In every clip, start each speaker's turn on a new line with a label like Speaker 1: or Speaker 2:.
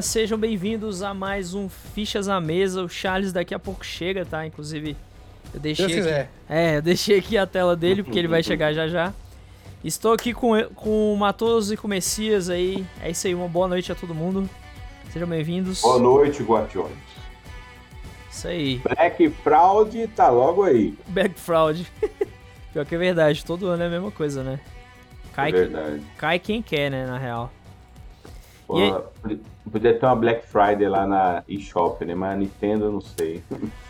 Speaker 1: Sejam bem-vindos a mais um Fichas à Mesa. O Charles daqui a pouco chega, tá? Inclusive, eu deixei.
Speaker 2: Deus
Speaker 1: aqui, é, eu deixei aqui a tela dele, porque ele vai chegar já já. Estou aqui com, com o Matoso e com o Messias aí. É isso aí, uma boa noite a todo mundo. Sejam bem-vindos.
Speaker 3: Boa noite, Guardiões.
Speaker 1: Isso aí.
Speaker 3: Black Fraud tá logo aí.
Speaker 1: Back Fraud. Pior que é verdade, todo ano é a mesma coisa, né? Cai,
Speaker 3: é verdade.
Speaker 1: cai quem quer, né, na real.
Speaker 3: Pô, podia- ter uma Black Friday lá na eShop, né? Mas a Nintendo eu não sei.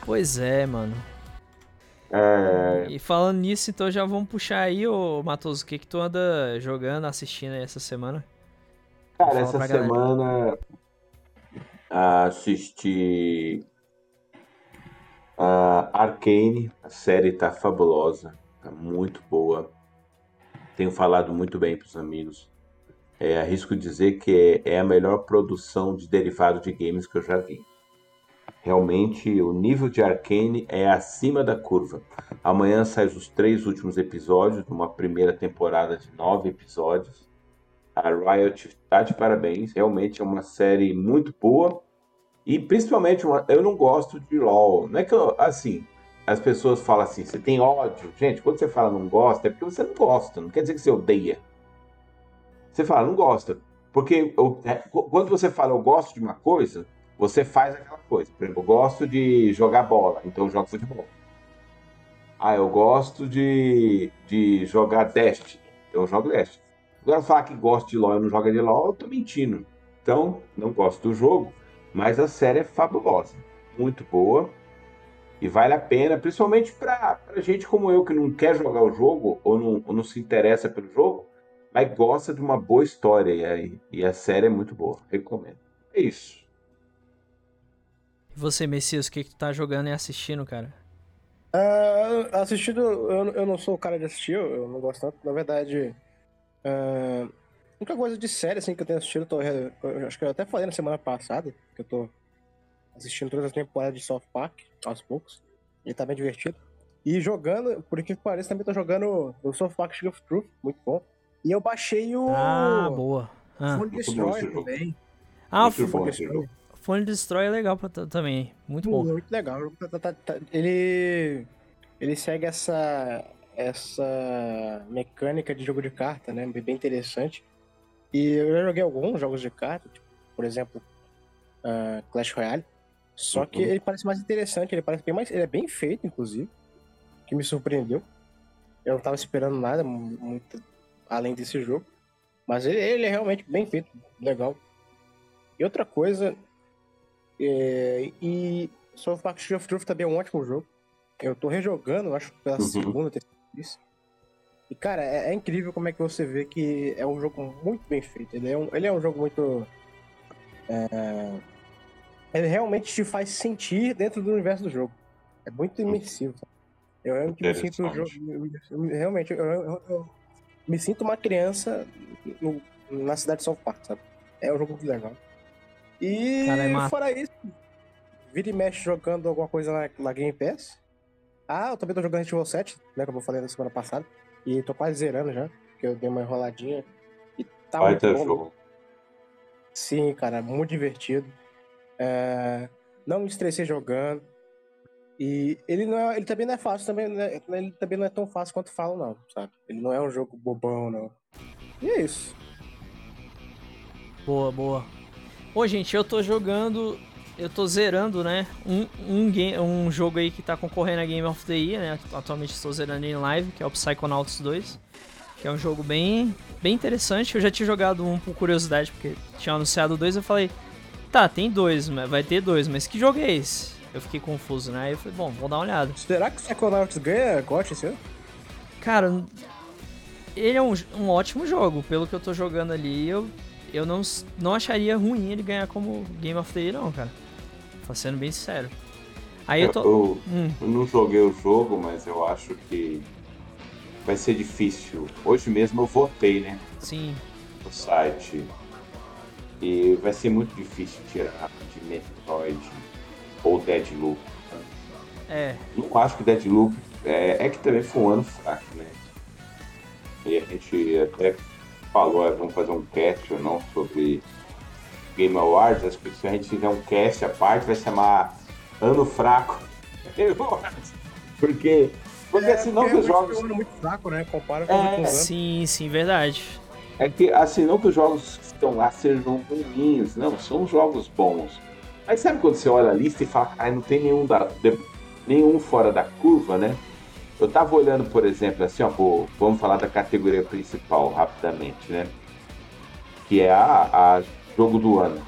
Speaker 1: Pois é, mano.
Speaker 3: É,
Speaker 1: E falando nisso, então já vamos puxar aí, ô Matoso, o que que tu anda jogando, assistindo aí essa semana?
Speaker 3: cara,
Speaker 1: Fala
Speaker 3: essa
Speaker 1: galera.
Speaker 3: semana assisti a Arcane. A série tá fabulosa, tá muito boa. Tenho falado muito bem pros amigos. É, arrisco dizer que é, a melhor produção de derivado de games que eu já vi. Realmente, o nível de Arcane é acima da curva. Amanhã saem os três últimos episódios de uma primeira temporada de nove episódios. A Riot está de parabéns. Realmente é uma série muito boa. E principalmente, uma- eu não gosto de LoL. Não é que eu, assim, as pessoas falam assim, você tem ódio. Gente, quando você fala não gosta, é porque você não gosta. Não quer dizer que você odeia. Você fala, não gosta. Porque eu- é, qu- quando você fala eu gosto de uma coisa, você faz aquela coisa. Por exemplo, eu gosto de jogar bola, então eu jogo futebol. Ah, eu gosto de, de jogar Destiny, então eu jogo Destiny. Agora falar que gosto de LoL e não joga de LoL, eu tô mentindo. Então, não gosto do jogo, mas a série é fabulosa. Muito boa. E vale a pena, principalmente pra gente como eu, que não quer jogar o jogo ou não, ou não se interessa pelo jogo, mas gosta de uma boa história. E, aí- e a série é muito boa. Recomendo. É isso.
Speaker 1: E você, Messias, o que que tu tá jogando e assistindo, cara?
Speaker 2: Assistido, eu, eu não sou o cara de assistir, eu, eu não gosto tanto. Na verdade, ah, a única coisa de série assim, que eu tenho assistido, eu, tô, eu acho que eu até falei na semana passada, que eu tô assistindo todas as temporadas de South Park, aos poucos. E tá bem divertido. E jogando, por que pareça, também tô jogando o South Park Shield of Truth, muito bom. E eu baixei o
Speaker 1: Ah, boa. Ah,
Speaker 3: esse jogo.
Speaker 2: também.
Speaker 1: ah o
Speaker 3: muito
Speaker 1: F-
Speaker 3: bom esse jogo.
Speaker 1: Phone Destroy é legal pra também. Muito bom.
Speaker 2: Muito legal. Tá- tá- tá- Ele, ele segue essa, essa mecânica de jogo de carta, né? Bem interessante. E eu já joguei alguns jogos de carta, tipo, por exemplo, ah, Clash Royale. Só que
Speaker 3: Uhum.
Speaker 2: ele parece mais interessante, ele parece bem mais. Ele é bem feito, inclusive. Que me surpreendeu. Eu não tava esperando nada mu- muito além desse jogo. Mas ele, ele é realmente bem feito, legal. E outra coisa, é, e South Park of Truth também é um ótimo jogo. Eu tô rejogando, acho que pela
Speaker 3: Uhum.
Speaker 2: segunda, terceira vez. E, cara, é, é incrível como é que você vê que é um jogo muito bem feito. Ele é um, ele é um jogo muito. é, ele realmente te faz sentir dentro do universo do jogo. É muito imersivo. Eu realmente me sinto. o jogo- eu- eu- Realmente, eu, eu- eu me sinto uma criança no- na cidade de South Park, sabe? É um jogo muito legal. E
Speaker 1: Cara, é
Speaker 2: fora isso, vira e mexe jogando alguma coisa na, na Game Pass. Ah, eu também tô jogando Resident Evil 7, né? Como eu falei na semana passada. E tô quase zerando já, porque eu dei uma enroladinha. E tá
Speaker 3: Vai
Speaker 2: muito
Speaker 3: ter
Speaker 2: bom.
Speaker 3: jogo.
Speaker 2: Sim, cara, muito divertido. É, Não me estressei jogando. E ele não é- ele também não é fácil, também, né? ele também não é tão fácil quanto falam, não, sabe? Ele não é um jogo bobão, não. E é isso.
Speaker 1: Boa, boa. Ô, gente, eu tô jogando. Eu tô zerando, né? Um, um, game, um jogo aí que tá concorrendo a Game of the Year, né? Atualmente estou zerando em live, que é o Psychonauts 2. Que é um jogo bem, bem interessante. Eu já tinha jogado um por curiosidade, porque tinha anunciado dois. Eu falei, tá, tem dois, vai ter dois, mas que jogo é esse? Eu fiquei confuso, né? Aí eu falei, bom, vou dar uma olhada.
Speaker 2: Será que o Psychonauts ganha GOT esse ano?
Speaker 1: Cara, ele é um, um ótimo jogo. Pelo que eu tô jogando ali, eu, eu não, não acharia ruim ele ganhar como Game of the Year, não, cara. Tô sendo bem sincero. Aí eu tô.
Speaker 3: Eu,
Speaker 1: Hum,
Speaker 3: eu não joguei o jogo, mas eu acho que vai ser difícil. Hoje mesmo eu votei, né?
Speaker 1: sim.
Speaker 3: No site. E vai ser muito difícil tirar de Metroid ou Deadloop.
Speaker 1: É,
Speaker 3: Não acho que Deadloop. É, é que também foi um ano fraco, né? E a gente até falou, ah, vamos fazer um cast ou não sobre Game Awards, acho que se a gente fizer um cast à parte, vai chamar Ano Fraco. porque, porque
Speaker 2: É,
Speaker 3: assim, não que os
Speaker 2: é um
Speaker 3: jogos.
Speaker 2: ano muito fraco, né? Compara com
Speaker 3: É.
Speaker 1: Sim, sim, verdade.
Speaker 3: É que, assim, não que os jogos que estão lá sejam ruins, não, são jogos bons. Mas sabe quando você olha a lista e fala, ai, não tem nenhum, da, de- nenhum fora da curva, né? Eu tava olhando, por exemplo, assim, ó, pô, vamos falar da categoria principal rapidamente, né? Que é a, a jogo do ano.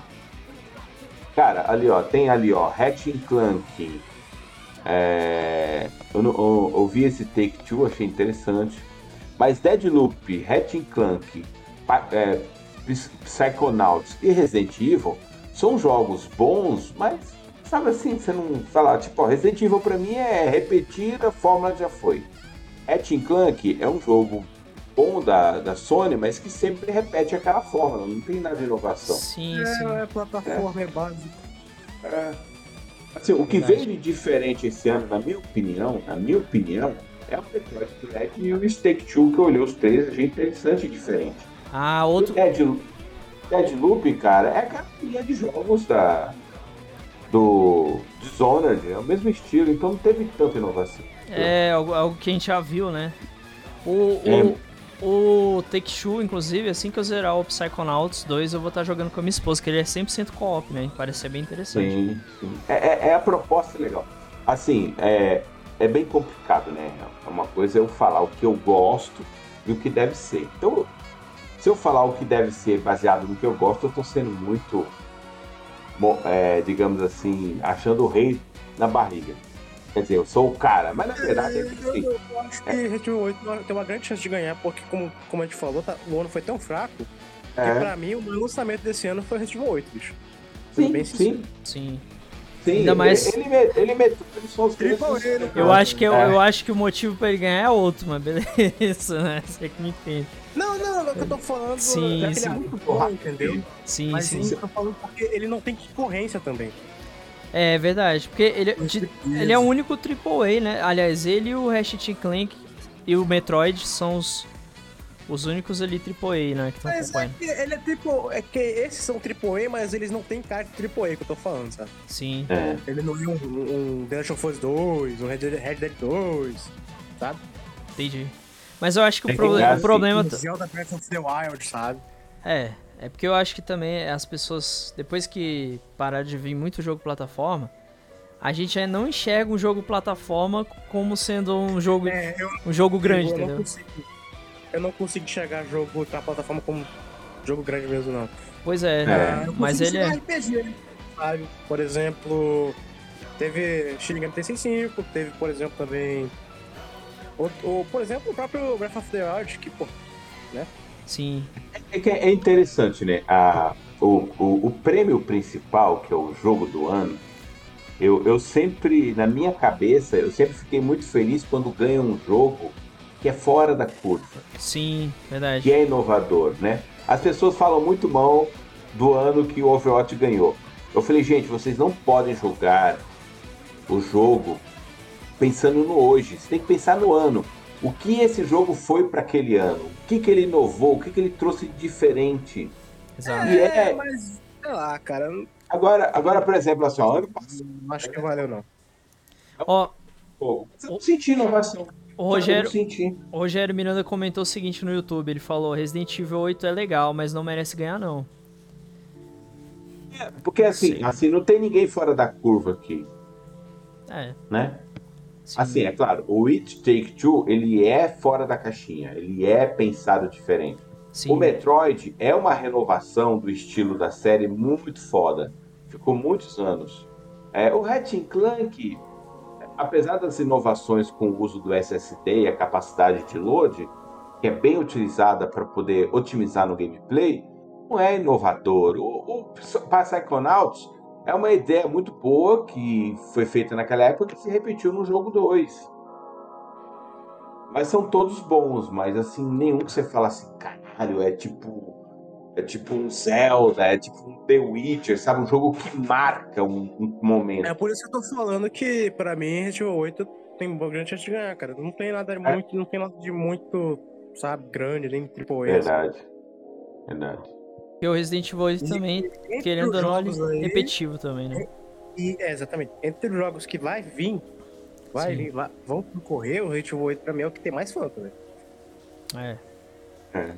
Speaker 3: Cara, ali, ó, tem ali, ó, Hatching Clank. É, eu, eu, eu vi esse Take Two, achei interessante. Mas Deadloop, Hatching Clank, é, Psy- Psychonauts e Resident Evil são jogos bons, mas sabe assim, você não fala, tipo, ó, Resident Evil pra mim é repetir a fórmula já foi. Hatching Clank é um jogo bom da, da Sony, mas que sempre repete aquela fórmula, não tem nada de inovação.
Speaker 1: Sim, sim.
Speaker 2: É, é plataforma, é básico.
Speaker 3: Assim, o que veio de diferente esse ano, na minha opinião, na minha opinião, é o Metroid Dread e o Stake Two, que eu olhei os três, achei interessante e diferente.
Speaker 1: Ah, outro.
Speaker 3: Dead, Deadloop, cara, é linha de jogos da, do Dishonored, é o mesmo estilo, então não teve tanta inovação.
Speaker 1: É algo, algo que a gente já viu, né? O,
Speaker 3: É.
Speaker 1: o, o Take Two, inclusive, assim que eu zerar o Psychonauts 2, eu vou estar jogando com a minha esposa, que ele é 100% co-op, né? Parece ser bem interessante.
Speaker 3: Sim, sim. É, é- é a proposta legal. Assim, é, é bem complicado, né? É uma coisa eu falar o que eu gosto e o que deve ser. Então, se eu falar o que deve ser baseado no que eu gosto, eu tô sendo muito, mo- é, digamos assim, achando o rei na barriga. Quer dizer, eu sou o cara, mas na verdade é que
Speaker 2: Eu,
Speaker 3: assim,
Speaker 2: eu- eu acho que Resident Evil 8 tem uma grande chance de ganhar, porque, como, como a gente falou, tá- o ano foi tão fraco que,
Speaker 3: é,
Speaker 2: pra mim, o meu lançamento desse ano foi Resident Evil 8, bicho.
Speaker 3: Sim,
Speaker 2: bem
Speaker 3: sim.
Speaker 1: Sim.
Speaker 3: sim.
Speaker 1: Ainda mais-
Speaker 3: Ele, ele, ele meteu ele só os três-
Speaker 2: né,
Speaker 1: Eu acho, que, eu,
Speaker 3: é.
Speaker 1: eu acho que o motivo pra ele ganhar é outro, mas beleza, né? Você que me entende.
Speaker 2: Não, não, é o que eu tô falando.
Speaker 1: Sim,
Speaker 2: é
Speaker 1: sim.
Speaker 2: ele é muito bom, entendeu?
Speaker 1: Sim,
Speaker 2: Mas
Speaker 1: sim.
Speaker 2: sim, eu tô falando porque ele não tem concorrência também.
Speaker 1: É verdade, porque ele, de- ele é o único AAA, né? Aliás, ele e o Ratchet Clank e o Metroid são os, os únicos ali AAA, né? Que estão
Speaker 2: Mas é que ele é tipo. É que esses são AAA, mas eles não têm cara de AAA que eu tô falando, sabe?
Speaker 1: Sim.
Speaker 3: É.
Speaker 2: Ele não é um, um The Last of Us 2, um Red Dead, Red Dead 2, sabe?
Speaker 1: Entendi. Mas eu acho que o,
Speaker 3: é
Speaker 1: o
Speaker 3: assim,
Speaker 1: problema.
Speaker 2: Um Zelda Breath of the Wild, sabe?
Speaker 1: É, é porque eu acho que também as pessoas, depois que parar de vir muito jogo plataforma, a gente já não enxerga um jogo plataforma como sendo um jogo,
Speaker 2: É, eu,
Speaker 1: um jogo grande,
Speaker 2: eu não
Speaker 1: entendeu?
Speaker 2: consigo. Eu não consigo enxergar jogo da plataforma como jogo grande mesmo, não.
Speaker 1: Pois é,
Speaker 3: É.
Speaker 2: Eu
Speaker 1: mas ele é.
Speaker 2: RPG, sabe? Por exemplo, teve Shin Megami Tensei 5, teve, por exemplo, também. Ou, ou, por exemplo, o próprio Breath of the Wild, que, pô,
Speaker 1: Sim,
Speaker 3: É que é interessante, né? A, o, o, o prêmio principal, que é o jogo do ano, eu, eu sempre, na minha cabeça, eu sempre fiquei muito feliz quando ganha um jogo que é fora da curva,
Speaker 1: sim, verdade.
Speaker 3: que é inovador, né? As pessoas falam muito mal do ano que o Overwatch ganhou. Eu falei, gente, vocês não podem jogar o jogo pensando no hoje. Você tem que pensar no ano. O que esse jogo foi para aquele ano? O que, que ele inovou? O que, que ele trouxe de diferente?
Speaker 1: Exato.
Speaker 3: E é-
Speaker 2: mas, sei lá, cara,
Speaker 3: Agora, agora por exemplo, assim, ó, ano passado,
Speaker 2: não acho que valeu, não.
Speaker 1: Ó,
Speaker 3: pô, eu não senti inovação.
Speaker 1: o Rogério, o Rogério Miranda comentou o seguinte no YouTube, ele falou, Resident Evil 8 é legal, mas não merece ganhar não.
Speaker 3: Porque assim,
Speaker 1: Sim.
Speaker 3: assim, não tem ninguém fora da curva aqui,
Speaker 1: É,
Speaker 3: né?
Speaker 1: Sim.
Speaker 3: Assim, é claro, o It Take Two, ele é fora da caixinha, ele é pensado diferente.
Speaker 1: sim.
Speaker 3: O Metroid é uma renovação do estilo da série muito foda. Ficou muitos anos. É, o Ratchet Clank, apesar das inovações com o uso do SSD e a capacidade de load, que é bem utilizada para poder otimizar no gameplay, não é inovador. O, o Psychonauts é uma ideia muito boa que foi feita naquela época que se repetiu no jogo 2. Mas são todos bons, mas assim, nenhum que você fala assim, caralho, é tipo. É tipo um Zelda, é tipo um The Witcher, sabe? Um jogo que marca um, um momento.
Speaker 2: É por isso que eu tô falando que, pra mim, Resident Evil 8 tem uma grande chance de ganhar, cara. Não tem nada de
Speaker 3: É.
Speaker 2: muito, não tem nada de muito, sabe, grande, nem triple A.
Speaker 3: Verdade. Verdade.
Speaker 1: E o Resident Evil 8 também, querendo ou não, é
Speaker 2: aí-
Speaker 1: repetitivo também, né?
Speaker 2: E, é, exatamente. Entre os jogos que vai vir, vai
Speaker 1: Sim.
Speaker 2: vir, vai- vão concorrer, o Resident Evil 8 pra mim é o que tem mais fã também.
Speaker 1: É.
Speaker 3: É.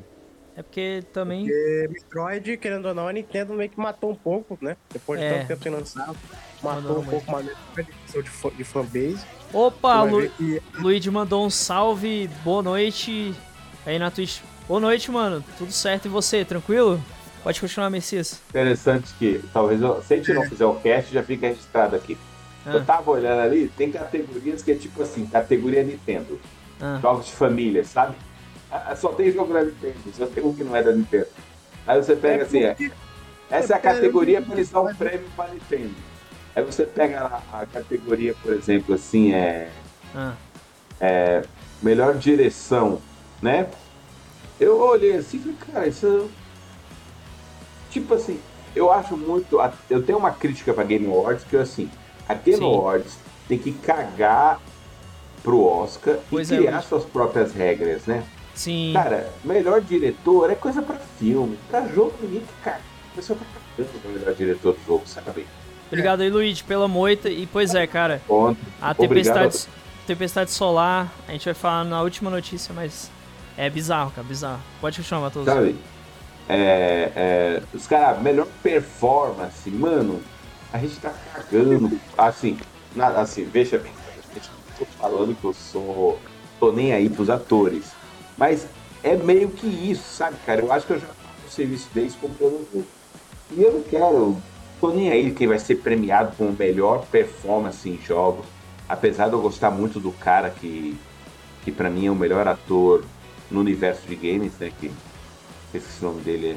Speaker 1: É porque também.
Speaker 2: Porque Metroid, querendo ou não, a Nintendo meio que matou um pouco, né? Depois de
Speaker 1: É.
Speaker 2: tanto tempo sem lançar, matou um pouco mais de, de fanbase.
Speaker 1: Opa, Lu...
Speaker 2: que
Speaker 1: Luigi mandou um salve, boa noite aí na Twitch. Boa noite, mano. Tudo certo e você, tranquilo? Pode continuar, Messias.
Speaker 3: Interessante que talvez eu, se a gente não fizer o cast, já fica registrado aqui.
Speaker 1: Ah,
Speaker 3: Eu tava olhando ali, tem categorias que é tipo assim, categoria Nintendo.
Speaker 1: ah.
Speaker 3: Jogos de família, sabe? Ah, Só tem jogo da Nintendo, só tem um que não é da Nintendo. Aí você pega assim, é, essa é a categoria para eles dar um prêmio para Nintendo. Aí você pega lá a categoria, por exemplo, assim, é
Speaker 1: ah.
Speaker 3: melhor direção, né? Eu olhei assim e falei, cara, isso. Tipo assim, eu acho muito. Eu tenho uma crítica pra Game Awards que é assim: a Game
Speaker 1: Sim.
Speaker 3: Awards tem que cagar pro Oscar
Speaker 1: Pois
Speaker 3: e
Speaker 1: é,
Speaker 3: criar suas próprias regras, né?
Speaker 1: Sim.
Speaker 3: Cara, melhor diretor é coisa pra filme, pra jogo ninguém que caga. A pessoa tá cagando pro melhor diretor do jogo, sabe?
Speaker 1: Obrigado aí, Luigi, pela moita. E pois é, cara, a tempestade, tempestade solar, a gente vai falar na última notícia, mas é bizarro, cara, bizarro. Pode continuar, Matoso.
Speaker 3: Sabe? É, é, os caras, melhor performance, mano, a gente tá cagando. Assim, na- assim, veja bem, não tô falando que eu sou. tô nem aí pros atores. Mas é meio que isso, sabe, cara? Eu acho que eu já faço o serviço deles comprando jogo. E eu não quero. tô nem aí quem vai ser premiado com melhor performance em jogos. Apesar de eu gostar muito do cara que, que pra mim é o melhor ator no universo de games, né? Que esqueci o nome dele é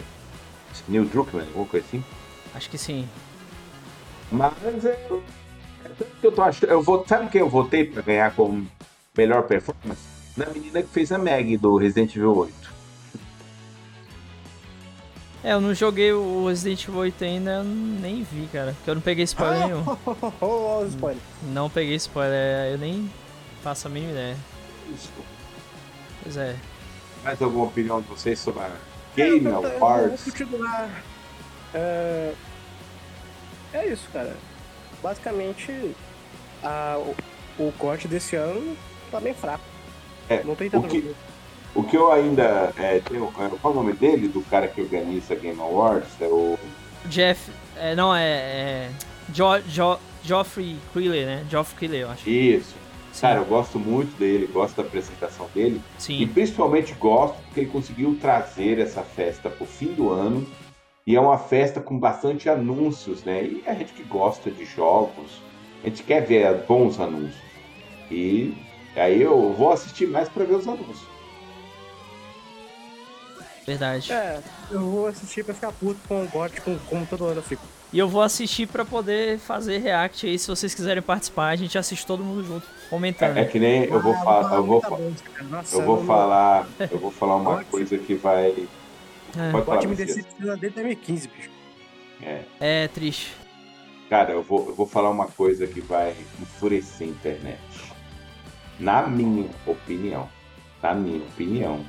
Speaker 3: Neil Druckmann, alguma coisa assim.
Speaker 1: Acho que sim.
Speaker 3: Mas é, é tanto que eu tô achando. Eu vou, sabe quem eu votei pra ganhar como melhor performance? Na menina que fez a Meg do Resident Evil 8.
Speaker 1: É, eu não joguei o Resident Evil 8 ainda, eu nem vi, cara. Porque eu não peguei spoiler nenhum.
Speaker 2: Spoilers.
Speaker 1: Não peguei spoiler, eu nem faço a mínima ideia.
Speaker 3: Isso.
Speaker 1: Pois é.
Speaker 3: Mais alguma opinião de vocês sobre a Game
Speaker 2: eu
Speaker 3: Awards?
Speaker 2: É... é isso, cara. Basicamente, a- o, o corte desse ano tá bem fraco.
Speaker 3: É,
Speaker 2: Não tem
Speaker 3: o
Speaker 2: tanto
Speaker 3: que-
Speaker 2: jogo.
Speaker 3: O que eu ainda é, tenho. é, Qual é o nome dele, do cara que organiza a Game Awards? É o.
Speaker 1: Jeff. É, não, é. é jo, jo, Geoffrey Quilly, né? Geoffrey Quilly, eu acho.
Speaker 3: Isso. Cara, eu gosto muito dele, gosto da apresentação dele. E
Speaker 1: sim.
Speaker 3: principalmente gosto porque ele conseguiu trazer essa festa pro fim do ano. E é uma festa com bastante anúncios, né? E a gente que gosta de jogos, a gente quer ver bons anúncios. E aí eu vou assistir mais para ver os anúncios.
Speaker 1: Verdade.
Speaker 2: É, eu vou assistir pra ficar puto com o GOT, com, como todo ano eu fico.
Speaker 1: E eu vou assistir pra poder fazer react aí. Se vocês quiserem participar, a gente assiste todo mundo junto, comentando.
Speaker 3: É, é que nem eu vou
Speaker 2: Ah,
Speaker 3: falar, eu vou,
Speaker 2: tá
Speaker 3: eu vou
Speaker 2: não-
Speaker 3: falar, eu vou falar uma
Speaker 2: Pode.
Speaker 3: coisa que vai.
Speaker 1: É,
Speaker 3: Pode falar,
Speaker 2: GOT me
Speaker 3: Messias.
Speaker 2: decepciona desde 2015, bicho.
Speaker 3: É.
Speaker 1: é triste.
Speaker 3: Cara, eu vou, eu vou falar uma coisa que vai enfurecer a internet. Na minha opinião, na minha opinião,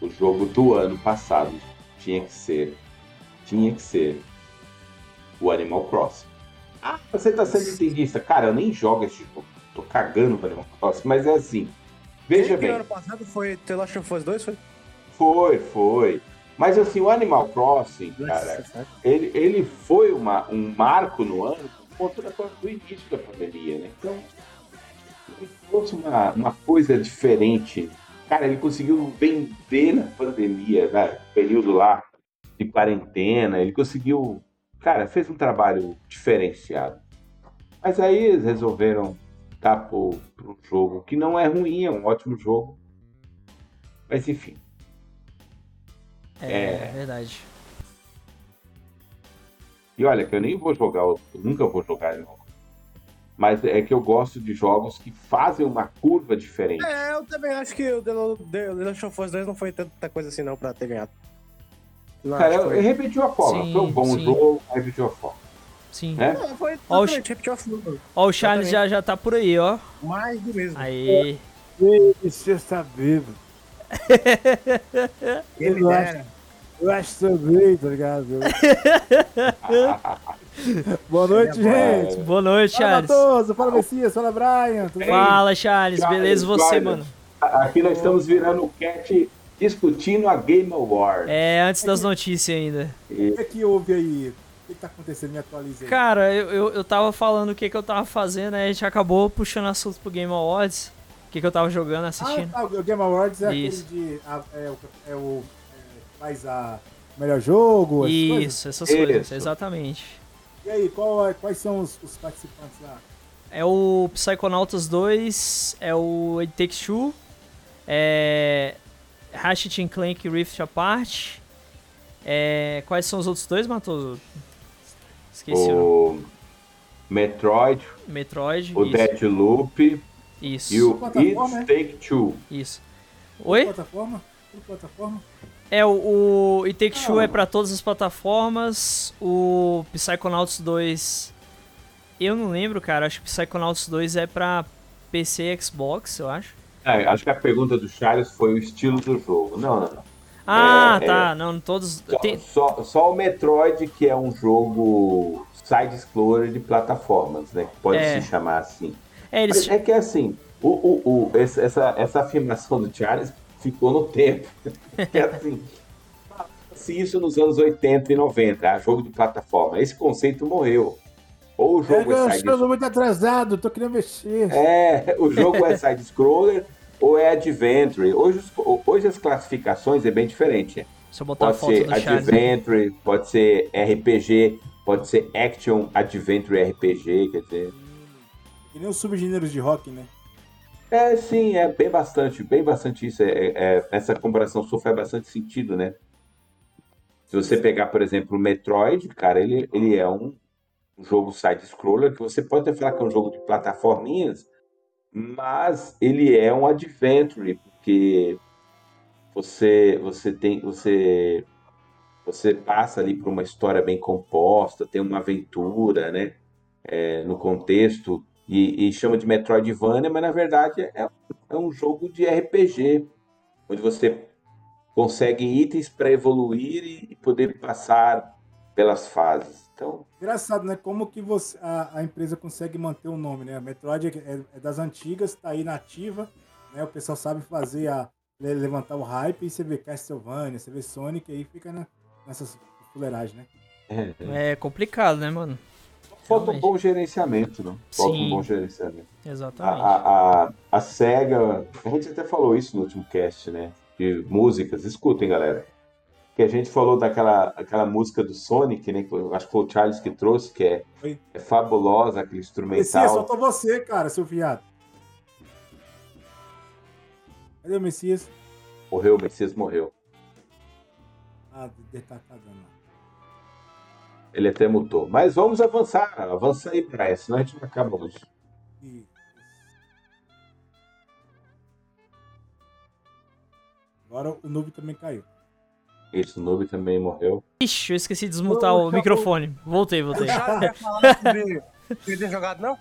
Speaker 3: o jogo do ano passado tinha que ser, tinha que ser o Animal Crossing. Ah, você tá sendo entendista. Cara, eu nem jogo esse jogo. Tô cagando pro Animal Crossing, mas é assim. Veja
Speaker 2: que
Speaker 3: bem,
Speaker 2: ano passado foi The Last of Us 2? Foi?
Speaker 3: foi, foi. Mas assim, o Animal Crossing, cara,
Speaker 2: Nossa,
Speaker 3: ele, ele foi uma, um marco no ano por conta do início da pandemia, né? Então, ele trouxe uma, uma coisa diferente. Cara, ele conseguiu vender na pandemia, né? Período lá de quarentena, ele conseguiu. Cara, fez um trabalho diferenciado. Mas aí eles resolveram dar pro, pro jogo, que não é ruim, é um ótimo jogo. Mas enfim.
Speaker 1: É,
Speaker 3: É.
Speaker 1: verdade.
Speaker 3: E olha, que eu nem vou jogar, eu nunca vou jogar Crossing. Mas é que eu gosto de jogos que fazem uma curva diferente.
Speaker 2: É, eu também acho que o The Last of Us 2 não foi tanta coisa assim não pra ter ganhado. Não,
Speaker 3: Cara,
Speaker 2: foi.
Speaker 3: repetiu a forma.
Speaker 1: Sim,
Speaker 3: foi um bom
Speaker 1: sim.
Speaker 3: jogo, repetiu a forma.
Speaker 1: Sim.
Speaker 3: Né?
Speaker 2: É, foi
Speaker 1: Ó, o. Ó, o Charles já, já tá por aí, ó.
Speaker 2: Mais do mesmo.
Speaker 1: Aí.
Speaker 4: Você está vivo.
Speaker 2: Ele
Speaker 4: eu
Speaker 2: dera.
Speaker 4: Eu acho great, tá ligado? Boa noite, gente.
Speaker 1: Boa noite,
Speaker 4: Fala,
Speaker 1: Charles.
Speaker 4: Matoso. Fala, Messias. Fala, Brian. Tudo?
Speaker 1: Fala, Charles.
Speaker 3: Charles,
Speaker 1: Beleza você,
Speaker 3: Charles.
Speaker 1: mano?
Speaker 3: Aqui nós estamos virando o cat discutindo a Game Award.
Speaker 1: É, antes das notícias ainda.
Speaker 4: O que é que houve aí? O que tá acontecendo? Me atualiza aí.
Speaker 1: Cara, eu, eu, eu tava falando o que, que eu tava fazendo, aí a gente acabou puxando assunto pro Game Awards. O que, que eu tava jogando,
Speaker 4: Ah,
Speaker 1: assistindo.
Speaker 4: tá, o Game Awards é
Speaker 1: Isso.
Speaker 4: aquele de. a- é, o, é o. é, faz a melhor jogo. essas coisas?
Speaker 1: Isso, essas coisas,
Speaker 3: Isso.
Speaker 1: exatamente.
Speaker 4: E aí, qual quais são os, os participantes lá?
Speaker 1: É o Psychonauts 2, é o It Takes Two, é Ratchet and Clank Rift Apart. É, quais são os outros dois, Matoso? Esqueci o
Speaker 3: Metroid,
Speaker 1: Metroid.
Speaker 3: o
Speaker 1: isso,
Speaker 3: Deathloop
Speaker 1: isso,
Speaker 3: e o It Take Two.
Speaker 1: isso. Oi?
Speaker 4: Plataforma? Tudo plataforma?
Speaker 1: É, o, o It Takes Two é pra todas as plataformas. O Psychonauts 2. Eu não lembro, cara. Acho que Psychonauts 2 é pra PC e Xbox, eu acho.
Speaker 3: É, acho que a pergunta do Charles foi o estilo do jogo. Não, não, não.
Speaker 1: Ah,
Speaker 3: É,
Speaker 1: tá. Não, todos.
Speaker 3: Só,
Speaker 1: Tem,
Speaker 3: só, só o Metroid, que é um jogo side-scroller de plataformas, né? Que pode
Speaker 1: É.
Speaker 3: se chamar assim.
Speaker 1: é, eles.
Speaker 3: É que assim, o, o, o- essa, essa afirmação do Charles ficou no tempo. É assim, se isso nos anos 80 e 90, ah, jogo de plataforma, esse conceito morreu. Ou o
Speaker 4: É
Speaker 3: jogo é,
Speaker 4: eu
Speaker 3: side
Speaker 4: estou muito atrasado, tô querendo mexer.
Speaker 3: é, o jogo é side-scroller ou é adventure. Hoje, hoje as classificações é bem diferente.
Speaker 1: Se eu botar a
Speaker 3: Pode
Speaker 1: foto
Speaker 3: ser
Speaker 1: do Charles.
Speaker 3: adventure, pode ser RPG, pode ser action adventure RPG, quer dizer.
Speaker 4: Que nem os subgêneros de rock, né?
Speaker 3: É, sim, é bem bastante, bem bastante isso. É, é- essa comparação sua faz bastante sentido, né? Se você pegar, por exemplo, o Metroid, cara, ele, ele é um jogo side-scroller que você pode até falar que é um jogo de plataforminhas, mas ele é um adventure, porque você, você tem, você, você passa ali por uma história bem composta, tem uma aventura, né? É, no contexto e, e chama de Metroidvania, mas na verdade é, é um jogo de RPG, onde você consegue itens para evoluir e, e poder passar pelas fases. Então,
Speaker 4: Engraçado, né? Como que você, a, a empresa consegue manter o nome, né? A Metroid é, é- é das antigas, tá aí na ativa, né? O pessoal sabe fazer a le- levantar o hype e você vê Castlevania, você vê Sonic aí fica na, nessas fuleiragens, né?
Speaker 3: é,
Speaker 1: É complicado, né, mano?
Speaker 3: falta um bom gerenciamento, não? Falta
Speaker 1: Sim.
Speaker 3: um bom gerenciamento.
Speaker 1: Exatamente.
Speaker 3: a, a, a SEGA, a gente até falou isso no último cast, né? De músicas, escutem, galera. Que a gente falou daquela aquela música do Sonic, né? Que eu acho que foi o Charles que trouxe, que é, é fabulosa, aquele
Speaker 4: Messias,
Speaker 3: instrumental.
Speaker 4: faltou você, cara, seu viado. Cadê o Messias?
Speaker 3: Morreu, o Messias morreu.
Speaker 4: Ah, deve tá lá.
Speaker 3: Ele até mutou. Mas vamos avançar. Avança aí, Brian, senão a gente não acaba hoje.
Speaker 4: Agora o noob também caiu.
Speaker 3: Isso, o Noob também morreu.
Speaker 1: Ixi, eu esqueci de desmutar
Speaker 2: Ô,
Speaker 1: o
Speaker 2: acabou.
Speaker 1: microfone. Voltei, voltei.
Speaker 2: Sobre ele ter jogado, não?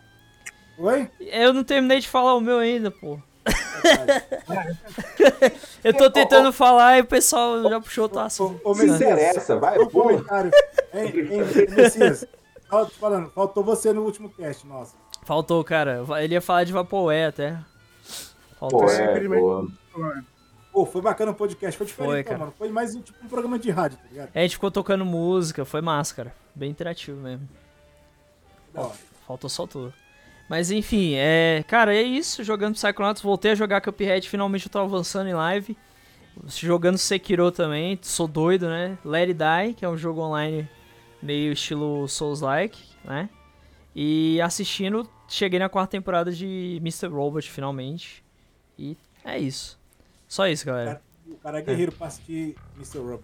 Speaker 4: Oi?
Speaker 1: Eu não terminei de falar o meu ainda, pô. Eu tô tentando falar e o pessoal já puxou o assunto.
Speaker 4: Ô, Messias,
Speaker 3: interessa, vai,
Speaker 4: Um
Speaker 3: pula.
Speaker 4: comentário. Hein, Messias, falando, faltou você no último cast, nossa.
Speaker 1: Faltou, cara. Ele ia falar de Vaporware até. Faltou.
Speaker 3: Pô,
Speaker 2: Você
Speaker 3: é.
Speaker 4: Pô, foi bacana o podcast, foi diferente,
Speaker 1: Foi, cara.
Speaker 4: mano. Foi mais tipo um programa de rádio, tá ligado?
Speaker 1: A gente ficou tocando música, foi massa, cara. Bem interativo mesmo.
Speaker 4: Hora.
Speaker 1: Faltou só tudo. Mas enfim, é. Cara, é isso. Jogando Psychonauts, voltei a jogar Cuphead. Finalmente eu tô avançando em live. Jogando Sekiro também. Sou doido, né? Let It Die, que é um jogo online meio estilo Souls-like, né? E assistindo, cheguei na quarta temporada de Mr. Robot finalmente. E é isso. Só isso, galera.
Speaker 4: O cara é guerreiro pra assistir Mr. Robot.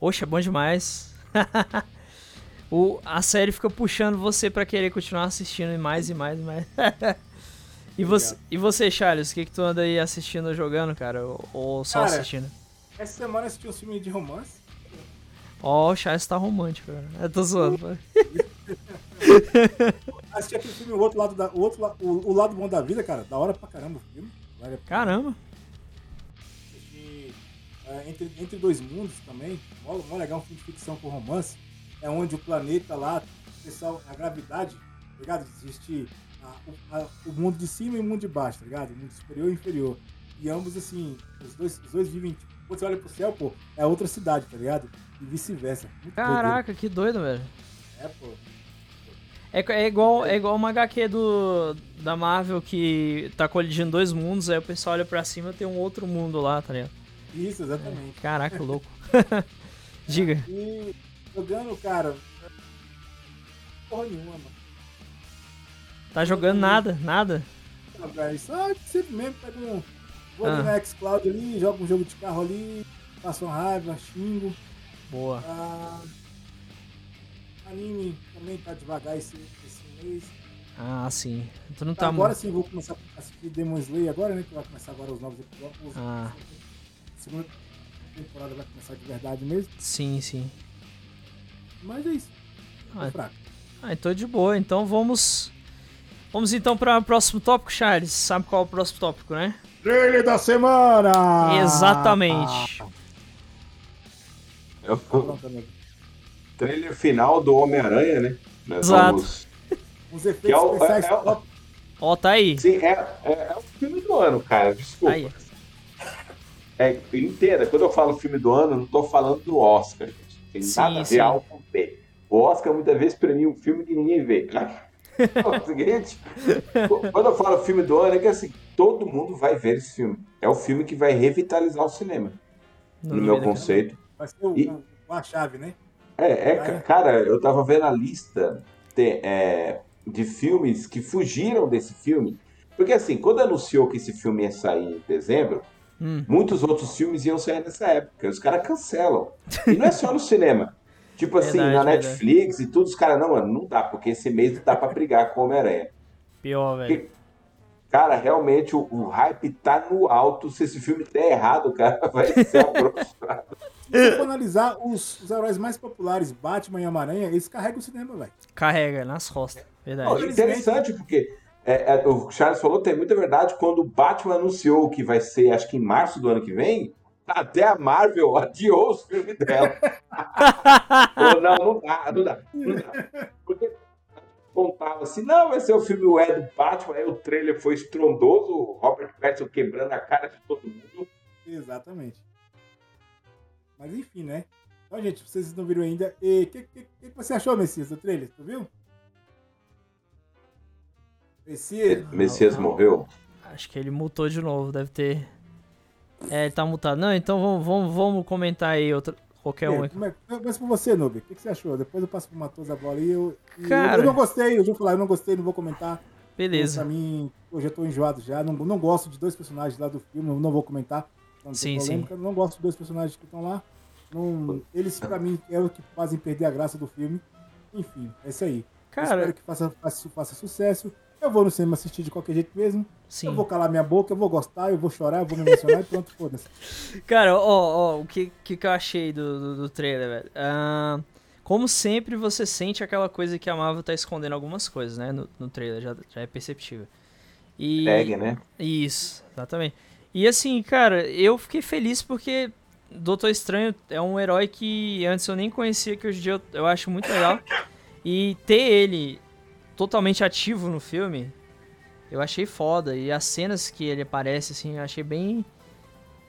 Speaker 1: Oxe, é bom demais. o, a série fica puxando você pra querer continuar assistindo mais e mais e mais. e, você, e você, Charles, o que, que tu anda aí assistindo ou jogando, cara? Ou, ou só
Speaker 4: Cara,
Speaker 1: assistindo?
Speaker 4: Essa semana eu assisti um filme de romance.
Speaker 1: Ó, o Charles tá romântico, cara. Eu tô zoando.
Speaker 4: Assisti aquele filme, o outro lado da. O, outro, o, o lado bom da vida, cara. Da hora pra caramba o filme. Vale.
Speaker 1: Caramba.
Speaker 4: É, entre, entre Dois Mundos também, mó, mó legal, um filme de ficção com romance, é onde o planeta lá, o pessoal, a gravidade, tá ligado? Existe a- a- o mundo de cima e o mundo de baixo, tá ligado? O mundo superior e inferior. E ambos, assim, os dois, os dois vivem, tipo, quando você olha pro céu, pô, é outra cidade, tá ligado? E vice-versa. Muito
Speaker 1: Caraca, que doido, velho.
Speaker 4: É, pô.
Speaker 1: É, é igual, é igual uma HQ do, da Marvel que tá colidindo dois mundos, aí o pessoal olha pra cima e tem um outro mundo lá, tá ligado?
Speaker 4: Isso, exatamente.
Speaker 1: Caraca, louco. Diga.
Speaker 4: E jogando, cara. Porra nenhuma, mano.
Speaker 1: Tá jogando nada, nada?
Speaker 4: Ah, velho, Só sempre mesmo pega um. Vou
Speaker 1: Ah.
Speaker 4: na Xcloud ali, jogo um jogo de carro ali, passo uma raiva, xingo.
Speaker 1: Boa.
Speaker 4: Ah, anime também tá devagar esse, esse mês.
Speaker 1: Ah, sim. Tu não tá
Speaker 4: agora
Speaker 1: muito.
Speaker 4: sim vou começar a assistir Demon Slayer agora, né? Que vai começar agora os novos episódios.
Speaker 1: Ah.
Speaker 4: Segunda temporada vai começar de verdade mesmo.
Speaker 1: Sim, sim.
Speaker 4: Mas é isso. Tô
Speaker 1: Ah,
Speaker 4: fraco.
Speaker 1: Ah, então de boa. Então vamos. Vamos então para o próximo tópico, Charles. Sabe qual é o próximo tópico, né?
Speaker 4: Trailer da semana!
Speaker 1: Exatamente.
Speaker 3: É o
Speaker 4: Pronto, amigo.
Speaker 3: trailer final do Homem-Aranha, né? Nós
Speaker 1: Exato.
Speaker 3: vamos-
Speaker 4: Os
Speaker 3: Que é
Speaker 4: efeitos
Speaker 3: o-
Speaker 4: especiais
Speaker 3: é o-
Speaker 4: top.
Speaker 1: Ó, tá aí.
Speaker 3: Sim, é, é, é o filme do ano, cara. Desculpa.
Speaker 1: Aí.
Speaker 3: É, entenda, quando eu falo filme do ano, eu não tô falando do Oscar, gente. Tem
Speaker 1: Sim,
Speaker 3: nada a ver
Speaker 1: sim.
Speaker 3: A com B. O Oscar muitas vezes premia um filme que ninguém vê. É o seguinte, quando eu falo filme do ano, é que assim, todo mundo vai ver esse filme. É o filme que vai revitalizar o cinema,
Speaker 1: No
Speaker 3: no meu conceito.
Speaker 4: Vai ser o,
Speaker 3: E-
Speaker 4: a chave, né?
Speaker 3: É, é, ca- cara, eu tava vendo a lista de, é, de filmes que fugiram desse filme. Porque assim, quando anunciou que esse filme ia sair em dezembro,
Speaker 1: Hum.
Speaker 3: muitos outros filmes iam sair nessa época. Os caras cancelam. E não é só no cinema. Tipo assim,
Speaker 1: Verdade,
Speaker 3: na
Speaker 1: verdade.
Speaker 3: Netflix e tudo, os caras, não, mano, não dá, porque esse mês não dá pra brigar com o Homem-Aranha.
Speaker 1: Pior, velho.
Speaker 3: Porque, cara, realmente o, o hype tá no alto. Se esse filme der errado, cara, vai ser aproximado.
Speaker 4: Se for analisar os, os heróis mais populares, Batman e Homem-Aranha, eles carregam o cinema, velho.
Speaker 1: Carrega nas costas. Verdade.
Speaker 3: Não, interessante, porque é, é, o Charles falou, tem muita verdade. Quando o Batman anunciou que vai ser, acho que em março do ano que vem, até a Marvel adiou os filmes dela. Falou, não, não dá, não dá, não dá. Porque contava assim, não, vai ser o filme o é do Batman, aí o trailer foi estrondoso, o Robert Pattinson quebrando a cara de todo mundo.
Speaker 4: Exatamente. Mas enfim, né? Então, gente, vocês não viram ainda. E o que, que, que você achou, Messias, do trailer? Tu viu? Messias,
Speaker 3: Messias morreu.
Speaker 1: Acho que ele mutou de novo, deve ter. É, ele tá mutado. Não, então vamos, vamos, vamos comentar aí outro, qualquer um. aí.
Speaker 4: como é, mas pra você, Noob, o que, que você achou? Depois eu passo pro Matoso a bola e eu. e
Speaker 1: Cara.
Speaker 4: eu, eu não gostei, eu vou falar, eu não gostei, não vou comentar.
Speaker 1: Beleza.
Speaker 4: Pra mim, hoje eu tô enjoado já. Não, não gosto de dois personagens lá do filme, eu não vou comentar. Não tem
Speaker 1: Sim,
Speaker 4: polêmica, Não gosto de dois personagens que estão lá. Não, eles, pra mim, é o que fazem perder a graça do filme. Enfim, é isso aí. Eu espero
Speaker 1: Cara,
Speaker 4: que faça, faça, faça sucesso. Eu vou no cinema assistir de qualquer jeito mesmo.
Speaker 1: sim.
Speaker 4: Eu vou calar minha boca, eu vou gostar, eu vou chorar, eu vou me emocionar e pronto, foda-se.
Speaker 1: Cara, ó, ó, o que, que, que eu achei do, do, do trailer, velho? Ah, como sempre, você sente aquela coisa que a Marvel tá escondendo algumas coisas, né? No, no trailer, já, já é perceptível. E...
Speaker 3: Tag, né?
Speaker 1: Isso, exatamente. E assim, cara, eu fiquei feliz porque Doutor Estranho é um herói que antes eu nem conhecia, que hoje em dia eu, eu acho muito legal. E ter ele totalmente ativo no filme, eu achei foda. E as cenas que ele aparece, assim, eu achei bem.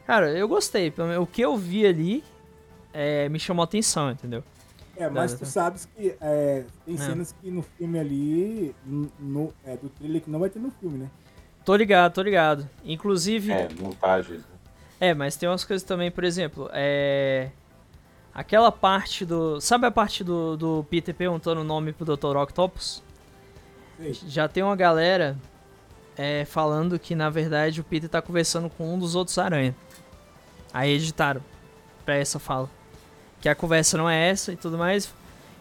Speaker 1: Cara, eu gostei. Pelo menos O que eu vi ali é, me chamou a atenção, entendeu?
Speaker 4: É, mas tu sabes que é, tem
Speaker 1: É.
Speaker 4: cenas que no filme ali, no, no- é, do trailer que não vai ter no filme, né?
Speaker 1: Tô ligado, tô ligado. Inclusive.
Speaker 3: É, montagens. né?
Speaker 1: É, mas tem umas coisas também, por exemplo, é. Aquela parte do. Sabe a parte do, do Peter perguntando o nome pro Dr. Octopus? Já tem uma galera é, falando que na verdade o Peter tá conversando com um dos outros aranha. Aí editaram pra essa fala. Que a conversa não é essa e tudo mais.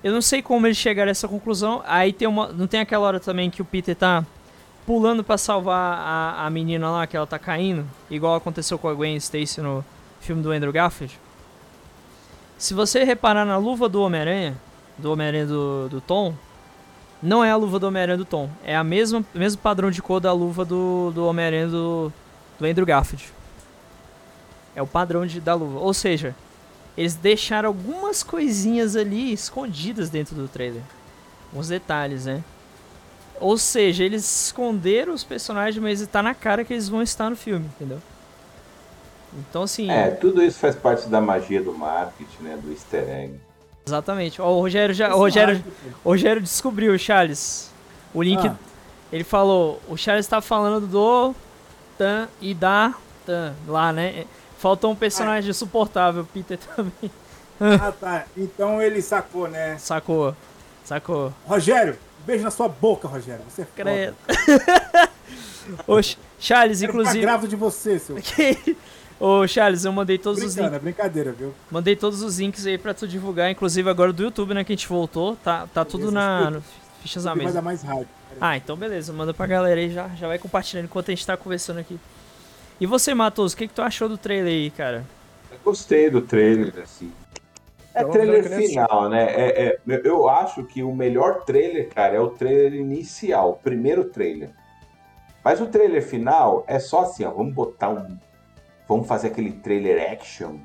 Speaker 1: Eu não sei como eles chegaram a essa conclusão. Aí tem uma. Não tem aquela hora também que o Peter tá pulando pra salvar a, a menina lá, que ela tá caindo, igual aconteceu com a Gwen Stacy no filme do Andrew Garfield. Se você reparar na luva do Homem-Aranha, do Homem-Aranha do, do Tom, não é a luva do Homem-Aranha do Tom, é a mesma mesmo padrão de cor da luva do, do Homem-Aranha do, do Andrew Garfield. É o padrão de, da luva. Ou seja, eles deixaram algumas coisinhas ali escondidas dentro do trailer. Uns detalhes, né? Ou seja, eles esconderam os personagens, mas tá na cara que eles vão estar no filme, entendeu? Então, assim.
Speaker 3: É, tudo isso faz parte da magia do marketing, né? Do easter egg.
Speaker 1: Exatamente. Ó, o Rogério já. O Rogério, o Rogério descobriu, Charles. O link.
Speaker 4: Ah.
Speaker 1: Ele falou. O Charles tá falando do Tan e da Tan lá, né? Faltou um personagem suportável, Peter também.
Speaker 4: Ah, tá. Então ele sacou, né?
Speaker 1: Sacou. Sacou.
Speaker 4: Rogério, beijo na sua boca, Rogério. Você é foda.
Speaker 1: Credo. Ô, Ch- Charles,
Speaker 4: ficar
Speaker 1: inclusive.
Speaker 4: grávida de você, seu.
Speaker 1: Ô, Charles, eu mandei todos os links.
Speaker 4: é brincadeira, viu?
Speaker 1: Mandei todos os links aí pra tu divulgar, inclusive agora do YouTube, né? Que a gente voltou. Tá, tá tudo na. no Fichas
Speaker 4: Vai
Speaker 1: mesa.
Speaker 4: mais hype.
Speaker 1: Ah, então beleza, manda pra galera aí já, já vai compartilhando enquanto a gente tá conversando aqui. E você, Matos, o que, que tu achou do trailer aí, cara?
Speaker 3: Eu gostei do trailer, assim. É
Speaker 2: Então,
Speaker 3: trailer final, né? É, é- eu acho que o melhor trailer, cara, é o trailer inicial, o primeiro trailer. Mas o trailer final é só assim, ó, vamos botar um. Vamos fazer aquele trailer action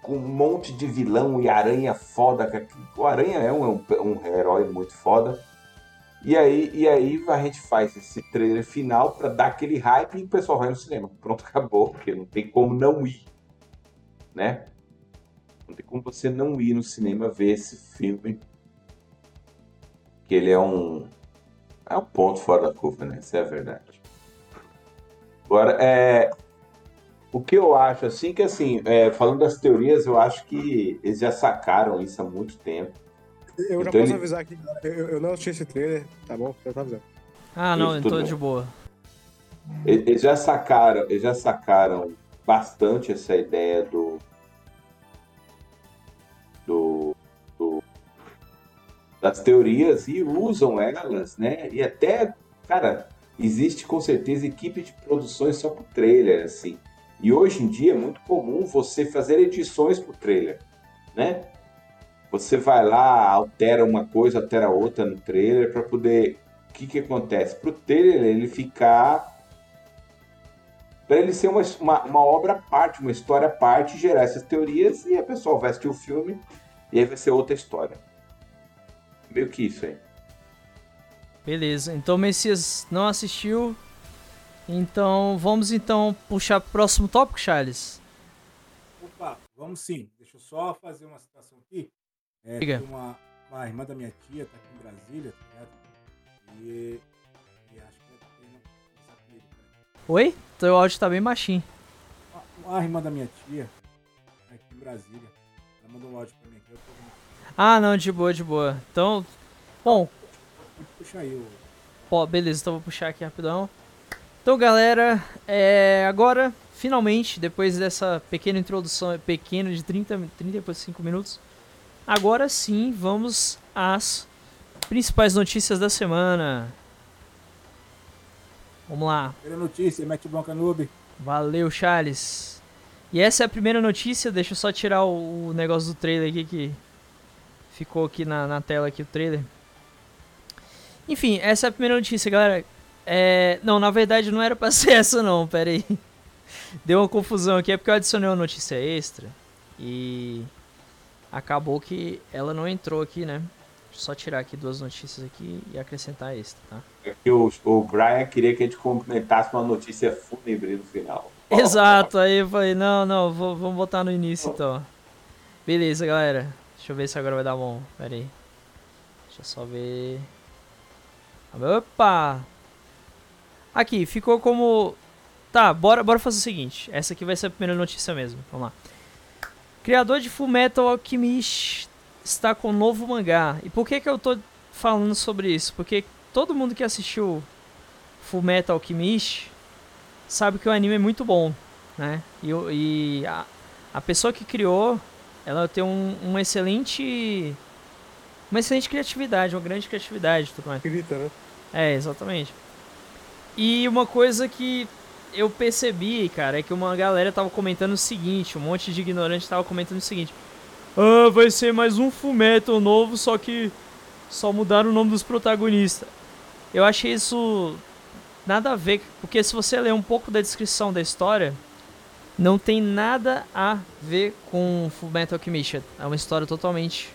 Speaker 3: com um monte de vilão e aranha foda. que- O aranha é um, um herói muito foda. E aí, e aí a gente faz esse trailer final pra dar aquele hype e o pessoal vai no cinema. Pronto, acabou, porque não tem como não ir, né? Não tem como você não ir no cinema ver esse filme. Que ele é um. É um ponto fora da curva, né? Isso é a verdade. Agora, é. O que eu acho, assim, que assim, é, falando das teorias, eu acho que eles já sacaram isso há muito tempo.
Speaker 2: Eu já
Speaker 3: Então
Speaker 2: posso
Speaker 3: ele-
Speaker 2: avisar aqui, eu, eu não assisti esse trailer, tá bom? Já tá avisando.
Speaker 1: Ah, não,
Speaker 3: Isso,
Speaker 1: eu tô
Speaker 3: tudo
Speaker 1: de boa.
Speaker 3: Eles eles já sacaram, eles já sacaram bastante essa ideia do do, do- das teorias e usam elas, né? E até, cara, existe com certeza equipe de produções só pro trailer, assim. E hoje em dia é muito comum você fazer edições pro trailer, né? Você vai lá, altera uma coisa, altera outra no trailer para poder o que, que acontece? Para o trailer ele ficar. Para ele ser uma, uma, uma obra à parte, uma história à parte, gerar essas teorias e a pessoa vai assistir o filme e aí vai ser outra história. Meio que isso aí.
Speaker 1: Beleza, então o Messias não assistiu. Então vamos então puxar pro próximo tópico, Charles.
Speaker 4: Opa, vamos sim. Deixa eu só fazer uma citação aqui. É,
Speaker 1: Diga.
Speaker 4: tem uma, uma irmã da minha tia, tá aqui em Brasília, tá ligado? E, e acho que conversar com ele, cara.
Speaker 1: Oi? Teu áudio tá bem baixinho.
Speaker 4: Uma, uma irmã da minha tia, tá aqui em Brasília. Ela mandou um áudio pra mim aqui. Eu tô.
Speaker 1: Ah, não, de boa, de boa. Então, bom,
Speaker 4: Pode puxar aí o.
Speaker 1: Pô, beleza, então vou puxar aqui rapidão. Então, galera, é, agora, finalmente, depois dessa pequena introdução, pequeno de 30, 35 minutos, agora sim, vamos às principais notícias da semana. Vamos lá.
Speaker 4: Primeira notícia, mete bronca noob.
Speaker 1: Valeu, Charles. E essa é a primeira notícia, deixa eu só tirar o, o negócio do trailer aqui que ficou aqui na, na tela aqui o trailer. Enfim, essa é a primeira notícia, galera. É, não, na verdade não era pra ser essa não, pera aí. Deu uma confusão aqui, é porque eu adicionei uma notícia extra e acabou que ela não entrou aqui, né? Deixa eu só tirar aqui duas notícias aqui e acrescentar extra, tá?
Speaker 3: É o, o Brian queria que a gente comentasse uma notícia fúnebre no final.
Speaker 1: Exato, aí eu falei, não, não, vou, vamos botar no início então. Beleza, galera. Deixa eu ver se agora vai dar bom. Pera aí. Deixa eu só ver. Opa! Aqui, ficou como. Tá, bora, bora fazer o seguinte. Essa aqui vai ser a primeira notícia mesmo. Vamos lá. Criador de Fullmetal Alchemist está com um novo mangá. E por que que eu tô falando sobre isso? Porque todo mundo que assistiu Fullmetal Alchemist sabe que o anime é muito bom, né? E, e a, a pessoa que criou, ela tem um, um excelente... Uma excelente criatividade, uma grande criatividade tudo mais.
Speaker 2: Grita, né?
Speaker 1: É, exatamente. E uma coisa que eu percebi, cara, é que uma galera tava comentando o seguinte, um monte de ignorante tava comentando o seguinte. Ah, vai ser mais um Fullmetal novo, só que só mudaram o nome dos protagonistas. Eu achei isso nada a ver, porque se você ler um pouco da descrição da história, não tem nada a ver com Fullmetal Alchemist. É uma história totalmente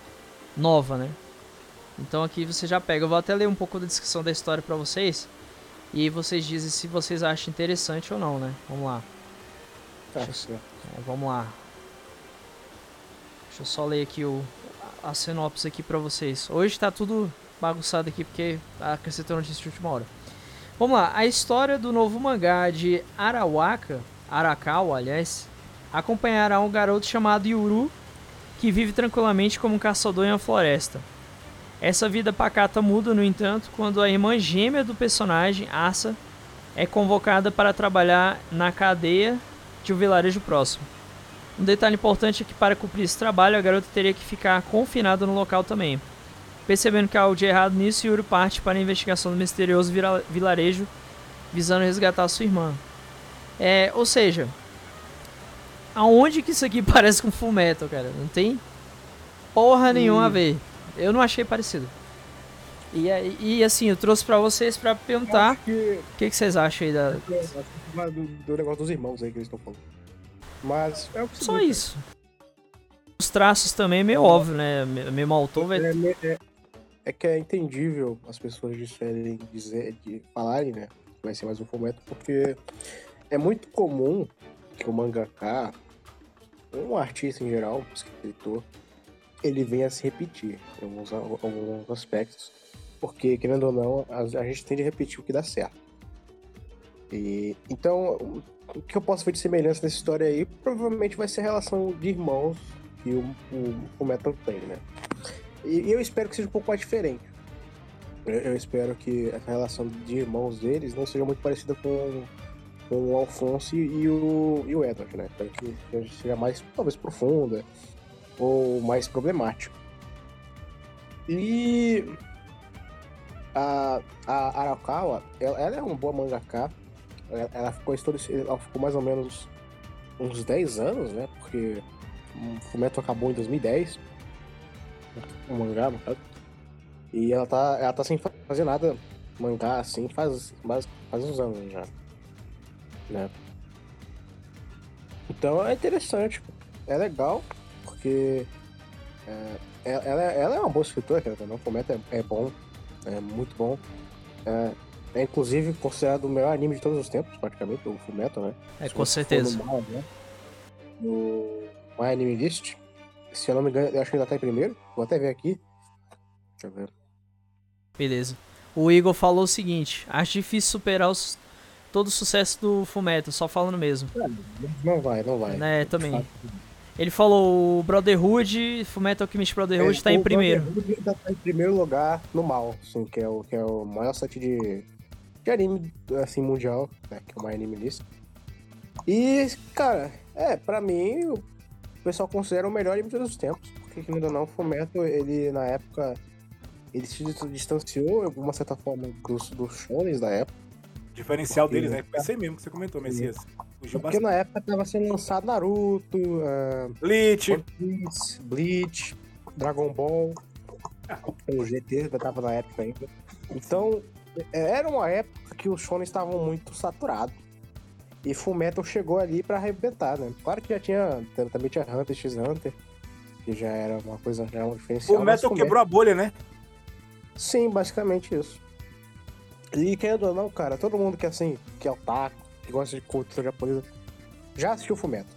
Speaker 1: nova, né? Então aqui você já pega. Eu vou até ler um pouco da descrição da história para vocês. E vocês dizem se vocês acham interessante ou não, né? Vamos lá.
Speaker 2: Tá,
Speaker 1: eu- É, vamos lá. Deixa eu só ler aqui o, a a sinopse aqui pra vocês. Hoje tá tudo bagunçado aqui porque acrescentou notícia de última hora. Vamos lá. A história do novo mangá de Arawaka, Arakawa, aliás, acompanhará um garoto chamado Yuru que vive tranquilamente como um caçador em uma floresta. Essa vida pacata muda, no entanto, quando a irmã gêmea do personagem, Asa, é convocada para trabalhar na cadeia de um vilarejo próximo. Um detalhe importante é que para cumprir esse trabalho, a garota teria que ficar confinada no local também. Percebendo que há algo de errado nisso, Yuri parte para a investigação do misterioso vilarejo, visando resgatar sua irmã. É, ou seja, aonde que isso aqui parece com Full Metal, cara? Não tem porra nenhuma a ver. Eu não achei parecido. E, e assim, eu trouxe pra vocês pra perguntar
Speaker 2: Acho que
Speaker 1: o que, que vocês acham aí da.
Speaker 2: Do, do negócio dos irmãos aí que eles estão falando. Mas é o que
Speaker 1: Só isso. Os traços também é meio óbvio, né? Me- Mesmo autor vai.
Speaker 2: É, é- é que é entendível as pessoas disserem, dizer, de falarem, né? Vai ser mais um fumeto, porque é muito comum que o mangaka, um artista em geral, um escritor, ele venha a se repetir em alguns, alguns aspectos. Porque, querendo ou não, a, a gente tende a repetir o que dá certo. E, então, o- que eu posso ver de semelhança nessa história aí provavelmente vai ser a relação de irmãos que o, o, o Metal tem, né? E, e eu espero que seja um pouco mais diferente. Eu, eu espero que essa relação de irmãos deles não seja muito parecida com, com o Alfonso e o, e o Edward, né? Espero que seja mais, talvez, profunda ou mais problemática. E a, a Arakawa, ela, ela é uma boa mangaka. Ela, ela ficou, ela ficou mais ou menos uns 10 anos, né? Porque o Fumeto acabou em 2010. O mangá, no caso. E ela tá, ela tá sem fazer nada mangá assim faz, faz, faz uns anos já. Né? Então é interessante. É legal, porque é, ela, ela é- ela é uma boa escritora, cara. Não, é, é bom, é muito bom. É, é inclusive considerado o melhor anime de todos os tempos, praticamente, o Fumeto, né?
Speaker 1: É,
Speaker 2: Se
Speaker 1: com certeza.
Speaker 2: No, My, né? no My Anime List, se eu não me engano, eu acho que ainda tá em primeiro. Vou até ver aqui. Deixa eu ver.
Speaker 1: Beleza. O Igor falou o seguinte: acho difícil superar os- todo o sucesso do Fumeto, só falando mesmo.
Speaker 2: Não vai, não vai.
Speaker 1: Né, também. Ele falou o Brotherhood, Fumeto Alchemist Brotherhood
Speaker 2: É,
Speaker 1: tá em
Speaker 2: o
Speaker 1: primeiro.
Speaker 2: Brotherhood ainda tá em primeiro lugar no mal, assim, que é o, que é o maior site de, de anime assim, mundial, né? Que é o My Anime List. E, cara, é, pra mim, o pessoal considera o melhor anime de todos os tempos. Porque, querendo ou não, o Fumeto, ele, na época, ele se distanciou, de alguma certa forma, dos, dos shonens da época.
Speaker 4: O diferencial deles, né? Foi isso aí mesmo que você comentou, Messias. Fugiu
Speaker 2: Porque
Speaker 4: bastante.
Speaker 2: na época tava sendo lançado Naruto, ah,
Speaker 4: Bleach.
Speaker 2: Piece, Bleach, Dragon Ball, o GT já tava na época ainda. Então, é- era uma época que os shonen estavam muito saturados. E Fullmetal chegou ali pra arrebentar, né? Claro que já tinha, também tinha Hunter x Hunter, que já era uma coisa, já era um diferencial.
Speaker 4: Metal
Speaker 2: Fullmetal-
Speaker 4: quebrou a bolha, né?
Speaker 2: Sim, basicamente isso. E querendo ou não, cara, todo mundo que assim, que é otaku, que gosta de cultura japonesa, já assistiu Fullmetal.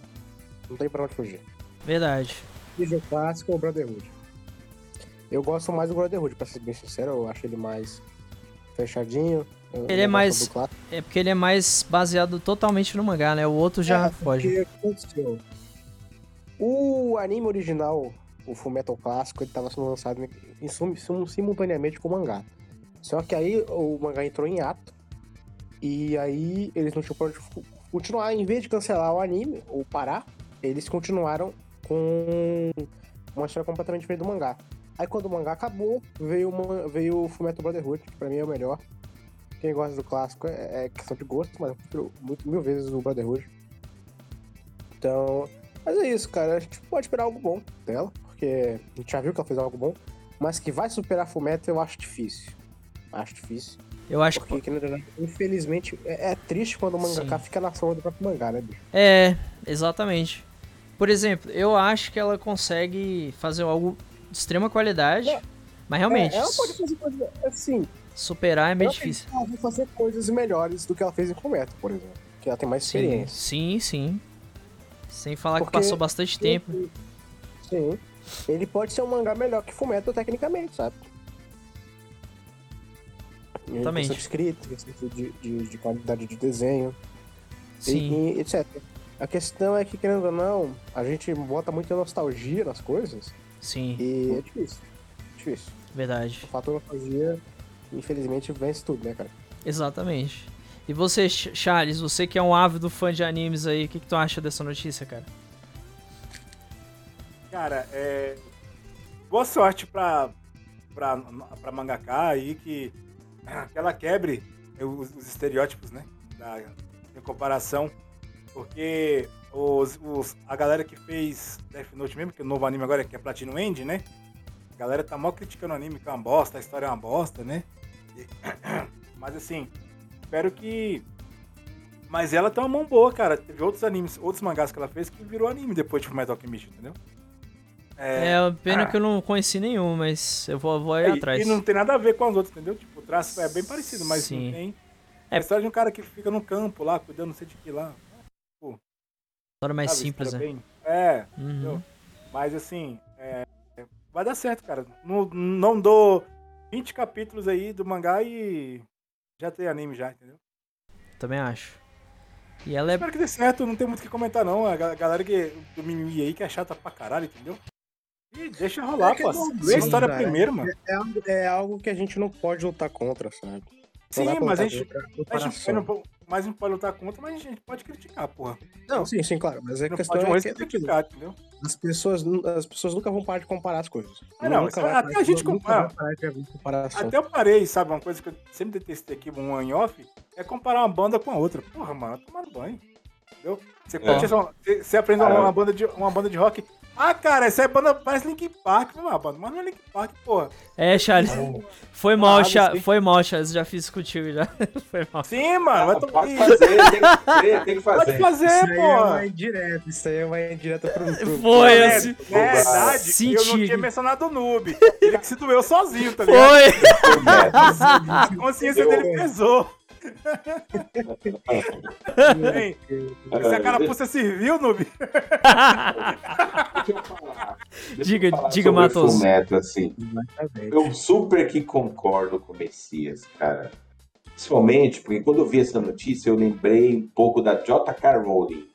Speaker 2: Não tem pra onde fugir.
Speaker 1: Verdade.
Speaker 2: Seja o clássico ou o Brotherhood. Eu gosto mais do Brotherhood, pra ser bem sincero, eu acho ele mais fechadinho.
Speaker 1: Ele é mais-. É porque ele é mais baseado totalmente no mangá, né? O outro já
Speaker 2: É,
Speaker 1: foge.
Speaker 2: aconteceu? O anime original, o Fullmetal clássico, ele tava sendo lançado em- em sim- sim- simultaneamente com o mangá. Só que aí o mangá entrou em ato, e aí eles não tinham fu- continuar. Em vez de cancelar o anime, ou parar, eles continuaram com uma história completamente diferente do mangá. Aí quando o mangá acabou, veio, uma, veio o Fullmetal Brotherhood, que pra mim é o melhor. Quem gosta do clássico é, é questão de gosto, mas eu prefiro muito mil vezes o Brotherhood. Então, mas é isso, cara. A gente pode esperar algo bom dela, porque a gente já viu que ela fez algo bom, mas que vai superar Fullmetal eu acho difícil. Acho difícil.
Speaker 1: Eu acho
Speaker 2: Porque,
Speaker 1: que.
Speaker 2: infelizmente, é, é triste quando o mangaka
Speaker 1: Sim.
Speaker 2: fica na sombra do próprio mangá, né, bicho?
Speaker 1: É, exatamente. Por exemplo, eu acho que ela consegue fazer algo de extrema qualidade,
Speaker 2: Não.
Speaker 1: mas realmente,
Speaker 2: É, ela pode fazer coisas assim.
Speaker 1: superar é meio difícil.
Speaker 2: que Ela vai fazer coisas melhores do que ela fez em Fumeto, por exemplo. Que ela tem mais
Speaker 1: Sim,
Speaker 2: experiência.
Speaker 1: sim, sim. Sem falar que
Speaker 2: Porque-
Speaker 1: passou bastante tempo.
Speaker 2: Sim. Ele pode ser um mangá melhor que Fumeto tecnicamente, sabe?
Speaker 1: Exatamente.
Speaker 2: questão de escrita, questão de, de, de qualidade de desenho,
Speaker 1: Sim,
Speaker 2: e, e etc. A questão é que, querendo ou não, a gente bota muita nostalgia nas coisas
Speaker 1: sim,
Speaker 2: e é difícil. Difícil.
Speaker 1: verdade.
Speaker 2: O fator nostalgia, infelizmente, vence tudo, né, cara?
Speaker 1: Exatamente. E você, Ch- Charles, você que é um ávido fã de animes aí, o que, que tu acha dessa notícia, cara?
Speaker 4: Cara, é. Boa sorte pra, pra, pra mangaka aí que, que ela quebre os, os estereótipos, né? Da, em comparação. Porque os, os, a galera que fez Death Note mesmo, que é o novo anime agora que é Platinum End, né? A galera tá mal criticando o anime, que é uma bosta, a história é uma bosta, né? E- Mas assim, espero que. Mas ela tem uma mão boa, cara. Teve outros animes, outros mangás que ela fez que virou anime depois de Metal Alchemist, entendeu?
Speaker 1: É, pena
Speaker 4: ah.
Speaker 1: que eu não conheci nenhum, mas eu vou, vou ir
Speaker 4: É,
Speaker 1: atrás.
Speaker 4: E não tem nada a ver com os outros, entendeu? Tipo, traço é bem parecido, mas
Speaker 1: Sim.
Speaker 4: não tem.
Speaker 1: É.
Speaker 4: A história de um cara que fica no campo lá, cuidando não sei de que lá.
Speaker 1: História mais
Speaker 4: sabe?
Speaker 1: simples, né?
Speaker 4: História bem- É,
Speaker 1: Uhum.
Speaker 4: entendeu? mas assim, é, vai dar certo, cara. Não, não dou 20 capítulos aí do mangá e já tem anime já, entendeu?
Speaker 1: Também acho. E ela é.
Speaker 4: Espero que dê certo, não tem muito o que comentar não. A ga- galera que, do mimimi aí que é chata pra caralho, entendeu? Deixa rolar,
Speaker 2: É que é
Speaker 4: pô. Lê a história
Speaker 2: cara.
Speaker 4: primeiro, mano.
Speaker 2: É algo, é algo que a gente não pode lutar contra, sabe? Não
Speaker 4: Sim, mas a gente, a gente não, mas não pode lutar contra, mas a gente pode criticar, porra.
Speaker 2: Não, sim, sim, claro. Mas a
Speaker 4: Não
Speaker 2: questão
Speaker 4: pode
Speaker 2: é que
Speaker 4: criticar, entendeu?
Speaker 2: as pessoas, as pessoas nunca vão parar de comparar as coisas.
Speaker 4: Ah, não,
Speaker 2: Nunca
Speaker 4: isso-
Speaker 2: vai
Speaker 4: até
Speaker 2: parar-
Speaker 4: a gente compara. Até eu parei, sabe? Uma coisa que eu sempre detestei aqui, um one off, é comparar uma banda com a outra. Porra, mano, tomar banho. Entendeu? Você, essa- você, você aprende uma,
Speaker 3: Cara.
Speaker 4: uma banda de, uma banda de rock. Ah, cara, essa é banda, parece Linkin Park, não é uma banda, mas não é Linkin Park, porra.
Speaker 1: É, Charles. Foi mal,
Speaker 4: Ah,
Speaker 1: Cha...
Speaker 4: sim.
Speaker 1: foi mal, Charles. Já fiz contigo já. Foi mal.
Speaker 4: Sim, mano, vai tomar.
Speaker 3: Pode fazer, tem que fazer, tem que
Speaker 4: Pode
Speaker 3: fazer.
Speaker 4: fazer,
Speaker 2: Isso aí é indireta, isso aí é uma indireta pro, pro
Speaker 1: Foi,
Speaker 4: Na
Speaker 1: assim.
Speaker 4: verdade,
Speaker 1: Senti.
Speaker 4: eu não tinha mencionado o noob. Ele que se doeu sozinho, tá ligado?
Speaker 1: Foi!
Speaker 4: A consciência dele pesou. Hein? Se a carapuça serviu, noob.
Speaker 1: Diga- diga, Matos.
Speaker 3: Fullmetal, assim. Eu super que concordo com o Messias, cara. Principalmente porque quando eu vi essa notícia, eu lembrei um pouco da J.K. Rowling.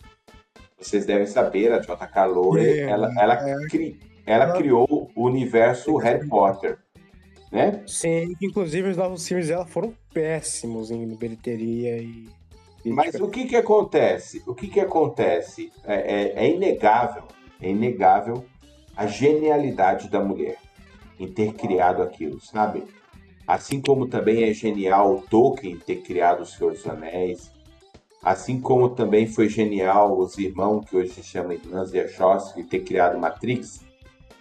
Speaker 3: Vocês devem saber, a J.K. Rowling,
Speaker 2: É,
Speaker 3: ela, ela,
Speaker 2: é.
Speaker 3: cri- ela criou o universo Harry Potter, né?
Speaker 2: Sim, inclusive os novos filmes dela foram péssimos em bilheteria e.
Speaker 3: Mas o que que acontece? O que que acontece? É, é- é inegável, é inegável a genialidade da mulher em ter criado aquilo, sabe? Assim como também é genial o Tolkien ter criado o Senhor dos Anéis, assim como também foi genial os irmãos que hoje se chamam irmãs e Wachowski ter criado Matrix,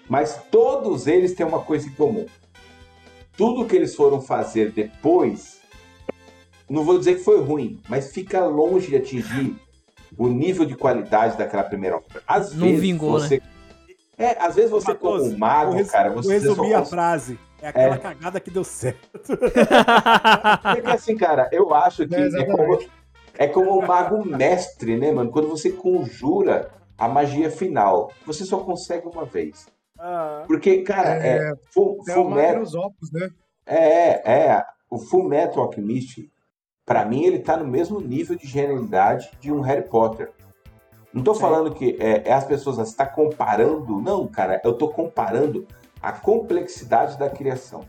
Speaker 3: mas todos eles têm uma coisa em comum. Tudo que eles foram fazer depois não vou dizer que foi ruim, mas fica longe de atingir o nível de qualidade daquela primeira obra. Às
Speaker 1: Não
Speaker 3: vezes
Speaker 1: vingou, né?
Speaker 3: você... É, às vezes você como
Speaker 4: Matoso,
Speaker 3: um mago,
Speaker 4: Vou res-
Speaker 3: cara,
Speaker 4: vou
Speaker 3: você só
Speaker 4: resumir a frase. É aquela
Speaker 3: É.
Speaker 4: cagada que deu certo.
Speaker 3: Porque assim, cara, eu acho que
Speaker 2: É,
Speaker 3: é como, é como o mago mestre, né, mano? Quando você conjura a magia final, você só consegue uma vez.
Speaker 4: Ah,
Speaker 3: Porque, cara, é,
Speaker 2: É,
Speaker 3: full,
Speaker 2: é
Speaker 3: full
Speaker 2: o
Speaker 3: metal,
Speaker 2: Opus, né?
Speaker 3: É, é. O Full Metal Alchemist, pra mim, ele tá no mesmo nível de genialidade de um Harry Potter. Não tô falando que é, é as pessoas, você tá comparando. Não, cara, eu tô comparando a complexidade da criação.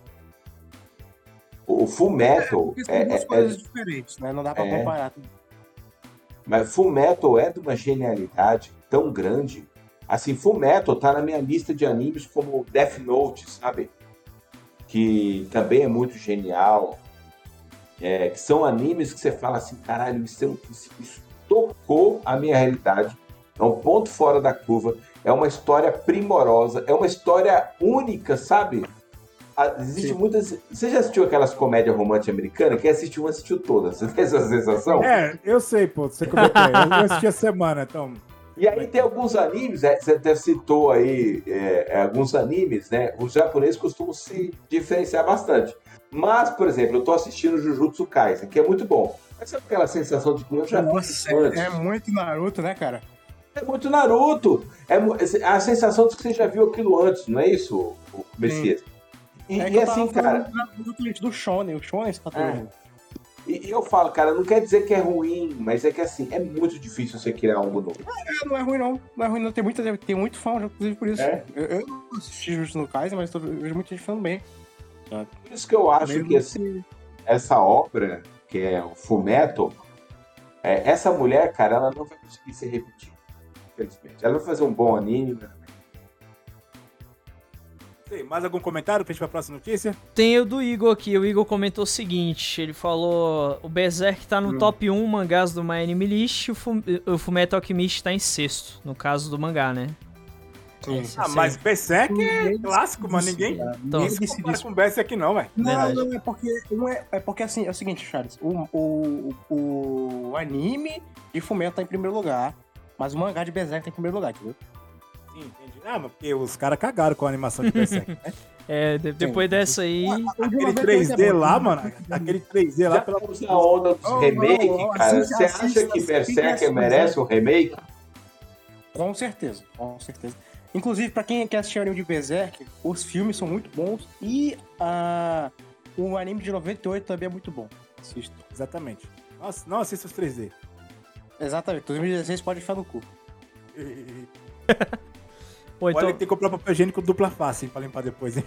Speaker 3: O, Full Metal
Speaker 2: são
Speaker 3: é,
Speaker 2: duas
Speaker 3: é-
Speaker 2: coisas
Speaker 3: é-
Speaker 2: diferentes, né? Não dá pra
Speaker 3: É.
Speaker 2: comparar.
Speaker 3: mas Full Metal é de uma genialidade tão grande. Assim, Full Metal tá na minha lista de animes como Death Note, sabe? Que também é muito genial. É, que são animes que você fala assim, caralho, isso, é isso- tocou a minha realidade. É um ponto fora da curva. É uma história primorosa. É uma história única, sabe? Ah, Existe muitas. Você já assistiu aquelas comédias românticas americanas? Quem assistiu, assistiu todas. Você tem essa sensação?
Speaker 4: É, eu sei, pô, você. Eu eu assisti a semana, então.
Speaker 3: E aí tem alguns animes, é, você até citou aí é, é, alguns animes, né? Os japoneses costumam se diferenciar bastante. Mas, por exemplo, eu tô assistindo Jujutsu Kaisen, que é muito bom. Mas sabe aquela sensação de que eu já vi isso antes?
Speaker 2: É muito Naruto, né, cara?
Speaker 3: É muito Naruto. É a sensação de que você já viu aquilo antes, não é isso, Messias? E,
Speaker 2: é
Speaker 3: e assim, cara,
Speaker 2: falando exatamente do Shonen. O Shonen está
Speaker 3: É. e, e eu falo, cara, não quer dizer que é ruim, mas é que assim, é muito difícil você criar algo novo.
Speaker 2: É, não é ruim não. Não é ruim não. Tem, muita, tem muito fã, inclusive por isso.
Speaker 3: É?
Speaker 2: Eu, eu não assisti Jujutsu no Kaisen, mas tô, eu vejo muita gente falando bem.
Speaker 3: Por isso que eu acho
Speaker 2: Mesmo
Speaker 3: que assim, essa obra, que é o Fullmetal, é, essa mulher, cara, ela não vai conseguir ser repetida. Infelizmente. Ela vai fazer um bom anime,
Speaker 4: Sei, mais algum comentário pra gente pra próxima notícia?
Speaker 1: Tem o do Igor aqui. O Igor comentou o seguinte: ele falou. O Berserk tá no top 1 mangás do My Anime List e o, Fu- o Fullmetal Alchemist tá em sexto, no caso do mangá, né?
Speaker 2: Sim.
Speaker 4: Ah,
Speaker 1: esse-
Speaker 4: mas Berserk é clássico, mano. Ninguém,
Speaker 1: Então,
Speaker 4: ninguém se compara com Berserk, não, velho.
Speaker 2: Não, não, é porque, um é, é porque assim, é o seguinte, Charles. O, o, o, o anime de Fumeto tá em primeiro lugar, mas o mangá de Berserk tá em primeiro lugar, entendeu?
Speaker 4: Sim. Ah, mas porque os caras cagaram com a animação de Berserk. né?
Speaker 1: é, de- depois dessa aí.
Speaker 4: Aquele 3D lá, mano. Aquele 3D lá,
Speaker 3: Já
Speaker 4: pela
Speaker 3: na onda dos
Speaker 2: Oh,
Speaker 3: remake,
Speaker 2: oh, oh,
Speaker 3: cara. Você
Speaker 2: assiste-
Speaker 3: acha que Berserk merece um remake?
Speaker 2: Com certeza, com certeza. Inclusive, pra quem quer assistir o anime de Berserk, os filmes são muito bons e ah, o anime de 98 também é muito bom. Assista.
Speaker 4: Exatamente. Nossa, não assista os 3D.
Speaker 2: Exatamente, 2016 pode ficar no cu.
Speaker 1: Pô, então,
Speaker 4: Olha que tem que comprar papel higiênico dupla face, hein, pra limpar depois, hein?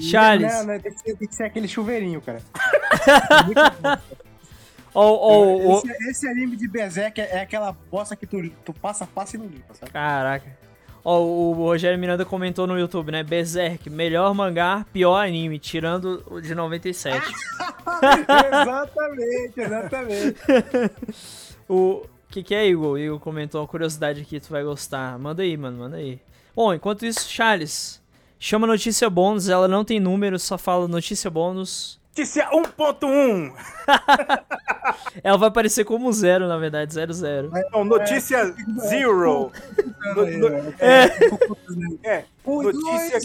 Speaker 1: Charles.
Speaker 2: Não, não, tem, que ser, tem que ser aquele chuveirinho, cara.
Speaker 1: ó, ó,
Speaker 2: esse, esse anime de Berserk é, é aquela bosta que tu, tu passa, passa e não limpa, sabe?
Speaker 1: Caraca. Ó, o Rogério Miranda comentou no YouTube, né? Berserk, melhor mangá, pior anime, tirando o de 97.
Speaker 2: exatamente, exatamente.
Speaker 1: O que que é, Igor? Igor comentou uma curiosidade aqui, tu vai gostar. Manda aí, mano, manda aí. Bom, enquanto isso, Charles, chama notícia bônus, ela não tem número, só fala notícia bônus.
Speaker 4: Notícia 1.1.
Speaker 1: Ela vai aparecer como zero, na verdade, zero zero.
Speaker 4: Não, notícia zero. No- no- É,
Speaker 2: Um,
Speaker 4: notícia.
Speaker 2: dois,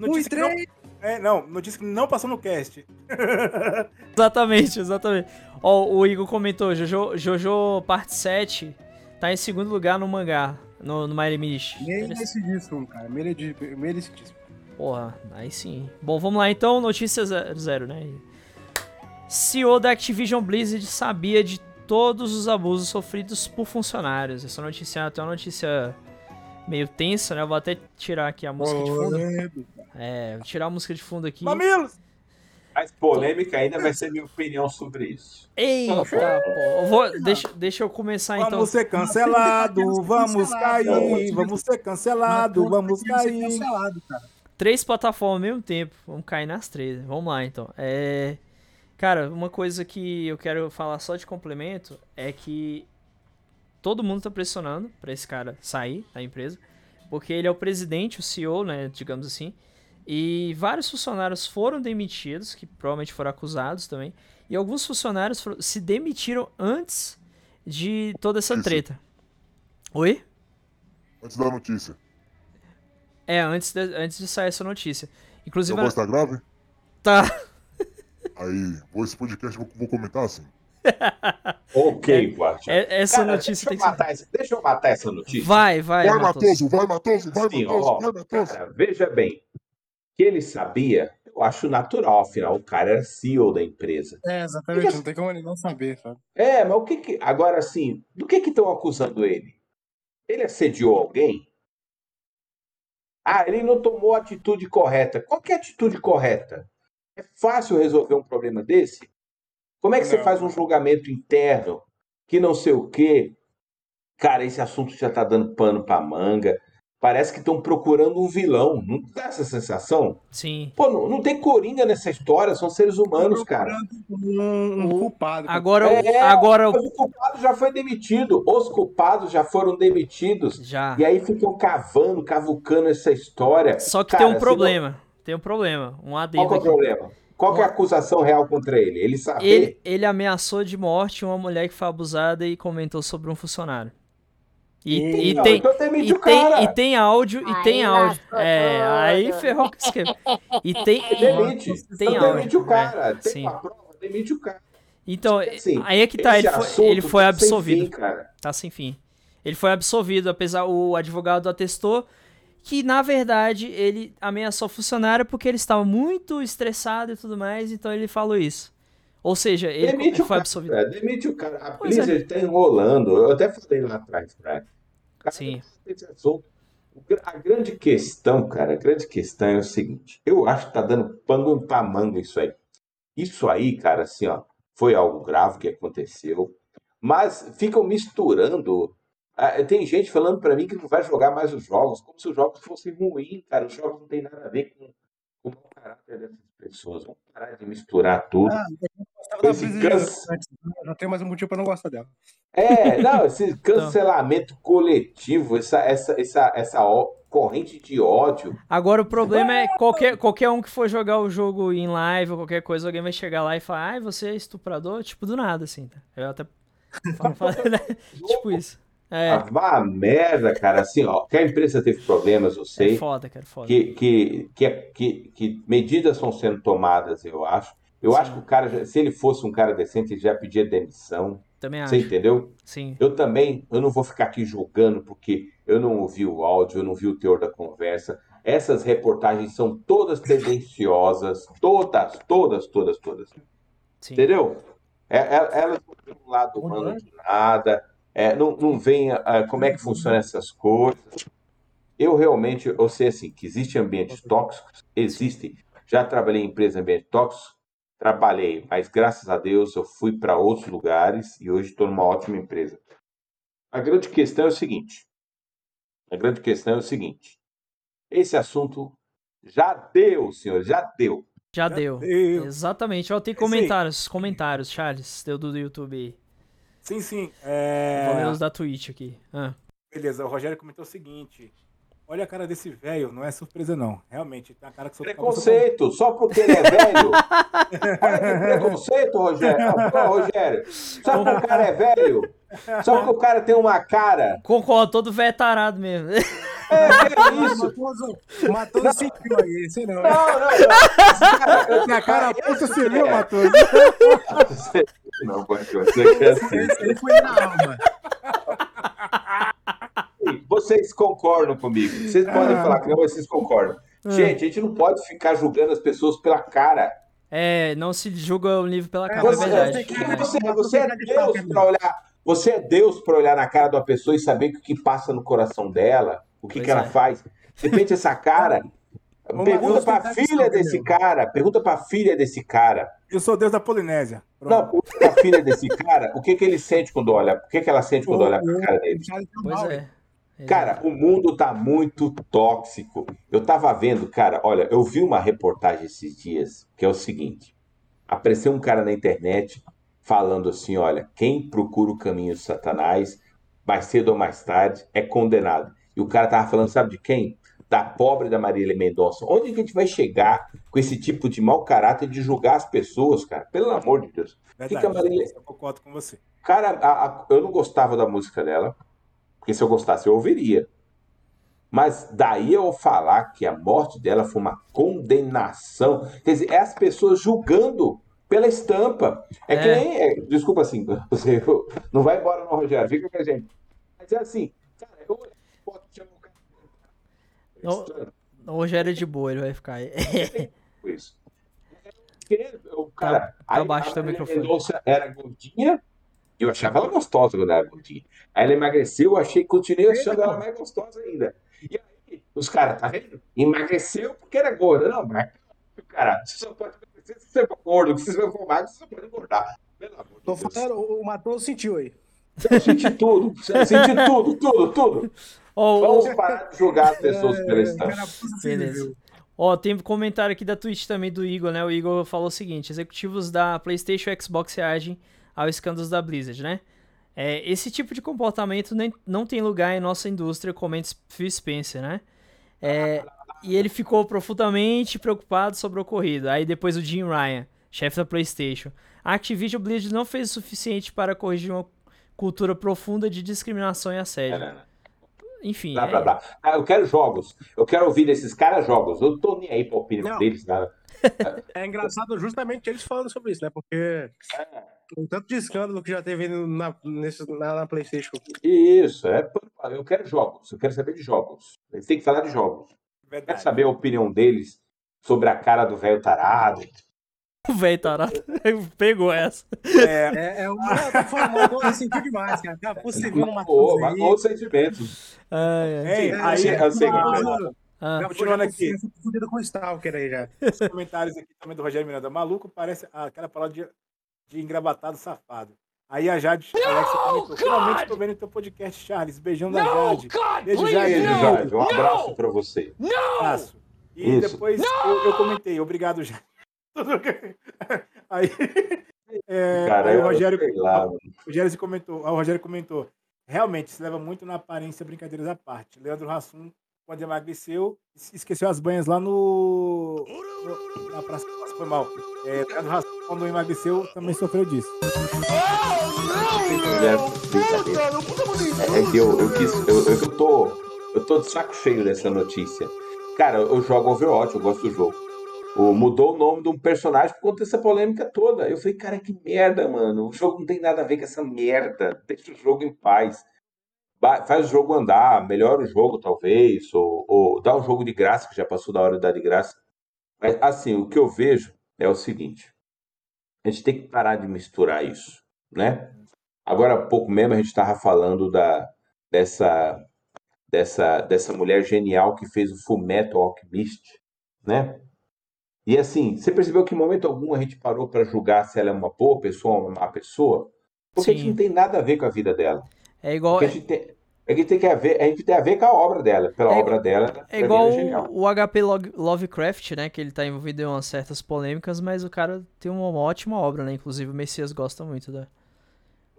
Speaker 2: um e
Speaker 4: Notícia não,
Speaker 2: três.
Speaker 4: É, não, notícia que não passou no cast.
Speaker 1: Exatamente, exatamente. Ó, o Igor comentou, Jojo, Jojo parte 7 tá em segundo lugar no mangá, no, no My List.
Speaker 2: Merecidíssimo, cara. Merecidíssimo.
Speaker 1: Porra, aí sim. Bom, vamos lá então, notícia zero, zero, né? CEO da Activision Blizzard sabia de todos os abusos sofridos por funcionários. Essa notícia é até uma notícia meio tensa, né? Eu vou até tirar aqui a música de fundo. É, vou tirar a música de fundo aqui.
Speaker 4: Mamilos!
Speaker 3: Mas polêmica ainda vai ser minha opinião sobre isso.
Speaker 1: Eita, pô. Eu vou, deixa, deixa eu começar então.
Speaker 4: Vamos ser cancelados, vamos cair, vamos ser cancelados, vamos cair.
Speaker 2: cancelado, cara.
Speaker 1: três plataformas ao mesmo tempo. Vamos cair nas três. Vamos lá, então. É... Cara, uma coisa que eu quero falar só de complemento é que todo mundo tá pressionando pra esse cara sair da empresa, porque ele é o presidente, o CEO, né, digamos assim, e vários funcionários foram demitidos, que provavelmente foram acusados também, e alguns funcionários foram- se demitiram antes de toda essa
Speaker 5: Isso.
Speaker 1: treta. Oi?
Speaker 5: Antes da notícia.
Speaker 1: É, antes de, antes de sair essa notícia.
Speaker 5: Sua
Speaker 1: Inclusive,
Speaker 5: voz tá grave?
Speaker 1: tá.
Speaker 5: Aí, vou esse podcast, vou, vou comentar assim.
Speaker 3: Ok, Guardião.
Speaker 1: É- essa
Speaker 3: Cara,
Speaker 1: notícia
Speaker 3: deixa
Speaker 1: tem
Speaker 3: eu,
Speaker 1: que
Speaker 3: matar essa, deixa eu matar essa notícia.
Speaker 1: Vai, vai,
Speaker 5: Vai,
Speaker 1: Matoso.
Speaker 5: Matoso, vai, Matoso, vai, Matoso,
Speaker 3: ó,
Speaker 5: vai, Matoso.
Speaker 3: cara, veja bem. Que ele sabia, eu acho natural, afinal, o cara era CEO da empresa.
Speaker 2: É, exatamente. Não tem como ele não saber, sabe?
Speaker 3: É, mas o que que. Agora, assim, do que que estão acusando ele? Ele assediou alguém? Ah, ele não tomou a atitude correta. Qual que é a atitude correta? É fácil resolver um problema desse? Como é que você
Speaker 2: Não.
Speaker 3: faz um julgamento interno que não sei o quê? Cara, esse assunto já tá dando pano pra manga. Parece que estão procurando um vilão. Não dá essa sensação?
Speaker 1: Sim.
Speaker 3: Pô, não, não tem coringa nessa história, são seres humanos, cara.
Speaker 2: Um, um
Speaker 1: O-
Speaker 2: culpado.
Speaker 1: Agora, o-
Speaker 3: É,
Speaker 1: agora o-
Speaker 3: culpado já foi demitido. Os culpados já foram demitidos.
Speaker 1: já.
Speaker 3: E aí ficam cavando, cavucando essa história.
Speaker 1: Só que
Speaker 3: Cara,
Speaker 1: tem um problema. tem um problema, um
Speaker 3: Qual
Speaker 1: adendo
Speaker 3: que é o problema? Qual que é a acusação real contra ele? Ele sabe.
Speaker 1: Ele, ele ameaçou de morte uma mulher que foi abusada e comentou sobre um funcionário. E, e tem,
Speaker 3: então demite
Speaker 1: e
Speaker 3: o
Speaker 1: tem, e tem áudio, e
Speaker 6: Aí
Speaker 1: tem áudio.
Speaker 6: lascou
Speaker 1: É, aí
Speaker 6: tudo.
Speaker 1: ferrou com o esquema. E tem.
Speaker 3: Demite.
Speaker 1: Tem
Speaker 3: Então demite
Speaker 1: áudio.
Speaker 3: o cara.
Speaker 1: é,
Speaker 3: Tem
Speaker 1: sim.
Speaker 3: uma prova, demite o cara.
Speaker 1: Então,
Speaker 3: Assim,
Speaker 1: aí é que tá, ele foi, ele foi
Speaker 3: tá sem
Speaker 1: absolvido.
Speaker 3: fim, cara.
Speaker 1: Tá sem fim. Ele foi absolvido, apesar o advogado atestou que na verdade ele ameaçou o funcionário porque ele estava muito estressado e tudo mais, então ele falou isso. Ou seja, ele,
Speaker 3: Demite
Speaker 1: foi absolvido.
Speaker 3: cara, Demite o cara. A
Speaker 1: Pois é.
Speaker 3: Blizzard tá enrolando. Eu até falei lá atrás, cara. O cara
Speaker 1: Sim.
Speaker 3: esse assunto. A grande questão, cara, a grande questão é o seguinte: eu acho que tá dando pano pra manga isso aí. Isso aí, cara, assim, ó, foi algo grave que aconteceu, mas ficam misturando. Ah, Tem gente falando pra mim que não vai jogar mais os jogos, como se os jogos fossem ruins, cara. Os jogos não tem nada a ver com, com o caráter dessas pessoas. Vamos parar de misturar tudo.
Speaker 2: Ah, não tem mais um motivo pra não gostar dela.
Speaker 3: É, não, esse cancelamento coletivo, essa, essa, essa, essa ó- corrente de ódio.
Speaker 1: Agora o problema é qualquer, qualquer um que for jogar o jogo em live ou qualquer coisa, alguém vai chegar lá e falar, ai, você é estuprador? Tipo, do nada, assim, tá? Eu até. falo- falo, né? tipo isso. É,
Speaker 3: Ah, vá merda, cara. Assim, ó, que a empresa teve problemas, eu
Speaker 1: é
Speaker 3: sei.
Speaker 1: foda, cara, foda.
Speaker 3: que, que, que, que, que medidas estão sendo tomadas, eu acho. Eu
Speaker 1: Sim.
Speaker 3: acho que o cara, se ele fosse um cara decente, ele já pedia demissão.
Speaker 1: Também acho.
Speaker 3: Você entendeu?
Speaker 1: Sim.
Speaker 3: Eu também, eu não vou ficar aqui julgando porque eu não ouvi o áudio, eu não vi o teor da conversa. Essas reportagens são todas tendenciosas, todas, todas, todas, todas.
Speaker 1: Sim.
Speaker 3: Entendeu? É, é- elas não têm um lado humano de nada, é, não, não vem ah, como é que funcionam essas coisas. Eu realmente, eu sei assim, que existem ambientes tóxicos, existem. Já trabalhei em empresa em ambiente tóxico, trabalhei, mas graças a Deus eu fui para outros lugares e hoje estou numa ótima empresa. A grande questão é o seguinte, a grande questão é o seguinte, esse assunto já deu, senhor, já deu.
Speaker 1: Já,
Speaker 4: Já
Speaker 1: deu.
Speaker 4: deu.
Speaker 1: Exatamente. Ó, tem
Speaker 4: aí.
Speaker 1: comentários, comentários, Charles, deu do YouTube aí.
Speaker 4: Sim, sim. É...
Speaker 1: os da Twitch aqui. Ah.
Speaker 4: Beleza, o Rogério comentou o seguinte. Olha a cara desse velho, não é surpresa não. Realmente, tem a cara que só
Speaker 3: Preconceito, só porque ele é velho. Olha que preconceito, Rogério. Ah, pô, Rogério, só porque o cara é velho. Só porque o cara tem uma cara.
Speaker 1: Concordo, todo velho é tarado mesmo.
Speaker 3: É, que é isso?
Speaker 2: Matoso, o Matoso sentiu aí, sei não.
Speaker 3: Não, não, não. Esse cara, eu-
Speaker 4: Tem a cara puta civil,
Speaker 3: é.
Speaker 4: Matheus.
Speaker 3: Não, pode você que é assim.
Speaker 2: Esse foi na alma.
Speaker 3: Vocês concordam comigo. Vocês podem falar que não, mas vocês concordam. Gente, a gente não pode ficar julgando as pessoas pela cara.
Speaker 1: É, não se julga o livro pela capa, é
Speaker 3: Você,
Speaker 1: verdade.
Speaker 2: que-
Speaker 1: É.
Speaker 3: você, você é Deus para olhar. Você é Deus para olhar na cara de uma pessoa e saber o que passa no coração dela, o que,
Speaker 1: Pois
Speaker 3: que ela
Speaker 1: é.
Speaker 3: faz. De repente, essa cara.
Speaker 2: Ô,
Speaker 3: Pergunta para a filha desse
Speaker 2: meu.
Speaker 3: cara. Pergunta para a filha desse cara.
Speaker 4: Eu sou Deus da Polinésia.
Speaker 3: Não,
Speaker 4: Pronto.
Speaker 3: pergunta para a filha desse cara. O que, que ele sente quando olha? O que, que ela sente quando olha para a cara dele?
Speaker 2: Deu
Speaker 1: Pois é.
Speaker 3: Cara, o mundo tá muito tóxico. Eu tava vendo, cara, olha, eu vi uma reportagem esses dias que é o seguinte: apareceu um cara na internet falando assim: olha, quem procura o caminho de Satanás, mais cedo ou mais tarde, é condenado. E o cara tava falando, sabe de quem? Da pobre da Marília Mendonça. Onde que a gente vai chegar com esse tipo de mau caráter de julgar as pessoas, cara? Pelo amor de Deus.
Speaker 4: Verdade.
Speaker 3: Fica, Marília.
Speaker 4: Eu concordo com você.
Speaker 3: Cara, a- a- eu não gostava da música dela, porque se eu gostasse eu ouviria. Mas daí eu falar que a morte dela foi uma condenação, quer dizer, é as pessoas julgando pela estampa. É, que
Speaker 1: É.
Speaker 3: nem, é, desculpa assim, você não vai embora não, Rogério, fica com a gente. Mas é assim, cara, eu chamar o
Speaker 1: Rogério é de boa, ele vai ficar.
Speaker 3: com isso. Porque o cara,
Speaker 1: Tá- tá
Speaker 3: aí
Speaker 1: baixo teu microfone.
Speaker 3: Era gordinha, eu achava ela gostosa quando era gordinha. Aí ela emagreceu, eu achei, continuei achando ela mais gostosa ainda. E aí, os caras, tá vendo? Emagreceu porque era gorda. Não, mas, cara, você só pode emagrecer se você for gordo, se você for magro, você só pode engordar. Pelo amor de
Speaker 2: Tô
Speaker 3: Deus.
Speaker 2: falando, o o Matoso sentiu aí.
Speaker 3: Eu senti tudo, eu senti tudo, tudo, tudo.
Speaker 1: Ó, o-
Speaker 3: Vamos parar de julgar as pessoas pela.
Speaker 2: Cara, puta
Speaker 1: Beleza. Ó, tem um comentário aqui da Twitch também do Igor, né? O Igor falou o seguinte: executivos da PlayStation e Xbox reagem ao escândalos da Blizzard, né? É, esse tipo de comportamento nem, não tem lugar em nossa indústria, comenta Phil Spencer, né? É, E ele ficou profundamente preocupado sobre o ocorrido. Aí depois o Jim Ryan, chefe da PlayStation. A Activision Blizzard não fez o suficiente para corrigir uma cultura profunda de discriminação e assédio.
Speaker 3: Não, não, não.
Speaker 1: Enfim,
Speaker 3: Blá,
Speaker 1: é-
Speaker 3: blá, blá. Ah, eu quero jogos. Eu quero ouvir desses caras jogos. Eu tô nem aí pra opinião
Speaker 2: Não.
Speaker 3: deles, cara.
Speaker 2: É engraçado justamente eles falando sobre isso, né? Porque o tanto de escândalo que já teve na, nesse, na, na PlayStation.
Speaker 3: Isso, é. Eu quero jogos. Eu quero saber de jogos. Eles têm que falar de jogos. Eu quero
Speaker 4: Verdade.
Speaker 3: saber a opinião deles sobre a cara do velho tarado.
Speaker 1: o velho tarado pegou essa.
Speaker 4: É,
Speaker 2: É, é uma. Eu tô falando, eu senti demais, cara. Cara, você viu no
Speaker 3: Magoou,
Speaker 2: Matheus aí.
Speaker 3: magoou os sentimentos.
Speaker 1: Ai, ai.
Speaker 4: Ei,
Speaker 2: É,
Speaker 4: aí,
Speaker 3: eu sei que é
Speaker 2: não, não,
Speaker 1: Ah,
Speaker 2: já
Speaker 4: continuando
Speaker 2: foi-
Speaker 4: aqui.
Speaker 2: fudido com o Stalker aí já.
Speaker 4: os comentários aqui também do Rogério Miranda. Maluco parece aquela palavra de, de engravatado safado. Aí a Jade comentou. Finalmente tô vendo teu podcast, Charles. Beijão da Jade. Beijo, Jade.
Speaker 3: Beijo, Jade. Um abraço pra você.
Speaker 4: Abraço. E
Speaker 3: Isso.
Speaker 4: depois eu, eu comentei, obrigado, Jade. Aí, é,
Speaker 3: Cara,
Speaker 4: aí o
Speaker 3: eu
Speaker 4: Rogério,
Speaker 3: lá,
Speaker 4: o Rogério comentou, ah, o Rogério comentou, realmente se leva muito na aparência, brincadeiras à parte. Leandro Hassum, quando emagreceu, es- esqueceu as banhas lá no, no- na praça, foi mal. É, Leandro Hassum, quando emagreceu, também sofreu disso.
Speaker 3: É que eu, eu quis. Eu, eu, eu tô. Eu tô de saco cheio dessa notícia. Cara, eu jogo Overwatch, eu gosto do jogo. Mudou o nome de um personagem por conta dessa polêmica toda. Eu falei, cara, que merda, mano. O jogo não tem nada a ver com essa merda. Deixa o jogo em paz. Faz o jogo andar, melhora o jogo, talvez, ou, ou dá o jogo de graça, que já passou da hora de dar de graça. Mas, assim, o que eu vejo é o seguinte: a gente tem que parar de misturar isso, né? Agora há pouco mesmo a gente estava falando da, dessa, dessa, dessa mulher genial que fez o Fullmetal Alchemist, né? E assim, você percebeu que em momento algum a gente parou para julgar se ela é uma boa pessoa ou uma má pessoa? Porque a gente
Speaker 1: Sim.
Speaker 3: não tem nada a ver com a vida dela.
Speaker 1: é igual,
Speaker 3: Porque a gente tem, a gente tem que ver, a gente tem a ver com a obra dela. Pela
Speaker 1: É
Speaker 3: obra dela, pra
Speaker 1: é igual
Speaker 3: é
Speaker 1: o, o HP Lovecraft, né? Que ele tá envolvido em umas certas polêmicas, mas o cara tem uma ótima obra, né? Inclusive o Messias gosta muito da-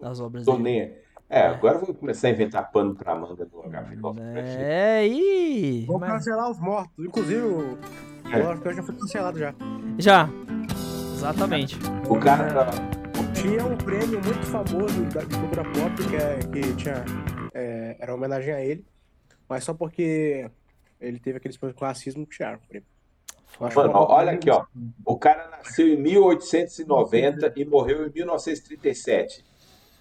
Speaker 1: das obras
Speaker 3: Tô
Speaker 1: dele.
Speaker 3: nem- É, agora eu vou começar a inventar pano pra manga do HP Lovecraft.
Speaker 1: É, ih,
Speaker 2: Vou
Speaker 1: mas-
Speaker 2: cancelar os mortos. Inclusive, o
Speaker 3: É.
Speaker 2: Lovecraft já foi cancelado já.
Speaker 1: já. Exatamente.
Speaker 3: O cara.
Speaker 2: Tinha um prêmio muito famoso da- de cultura pop que, é, que tinha. é, era uma homenagem a ele. Mas só porque ele teve aqueles problemas com racismo, tiraram o prêmio. Eu acho
Speaker 3: Mano, ó, olha aqui, ó. O cara nasceu em 1890 e morreu em 1937.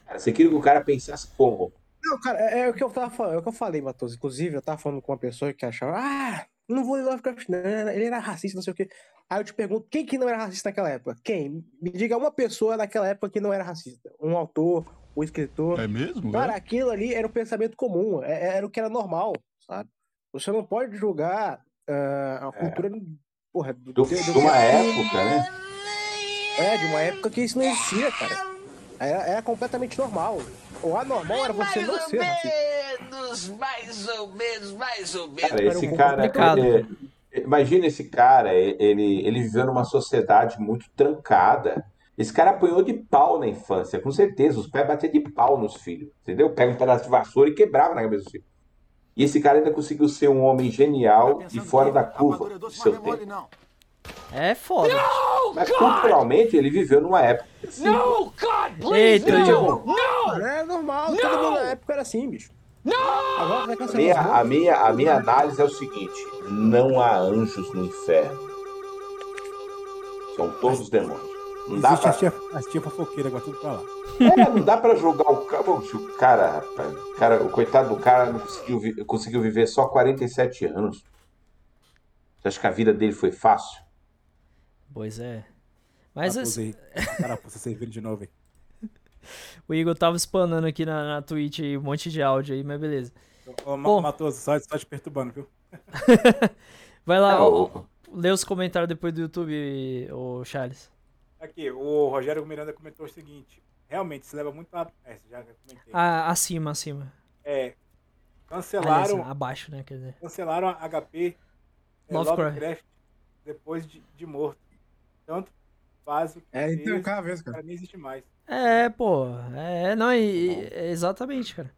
Speaker 3: Cara, você queria que o cara pensasse como?
Speaker 2: Não, cara, é, é o que eu tava falando, é o que eu falei, Matheus. Inclusive, eu tava falando com uma pessoa que achava, ah, não vou ler Lovecraft, não, ele era racista, não sei o quê. Aí eu te pergunto, quem que não era racista naquela época? Quem? Me diga uma pessoa naquela época que não era racista. Um autor, um escritor.
Speaker 5: É mesmo?
Speaker 2: Cara, aquilo ali era o pensamento comum, é- era o que era normal, sabe? Você não pode julgar ah, a cultura, porra, do,
Speaker 3: É. Do-
Speaker 2: do-
Speaker 3: de uma época, né?
Speaker 2: É, de uma época que isso não existia, cara. Era, era completamente normal. O anormal era você não ser racista.
Speaker 6: Menos, mais ou menos, mais ou menos.
Speaker 3: Cara, esse cara. é- é- imagina esse cara, ele, ele viveu numa sociedade muito trancada. Esse cara apanhou de pau na infância, com certeza. Os pés batiam de pau nos filhos, entendeu? Pega um pedaço de vassoura e quebrava na cabeça dos filhos. E esse cara ainda conseguiu ser um homem genial e fora da curva do seu tempo.
Speaker 1: É foda.
Speaker 3: Mas culturalmente ele viveu numa época assim.
Speaker 6: No, God, please,
Speaker 1: Eita,
Speaker 6: no,
Speaker 1: Diogo.
Speaker 6: no,
Speaker 2: É normal, todo mundo na época era assim, bicho. Vai
Speaker 3: A minha, a, minha, a minha análise é o seguinte: não há anjos no inferno. São todos demônios. Não dá, pra,
Speaker 4: a tia, a tia fofoqueira, agora tudo pra lá.
Speaker 3: é, não dá pra julgar o cara. O cara, rapaz, o cara, o coitado do cara não conseguiu, vi- conseguiu viver só 47 anos. Você acha que a vida dele foi fácil?
Speaker 1: Pois é. Mas
Speaker 4: Carapuça
Speaker 1: esse-
Speaker 4: aí. Carapuça servindo de novo aí.
Speaker 1: o Igor tava spamando aqui na, na Twitch aí, um monte de áudio aí, mas beleza.
Speaker 4: Ô,
Speaker 1: Bom.
Speaker 4: Ma- Matoso, só, só te perturbando, viu?
Speaker 1: Vai lá,
Speaker 3: Não,
Speaker 1: ó,
Speaker 3: o-
Speaker 1: lê os comentários depois do YouTube, ô Charles.
Speaker 4: Aqui, o Rogério Miranda comentou o seguinte. Realmente, se leva muito a... É, já comentei.
Speaker 1: Ah, acima, acima.
Speaker 4: É,
Speaker 1: Aliás,
Speaker 4: cancelaram,
Speaker 1: abaixo, né? Quer dizer.
Speaker 4: cancelaram a HP é,
Speaker 1: Lovecraft.
Speaker 4: Lovecraft depois de, de morto. Tanto faz o que
Speaker 2: É, então, cada vez,
Speaker 4: o
Speaker 2: cara.
Speaker 4: cara nem existe mais.
Speaker 1: É, pô. É, não, e, e- é exatamente, cara.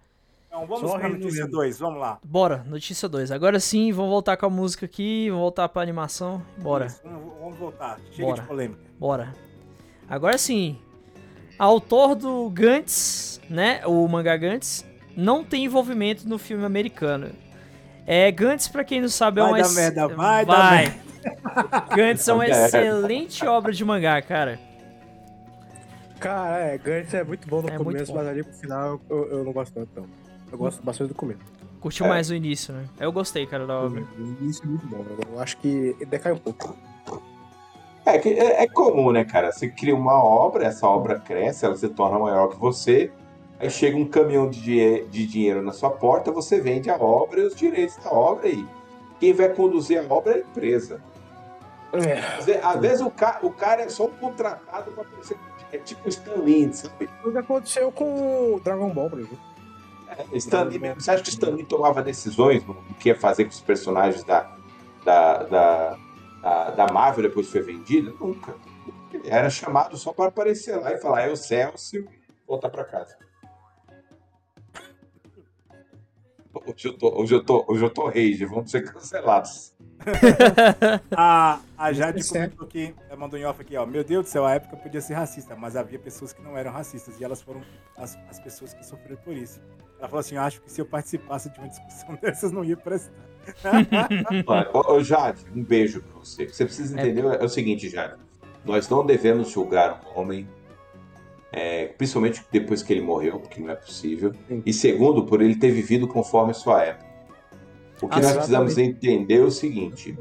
Speaker 4: Então vamos
Speaker 2: Só
Speaker 4: pra notícia 2, vamos lá.
Speaker 1: Bora, notícia 2. Agora sim, vamos voltar com a música aqui, vamos voltar pra animação. Bora,
Speaker 4: Isso, vamos, vamos voltar. Chega
Speaker 1: Bora.
Speaker 4: de polêmica.
Speaker 1: bora. Agora sim, autor do Gantz, né, o mangá Gantz, não tem envolvimento no filme americano. É, Gantz, pra quem não sabe, é
Speaker 4: Vai
Speaker 1: uma...
Speaker 4: dar merda, vai dar merda.
Speaker 1: Gantz é uma excelente obra de mangá, cara.
Speaker 2: Cara, é, Gantz é muito bom no
Speaker 1: É
Speaker 2: começo,
Speaker 1: bom.
Speaker 2: mas ali pro final eu, eu não gosto tanto, não. Eu gosto bastante do começo.
Speaker 1: Curtiu
Speaker 3: É.
Speaker 1: mais o início, né? Eu gostei, cara, da obra.
Speaker 2: Isso é muito bom. Eu acho que decai um pouco.
Speaker 3: É, que é, é comum, né, cara? Você cria uma obra, essa obra cresce, ela se torna maior que você. Aí chega um caminhão de, de dinheiro na sua porta, você vende a obra e os direitos da obra aí. Quem vai conduzir a obra é a empresa.
Speaker 2: É.
Speaker 3: Às ve- Às vezes o, ca- o cara é só um contratado para aparecer. É tipo o Stan Lee, sabe?
Speaker 2: O que aconteceu com o Dragon Ball, por exemplo.
Speaker 3: É, Stan Lee, você acha que Stan Lee tomava decisões no no que ia fazer com os personagens da, da, da, da, da Marvel depois que foi vendida? Nunca. Ele era chamado só para aparecer lá e falar, é o Celso e voltar para casa. Hoje eu tô, hoje eu tô, hoje eu tô rage, vamos ser cancelados.
Speaker 4: A, a Jade
Speaker 2: certo.
Speaker 4: comentou que, ela mandou em off aqui, ó. Meu Deus do céu, a época podia ser racista, mas havia pessoas que não eram racistas e elas foram as, as pessoas que sofreram por isso. Ela falou assim: Eu acho que se eu participasse de uma discussão dessas, não ia prestar.
Speaker 3: Ô, ô, Jade, um beijo pra você. O que você precisa entender é o seguinte, Jade. Nós não devemos julgar um homem, é, principalmente depois que ele morreu, porque não é possível.
Speaker 2: Sim.
Speaker 3: E segundo, por ele ter vivido conforme a sua época. O que
Speaker 1: Ah,
Speaker 3: nós precisamos entender é o seguinte: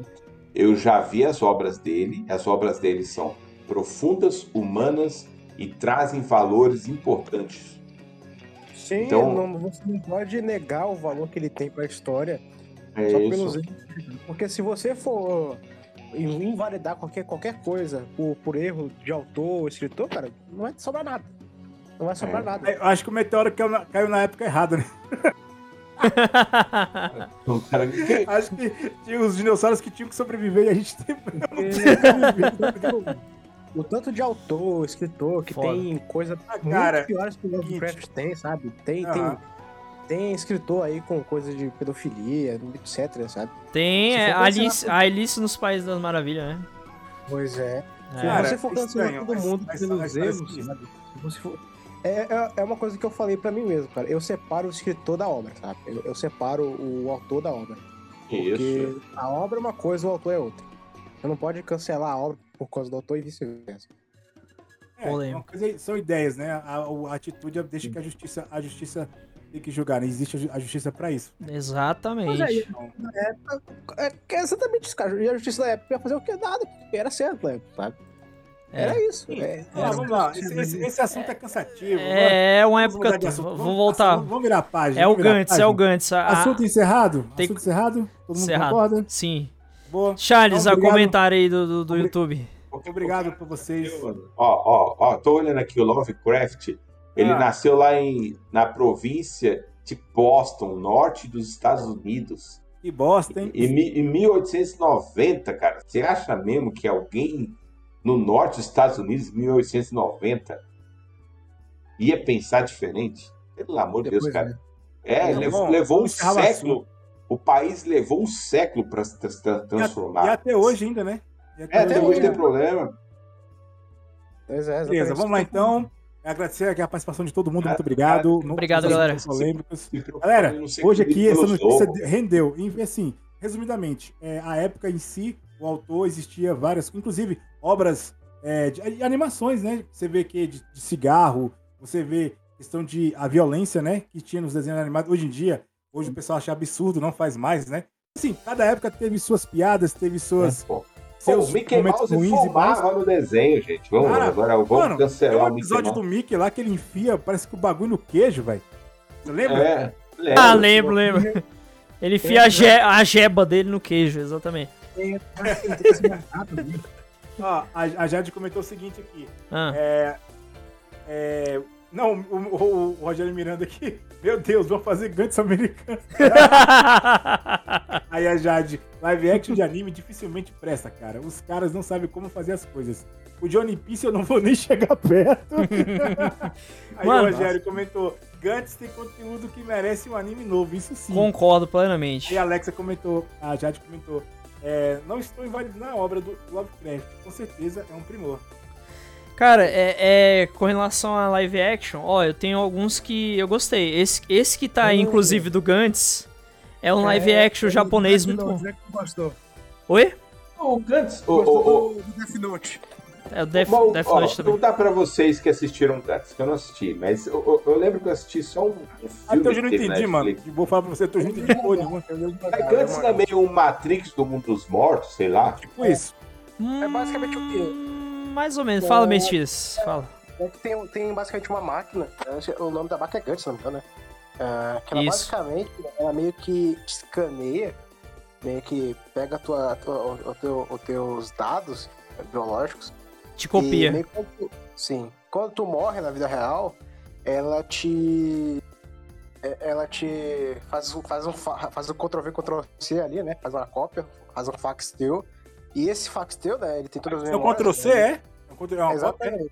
Speaker 3: eu já vi as obras dele, as obras dele são profundas, humanas e trazem valores importantes.
Speaker 2: Sim,
Speaker 3: Então-
Speaker 2: não, você não pode negar o valor que ele tem pra história
Speaker 3: É
Speaker 2: só
Speaker 3: isso.
Speaker 2: pelos erros. Porque se você for in- invalidar qualquer, qualquer coisa por, por erro de autor ou escritor, cara, não vai sobrar nada. Não vai sobrar
Speaker 3: É.
Speaker 2: nada.
Speaker 4: Eu acho que o meteoro caiu na, caiu na época errada, né?
Speaker 3: Então, cara,
Speaker 4: Acho que tinha os dinossauros que tinham que sobreviver e a gente tem.
Speaker 2: O tanto de autor, escritor, que
Speaker 1: Foda.
Speaker 2: tem coisa
Speaker 4: Ah,
Speaker 2: muito
Speaker 4: cara,
Speaker 2: piores que o Lovecraft tem, sabe? Tem, tem,
Speaker 4: Aham.
Speaker 2: tem escritor aí com coisa de pedofilia, etc, sabe?
Speaker 1: Tem
Speaker 2: Se
Speaker 1: é,
Speaker 2: pensar-
Speaker 1: Alice, a Alice nos Países das Maravilhas, né?
Speaker 2: Pois é. Se
Speaker 1: É.
Speaker 4: Cara,
Speaker 2: você for cancelar todo mundo pelos erros, sabe? Se você for- É, é, é uma coisa que eu falei pra mim mesmo, cara. Eu separo o escritor da obra, sabe? Eu, eu separo o autor da obra.
Speaker 3: isso.
Speaker 2: Porque a obra é uma coisa, o autor é outra. Você não pode cancelar a obra por causa do autor e vice-versa.
Speaker 4: É, coisa, são ideias, né? A, a atitude deixa que a justiça, a justiça tem que julgar, né? Existe a ju- a justiça pra isso.
Speaker 1: Exatamente.
Speaker 2: Mas aí-
Speaker 4: Então,
Speaker 2: É, que é exatamente isso, cara. E a justiça da época ia fazer o que? Nada. Era certo na época, sabe?
Speaker 1: É.
Speaker 2: Era isso. É,
Speaker 4: ah, vamos lá. Esse, esse- esse assunto é cansativo.
Speaker 1: É uma
Speaker 4: Vamos mudar
Speaker 1: época.
Speaker 4: de assunto.
Speaker 1: Vou
Speaker 4: Vamos-
Speaker 1: voltar.
Speaker 4: Vamos virar a página.
Speaker 1: É o
Speaker 4: vamos
Speaker 1: Gantz, é o. Gantz. a-
Speaker 4: Assunto encerrado?
Speaker 1: Tem-
Speaker 4: Assunto encerrado? Todo mundo
Speaker 1: Encerrado.
Speaker 4: concorda?
Speaker 1: Sim.
Speaker 4: Boa.
Speaker 1: Charles,
Speaker 4: Então,
Speaker 1: a comentário aí do, do, do YouTube.
Speaker 4: Obrigado por vocês.
Speaker 3: Ó, ó, ó, tô olhando aqui o Lovecraft. Ele
Speaker 4: Ah.
Speaker 3: nasceu lá em, na província de Boston, norte dos Estados Unidos,
Speaker 4: Que bosta, hein?
Speaker 3: em, em 1890, cara. Você acha mesmo que alguém no norte dos Estados Unidos, em 1890, ia pensar diferente? Pelo amor de Deus, cara.
Speaker 2: né?
Speaker 3: É,
Speaker 4: Não,
Speaker 3: levou, levou um
Speaker 4: o
Speaker 3: século. O país levou um século para se
Speaker 4: E,
Speaker 3: transformar.
Speaker 4: e até hoje ainda, né? E
Speaker 3: É, até hoje
Speaker 2: né?
Speaker 3: tem problema.
Speaker 2: Pois é,
Speaker 4: Beleza, vamos lá então. Agradecer aqui a participação de todo mundo.
Speaker 3: Ah,
Speaker 4: Muito obrigado. Não-
Speaker 1: Obrigado,
Speaker 4: não-
Speaker 1: galera.
Speaker 4: polêmicos. Galera, Hoje aqui essa notícia rendeu. E, assim, resumidamente, é, a época em si, o autor existia várias, inclusive obras é, de, de animações, né? Você vê que de, de cigarro, você vê questão de a violência, né? Que tinha nos desenhos animados. Hoje em dia, hoje o pessoal acha absurdo, não faz mais, né? Assim, cada época teve suas piadas, teve suas.
Speaker 3: Pô,
Speaker 4: seus
Speaker 3: o Mickey
Speaker 4: momentos
Speaker 3: Mouse
Speaker 4: ruins e bons.
Speaker 3: fumava no desenho, gente. Vamos
Speaker 4: Cara,
Speaker 3: agora, vamos
Speaker 4: Mano, tem
Speaker 3: cancelar
Speaker 4: um
Speaker 3: o Mickey
Speaker 4: episódio do Mickey lá que ele enfia, parece que o bagulho no queijo, velho. Você lembra?
Speaker 3: É, lembro.
Speaker 1: Ah, lembro, lembro. Ele enfia a, je- a jeba dele no queijo, exatamente.
Speaker 4: Ó, a, a Jade comentou o seguinte aqui.
Speaker 1: Ah,
Speaker 4: É, é, não, o, o- o Rogério Miranda aqui. Meu Deus, vão fazer Gantz americano. Aí a Jade, live action de anime dificilmente presta, cara. Os caras não sabem como fazer as coisas. O Johnny Piece eu não vou nem chegar perto. Aí
Speaker 1: Mano.
Speaker 4: o Rogério comentou: Gantz tem conteúdo que merece um anime novo, isso sim.
Speaker 1: Concordo plenamente.
Speaker 4: E a Alexa comentou, a Jade comentou, é, não estou invalidando a obra do Lovecraft, com certeza é um primor.
Speaker 1: Cara, é, é, com relação a live action, ó, eu tenho alguns que eu gostei. Esse, esse que tá aí, inclusive, do Gantz, é um live action japonês muito bom.
Speaker 2: Né.
Speaker 1: Oi?
Speaker 3: O Gantz, o, o, o,
Speaker 2: Gostou do, do Death Note.
Speaker 1: É o Death,
Speaker 3: Bom,
Speaker 1: Death
Speaker 3: ó,
Speaker 1: Note também.
Speaker 3: Não dá pra vocês que assistiram Guts, que eu não assisti, mas eu, eu- lembro que eu assisti só um, um filme.
Speaker 4: Até hoje eu não entendi, mano. Vou falar pra você, eu não entendi porra nenhuma.
Speaker 3: Guts não é meio um Matrix do mundo dos mortos, sei lá.
Speaker 4: Tipo isso.
Speaker 2: É basicamente o quê?
Speaker 1: Hum, Mais ou menos. Fala, Mestiço. Fala.
Speaker 2: É que tem, tem basicamente uma máquina, né, o nome da máquina é Guts, não me engano, né? Ah, que ela
Speaker 1: Isso.
Speaker 2: basicamente, ela meio que te escaneia, meio que pega a tua, a tua- o teu, os teus dados biológicos
Speaker 1: Te
Speaker 2: E
Speaker 1: copia.
Speaker 2: que quando sim. Quando tu morre na vida real, ela te. é- Ela te faz, um- faz, um, fa- faz um Ctrl-V, Ctrl-C ali, né? Faz uma cópia, faz um fax teu. E esse fax teu, né? Ele tem todas as
Speaker 4: É o
Speaker 2: memórias.
Speaker 4: Ctrl-C,
Speaker 2: né?
Speaker 4: é? É é?
Speaker 2: Exatamente.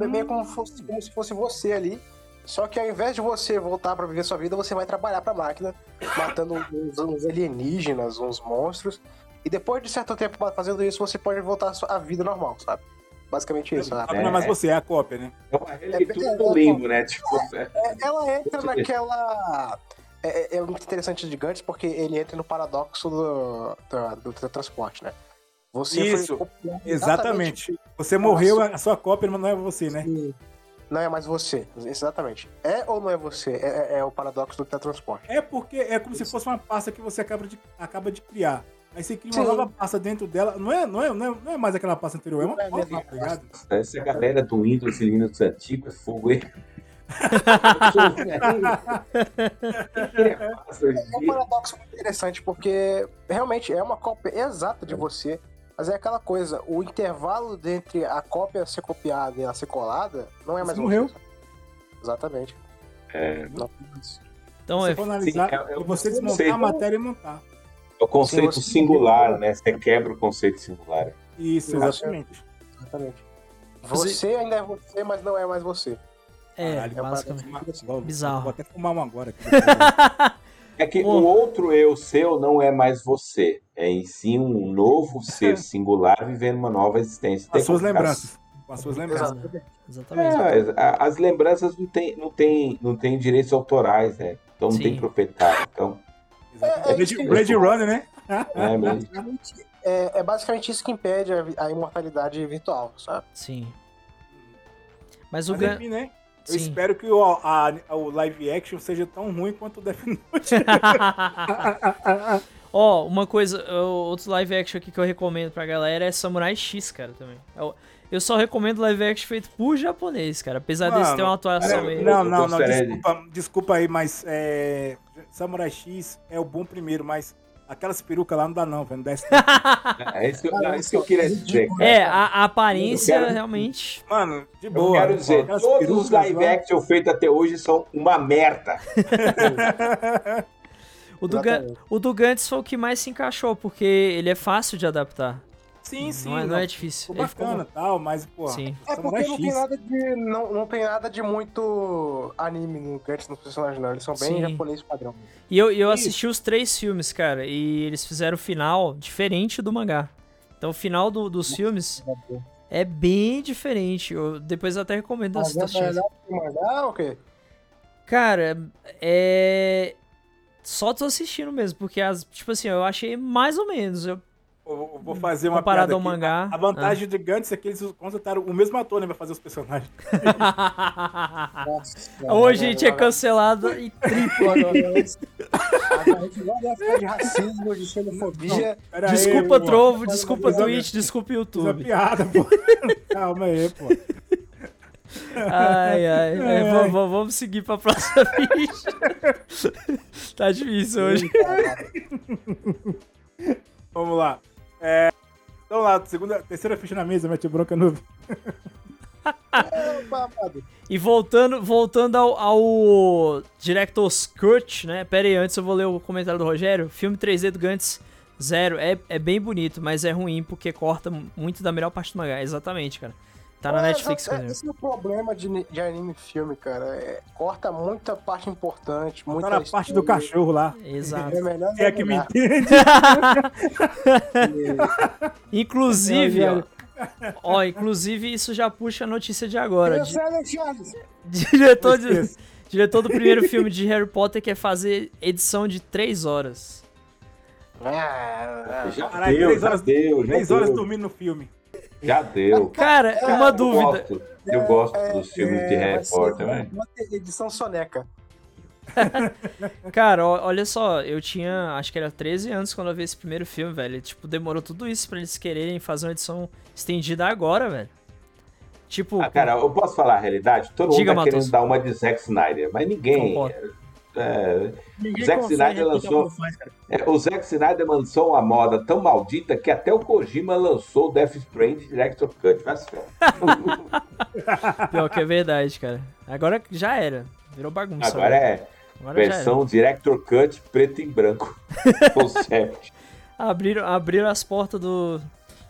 Speaker 2: É meio como, fosse, como se fosse você ali. Só que ao invés de você voltar pra viver sua vida, você vai trabalhar pra máquina, matando uns, uns alienígenas, uns monstros. E depois de certo tempo fazendo isso, você pode voltar à sua- à vida normal, sabe? Basicamente isso,
Speaker 4: Ah,
Speaker 2: sabe?
Speaker 4: Não é mais você, é a cópia, né?
Speaker 3: É uma releitura do limbo, né? Tipo, é-
Speaker 2: Ela entra naquela. É, é- é muito interessante de Gantz porque ele entra no paradoxo do, do, do teletransporte, né? Você foi
Speaker 4: Isso,
Speaker 2: copiado
Speaker 4: Exatamente. Você morreu, a sua cópia mas não é você, né?
Speaker 2: exatamente- Não é mais você, exatamente. É ou não é você? É, é- é o paradoxo do teletransporte.
Speaker 4: É porque é como se fosse uma pasta que você acaba de, acaba de criar. Aí você cria uma
Speaker 2: Sim.
Speaker 4: nova pasta dentro dela. Não é, não é, não é, não é mais aquela pasta anterior, é uma
Speaker 2: é a
Speaker 4: cópia,
Speaker 2: mesma
Speaker 4: tá ligado?
Speaker 3: essa galera do Windows e Linux antigo é fogo, hein?
Speaker 2: É um paradoxo muito interessante porque realmente é uma cópia exata de você. Mas é aquela coisa, o intervalo entre a cópia ser copiada e a ser colada não é mais
Speaker 4: Você morreu.
Speaker 2: você. Exatamente.
Speaker 3: É,
Speaker 2: Não.
Speaker 1: Então,
Speaker 4: Se
Speaker 1: é,
Speaker 4: for analisar,
Speaker 3: sim, é- é
Speaker 4: é você desmontar
Speaker 3: conceito.
Speaker 4: a matéria e montar.
Speaker 3: É o conceito
Speaker 2: Sim,
Speaker 3: singular, né? Você quebra o conceito singular.
Speaker 4: Isso, exatamente.
Speaker 2: Exatamente. Você ainda é você, mas não é mais você.
Speaker 1: é,
Speaker 4: Caralho, é um
Speaker 1: basicamente.
Speaker 4: Vou-
Speaker 1: Bizarro.
Speaker 4: Vou até fumar um agora. aqui.
Speaker 3: É que o outro eu seu não é mais você. É em si um novo ser singular vivendo uma nova existência.
Speaker 4: Com
Speaker 3: Tem
Speaker 4: as suas lembranças. Com as suas lembranças.
Speaker 2: Exatamente.
Speaker 1: Exatamente.
Speaker 3: É, as lembranças não têm não tem, não tem direitos autorais, né? Então não
Speaker 1: Sim.
Speaker 3: tem proprietário. Então.
Speaker 2: É, é
Speaker 4: Blade, Runner, né?
Speaker 3: é mesmo.
Speaker 2: É, é basicamente isso que impede a, a imortalidade virtual, sabe?
Speaker 1: Sim. Mas o
Speaker 4: Mas enfim, né? Eu
Speaker 1: Sim.
Speaker 4: espero que o, a- o live action seja tão ruim quanto o Death Note.
Speaker 1: Ó, uma coisa, outro live action aqui que eu recomendo pra galera é Samurai X, cara, também. Eu, eu só recomendo live action feito por japonês, cara. Apesar desse
Speaker 4: Mano,
Speaker 1: ter uma atuação
Speaker 3: cara,
Speaker 1: meio.
Speaker 4: Não,
Speaker 3: Eu
Speaker 4: não, não,
Speaker 3: de-
Speaker 4: desculpa, desculpa aí, mas é, Samurai X é o bom primeiro, mas aquelas perucas lá não dá não, velho, não desce não.
Speaker 3: É isso, eu- é isso que eu queria dizer. cara.
Speaker 1: É, a, a aparência
Speaker 3: Eu quero-
Speaker 1: realmente.
Speaker 4: Mano, de
Speaker 3: Eu
Speaker 4: boa.
Speaker 3: quero dizer,
Speaker 4: aquelas
Speaker 3: todos
Speaker 4: perucas
Speaker 3: os live action feitos até hoje são uma merda.
Speaker 1: O do, Ga- o do Gantz foi o que mais se encaixou, porque ele é fácil de adaptar.
Speaker 4: Sim, sim.
Speaker 1: não, é, não é difícil.
Speaker 4: Ficou
Speaker 1: ficou
Speaker 4: bacana e tal, mas, pô,
Speaker 1: Sim.
Speaker 2: É
Speaker 4: Samurai
Speaker 2: porque não tem nada de. Não, não tem nada de muito anime no Gantz nos personagens, não. Eles são bem japonês padrão.
Speaker 1: E eu, eu
Speaker 4: Isso.
Speaker 1: assisti os três filmes, cara, e eles fizeram o final diferente do mangá. Então o final do- dos filmes é bem diferente. Eu, depois eu até recomendo
Speaker 2: Mas
Speaker 1: assistir.
Speaker 2: é melhor que o mangá ou o quê?
Speaker 1: Cara, é. Só tô assistindo mesmo, porque as, tipo assim, eu achei mais ou menos. Eu,
Speaker 4: Eu vou fazer uma
Speaker 1: Comparado
Speaker 4: piada
Speaker 1: ao
Speaker 4: aqui.
Speaker 1: mangá,
Speaker 4: A vantagem de Gantz é que eles contrataram o mesmo ator, né, pra fazer os personagens.
Speaker 2: Nossa,
Speaker 1: Hoje a gente é cancelado e triplo agora.
Speaker 2: A gente de racismo, de xenofobia.
Speaker 4: Aí,
Speaker 1: Desculpa,
Speaker 4: pô.
Speaker 1: Trovo, desculpa, Twitch, desculpa, YouTube.
Speaker 4: piada, pô. Calma aí, pô.
Speaker 1: Ai, ai. é,
Speaker 4: ai.
Speaker 1: vamos- vamos seguir pra próxima ficha. tá difícil hoje.
Speaker 4: Vamos lá. É, então lá, segunda, terceira ficha na mesa, mete bronca no.
Speaker 1: E voltando, voltando ao, ao Director's Cut, né? Pera aí, antes eu vou ler o comentário do Rogério. Filme 3D do Gantz, zero. É, é bem bonito, mas é ruim porque corta muito da melhor parte do mangá. Exatamente, cara. Tá na
Speaker 2: É,
Speaker 1: Netflix,
Speaker 2: é,
Speaker 1: inclusive.
Speaker 2: Esse é o problema de, de anime e filme, cara. É, corta muita parte importante, muita
Speaker 4: Tá na parte do
Speaker 2: história.
Speaker 4: cachorro lá.
Speaker 1: Exato.
Speaker 2: É melhor
Speaker 4: é que me entende.
Speaker 1: Inclusive, ó, ó, inclusive isso já puxa a notícia de agora. Di- diretor, de- diretor do primeiro filme de Harry Potter quer fazer edição de 3 horas.
Speaker 2: Ah,
Speaker 3: Já
Speaker 4: Caralho,
Speaker 3: deu,
Speaker 4: três
Speaker 3: já
Speaker 4: horas-
Speaker 3: deu, já
Speaker 4: Três horas
Speaker 3: deu.
Speaker 4: dormindo no filme.
Speaker 3: Já deu.
Speaker 1: Cara, uma
Speaker 3: Eu
Speaker 1: dúvida.
Speaker 3: gosto, eu gosto dos filmes de
Speaker 2: é,
Speaker 3: Harry
Speaker 2: vai ser
Speaker 3: Potter, né?
Speaker 2: uma edição soneca.
Speaker 1: Cara, olha só, eu tinha, acho que era 13 anos quando eu vi esse primeiro filme, velho. E, Tipo, demorou tudo isso pra eles quererem fazer uma edição estendida agora, velho. Tipo,
Speaker 3: Ah, cara, eu posso falar a realidade? Todo
Speaker 1: Diga,
Speaker 3: mundo tá querendo dar uma de Zack Snyder, mas ninguém.
Speaker 1: Concordo.
Speaker 3: É,
Speaker 2: Ninguém
Speaker 3: Zack Snyder lançou-
Speaker 2: faz,
Speaker 3: é, o Zack Snyder lançou uma moda tão maldita que até o Kojima lançou o Death Stranding Director Cut. Vai se
Speaker 1: pior que é verdade, cara. Agora já era. Virou bagunça.
Speaker 3: Agora
Speaker 1: velho.
Speaker 3: é
Speaker 1: Agora
Speaker 3: versão Director Cut preto e branco. Concept.
Speaker 1: Abriram, abriram as portas do.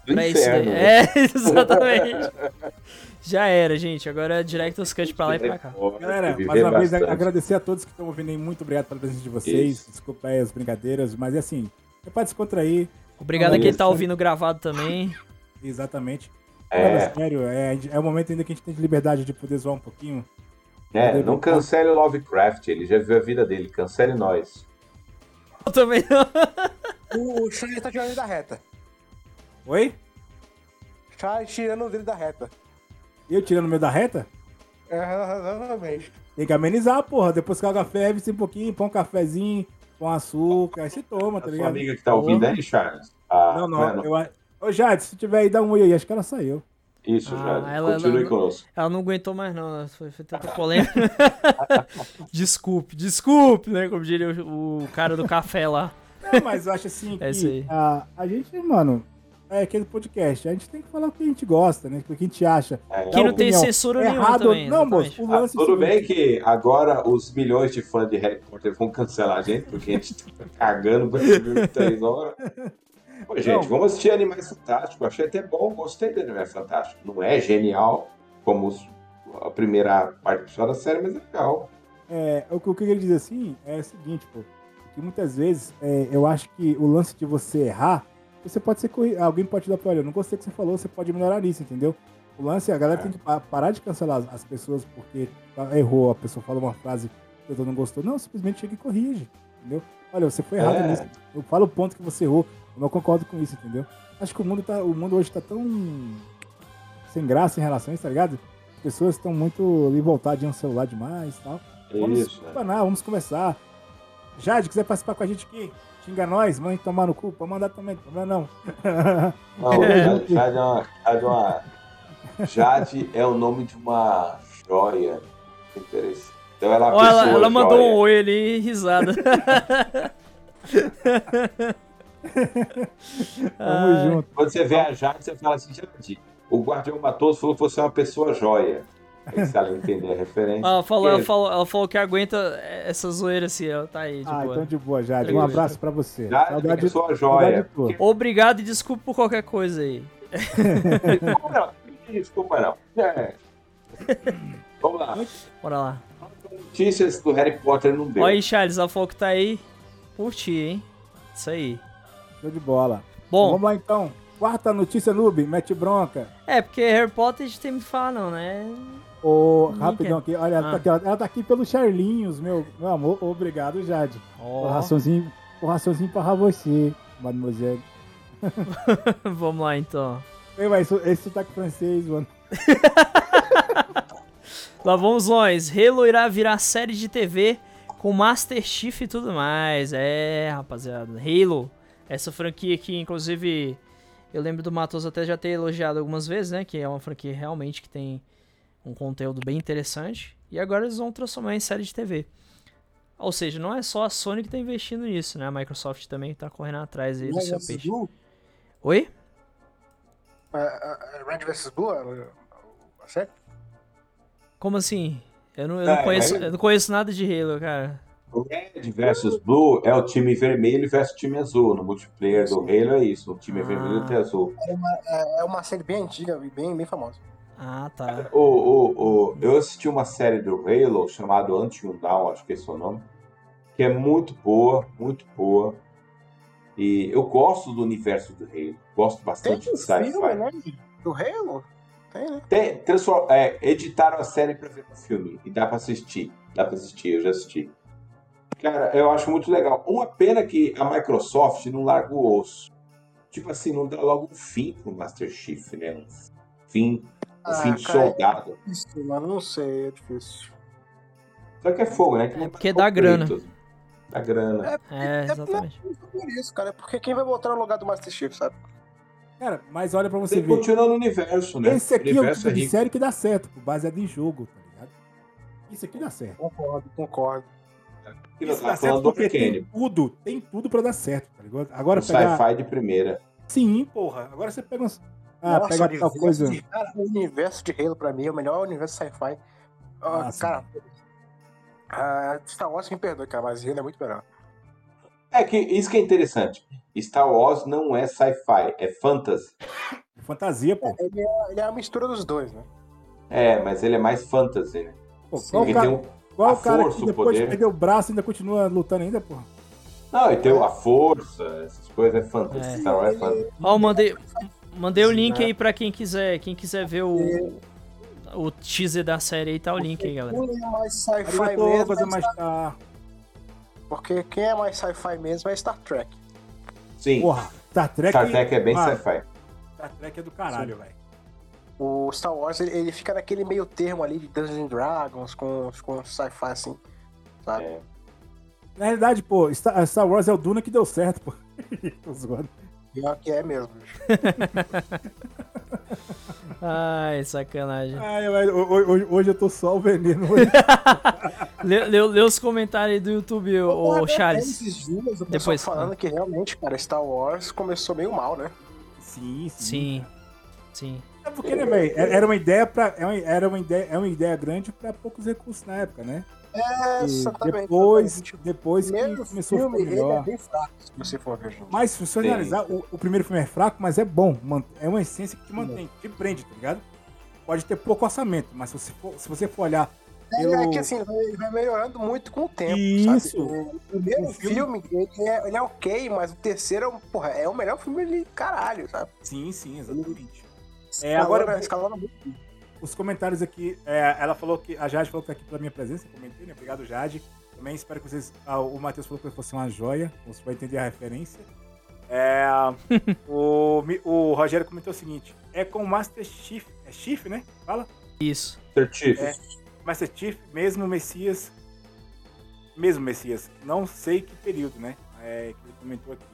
Speaker 3: Do
Speaker 1: pra isso daí.
Speaker 3: inferno. né?
Speaker 1: É, exatamente. já era, gente. Agora é Director's Cut pra lá e pra cá.
Speaker 4: Galera, mais uma vez,
Speaker 3: bastante.
Speaker 4: agradecer a todos que estão ouvindo aí. Muito obrigado pela presença de vocês.
Speaker 3: Isso.
Speaker 4: Desculpa aí as brincadeiras, mas é assim, é pra descontrair.
Speaker 1: Obrigado a quem
Speaker 3: Isso.
Speaker 1: tá ouvindo gravado também.
Speaker 4: Exatamente.
Speaker 3: É.
Speaker 4: Nada sério, é, é o momento ainda que a gente tem liberdade de poder zoar um pouquinho.
Speaker 3: É, não cancele o Lovecraft, ele já viu a vida dele, cancele nós.
Speaker 1: Eu também não.
Speaker 2: O Charles tá tirando da reta.
Speaker 4: Oi?
Speaker 2: Charles tirando o dele da reta.
Speaker 4: Eu tirando o meu da reta?
Speaker 2: É, exatamente.
Speaker 4: Tem que amenizar, porra. Depois que a ferve um pouquinho, põe um cafezinho, põe açúcar, aí você toma, tá
Speaker 3: A sua
Speaker 4: ligado?
Speaker 3: amiga que tá ouvindo aí, Charles? Ah,
Speaker 4: Não,
Speaker 3: é,
Speaker 4: não. Eu, a- Ô, Jade, se tiver aí, dá um oi aí. Acho que ela saiu.
Speaker 3: Isso,
Speaker 1: Ah,
Speaker 3: Charles.
Speaker 1: ela-
Speaker 3: Continue
Speaker 1: ela-
Speaker 3: conosco.
Speaker 1: Ela não aguentou mais, não. Foi, foi tanta polêmica. desculpe, desculpe, né? Como diria o, o cara do café lá.
Speaker 4: Não, mas eu acho assim que
Speaker 1: É isso aí.
Speaker 4: a, a gente, mano, é aquele podcast. A gente tem que falar o que a gente gosta, né? O que a gente acha.
Speaker 3: É.
Speaker 1: Que não tem censura nenhuma
Speaker 4: Errado.
Speaker 1: também.
Speaker 4: Não, moço, o
Speaker 3: Ah,
Speaker 4: lance é o
Speaker 3: tudo bem que agora os milhões de fãs de Harry Potter vão cancelar a gente, porque a gente tá cagando pra filme de três horas. Pô, gente,
Speaker 4: Não.
Speaker 3: vamos assistir Animais Fantásticos. Achei até bom, gostei do Animais Fantásticos. Não é genial como os- a primeira parte só da série, mas é legal.
Speaker 4: É, o que eu queria dizer assim é o seguinte, pô. Que muitas vezes é, eu acho que o lance de você errar, você pode ser corri- Alguém pode te dar pra olha, eu não gostei do que você falou, você pode melhorar nisso, entendeu? O lance, a galera tem que pa- parar de cancelar as, as pessoas porque tá- errou, a pessoa falou uma frase que você não gostou. Não, simplesmente chega e corrige, entendeu? Olha, você foi errado
Speaker 3: É.
Speaker 4: nisso. Eu falo o ponto que você errou. Eu não concordo com isso, entendeu? Acho que o mundo, tá, o mundo hoje tá tão sem graça em relação a isso, tá ligado? As pessoas estão muito ali voltadinhas no celular demais e tal. Vamos
Speaker 3: Isso. né?
Speaker 4: vamos conversar. Jade, quiser participar com a gente aqui, xinga nós, mãe tomar no cu, pode mandar também, não não.
Speaker 3: Não,
Speaker 4: É.
Speaker 3: Jade, Jade é uma, Jade é uma- Jade é o nome de uma joia. Interessante. Então ela,
Speaker 1: Ó, ela, ela mandou
Speaker 3: joia.
Speaker 1: um oi ali e risada.
Speaker 4: Tamo
Speaker 1: Ah,
Speaker 4: junto.
Speaker 3: Quando você vê a Jade, você fala assim, Jade, o Guardião que você é uma pessoa joia. Aí se ela entender a referência.
Speaker 1: Ela falou, ela,
Speaker 3: Que-
Speaker 1: falou, ela falou que aguenta essa zoeira assim, ela tá aí, de
Speaker 4: Ah,
Speaker 1: boa.
Speaker 4: então de boa, Jade. Um
Speaker 1: Tranquilo.
Speaker 4: abraço pra você.
Speaker 3: Jade é
Speaker 4: Saudade, saudade
Speaker 3: joia.
Speaker 1: Obrigado e desculpa por qualquer coisa aí.
Speaker 3: Desculpa não, desculpa não. É. Vamos lá.
Speaker 1: Bora lá.
Speaker 3: Notícias do Harry Potter não deu.
Speaker 1: Olha aí, Charles, falou que tá aí por ti, hein? Isso aí.
Speaker 4: Show de bola.
Speaker 1: Bom,
Speaker 4: Vamos lá então. Quarta notícia, Noob, mete bronca.
Speaker 1: é, porque Harry Potter a gente tem que falar não, né?
Speaker 4: Ô, rapidão aqui. Olha, ela,
Speaker 1: Ah.
Speaker 4: tá aqui, ela, ela tá aqui pelo Charlinhos, meu, meu amor. Obrigado, Jade.
Speaker 1: Ó,
Speaker 4: Coraçãozinho, coraçãozinho pra você, mademoiselle.
Speaker 1: vamos lá então.
Speaker 4: Ei, mas isso- esse sotaque francês, mano.
Speaker 1: Lá vamos nós. Halo irá virar série de TV com Master Chief e tudo mais. É, rapaziada. Halo. Essa franquia aqui, inclusive, eu lembro do Matos até já ter elogiado algumas vezes, né? Que é uma franquia realmente que tem um conteúdo bem interessante. E agora eles vão transformar em série de TV. Ou seja, não é só a Sony que tá investindo nisso, né? A Microsoft também tá correndo atrás aí do seu peixe.
Speaker 2: Blue?
Speaker 1: Oi?
Speaker 2: É, é, é, Red vs Blue? é, A série?
Speaker 1: Como assim? Eu não, eu não
Speaker 3: É,
Speaker 1: conheço,
Speaker 3: é-
Speaker 1: eu não conheço nada de Halo, cara.
Speaker 3: O Red versus Blue é o time vermelho versus o time azul. No multiplayer do Halo é isso. O time
Speaker 1: Ah.
Speaker 3: vermelho e o time azul.
Speaker 2: É, é uma série bem antiga e bem, bem famosa.
Speaker 1: Ah, tá.
Speaker 3: O, o, o, eu assisti uma série do Halo chamado Until Down, acho que esse é o nome, que é muito boa, muito boa. E eu gosto do universo do Halo, gosto
Speaker 2: Tem
Speaker 3: bastante
Speaker 2: um
Speaker 3: de
Speaker 2: filme,
Speaker 3: sci-fi.
Speaker 2: né? Do Halo? Tem, né?
Speaker 3: Tem, é, editaram a série pra ver no filme e dá pra assistir. Dá pra assistir, eu já assisti. Cara, eu acho muito legal. Uma pena que a Microsoft não larga o osso. Tipo assim, não dá logo um fim pro Master Chief, né? Um fim, um
Speaker 2: Ah,
Speaker 3: fim de
Speaker 2: cara,
Speaker 3: soldado.
Speaker 2: Isso, mano, não sei, é difícil.
Speaker 3: Só que é fogo, né? Que
Speaker 1: É, porque dá grana.
Speaker 3: completo. Dá grana.
Speaker 1: É, exatamente.
Speaker 2: por isso, cara. é Porque quem vai botar no lugar do Master Chief, sabe?
Speaker 4: Cara, mas olha pra você
Speaker 3: Tem
Speaker 4: ver.
Speaker 3: continuar no universo, né?
Speaker 4: Esse aqui
Speaker 3: o
Speaker 4: é o tipo de
Speaker 3: rico.
Speaker 4: série que dá certo, baseado em jogo, tá ligado? Isso aqui dá certo.
Speaker 2: Concordo, concordo.
Speaker 4: Isso dá certo porque tem
Speaker 3: Arcane.
Speaker 4: tudo, tem tudo pra dar certo, tá ligado? Agora
Speaker 3: Um
Speaker 4: pegar...
Speaker 3: sci-fi de primeira.
Speaker 4: Sim, porra. Agora você pega uns... Ah,
Speaker 2: Nossa,
Speaker 4: pega tal coisa...
Speaker 2: de- cara, o universo de Halo, pra mim, é o melhor universo sci-fi. Ah,
Speaker 4: Ah,
Speaker 2: cara, ah, Star Wars me perdoe, cara, mas Halo é muito melhor.
Speaker 3: É que isso que é interessante. Star Wars não é sci-fi, é fantasy.
Speaker 4: Fantasia, pô.
Speaker 2: Ele é, ele é a mistura dos dois, né?
Speaker 3: É, mas ele é mais fantasy, né?
Speaker 4: Pô, qual o
Speaker 3: tem
Speaker 4: cara,
Speaker 3: um...
Speaker 4: qual
Speaker 3: a
Speaker 4: o cara
Speaker 3: força,
Speaker 4: que depois de perder o braço ainda continua lutando ainda, porra?
Speaker 3: Não, e tem a força, essas coisas é fantasy.
Speaker 1: É.
Speaker 3: Star Wars é fantasy.
Speaker 1: Ó, eu mandei, mandei o link aí pra quem quiser, quem quiser ver o, o teaser da série aí, tá o link aí, galera.
Speaker 2: Quem é mais sci-fi mesmo, é
Speaker 4: mais
Speaker 2: Star-
Speaker 4: tá...
Speaker 2: porque quem é mais sci-fi mesmo é Star Trek.
Speaker 3: Sim,
Speaker 4: Porra, Star Trek...
Speaker 3: Star Trek é bem sci-fi.
Speaker 4: Star Trek é do caralho, velho.
Speaker 2: O Star Wars, ele, ele fica naquele meio termo ali de Dungeons and Dragons com, com sci-fi, assim, sabe?
Speaker 3: É.
Speaker 4: Na realidade, pô, Star, Star Wars é o Duna que deu certo, pô. Tô zoando.
Speaker 2: Pior que é mesmo.
Speaker 1: Ai, sacanagem.
Speaker 4: Ai, hoje, hoje eu tô só o veneno.
Speaker 1: Lê, lê- lê os comentários aí do YouTube, ô, ô, Charles.
Speaker 2: Dias,
Speaker 1: Depois,
Speaker 2: falando que realmente, cara, Star Wars começou meio mal, né?
Speaker 4: sim, sim.
Speaker 1: Sim, sim.
Speaker 4: É porque, né, velho? Era uma ideia pra. é Era uma ideia, é uma ideia grande pra poucos recursos na época, né?
Speaker 2: É, exatamente.
Speaker 4: depois,
Speaker 2: exatamente.
Speaker 4: depois que começou a
Speaker 2: filme,
Speaker 4: ficar
Speaker 2: ele é
Speaker 4: melhor.
Speaker 2: bem fraco, se você for ver, gente.
Speaker 4: Mas se você
Speaker 3: Sim.
Speaker 4: analisar, o, o primeiro filme é fraco, mas é bom. É uma essência que te mantém, te prende, tá ligado? Pode ter pouco orçamento, mas se você for, se você for olhar
Speaker 2: É,
Speaker 4: pelo.
Speaker 2: é que assim, ele vai melhorando muito com o tempo,
Speaker 4: Isso.
Speaker 2: sabe? O primeiro
Speaker 4: O filme-
Speaker 2: filme, ele, é, ele é ok, mas o terceiro é, porra, é o melhor filme de caralho, sabe?
Speaker 4: Sim, sim, exatamente. É,
Speaker 2: Escalando-
Speaker 4: agora-
Speaker 2: escalando muito.
Speaker 4: Os comentários aqui, é, ela falou que. A Jade falou que tá aqui pela minha presença, comentei, né? Obrigado, Jade. Também espero que vocês. ah, o Matheus falou que fosse uma joia, você vai entender a referência. É, o, o Rogério comentou o seguinte: é com o Master Chief. É Chief, né? Fala?
Speaker 1: Isso.
Speaker 3: Sir Chief.
Speaker 4: É. Master Chief, mesmo Messias. Mesmo Messias. Não sei que período, né? É, que ele comentou aqui.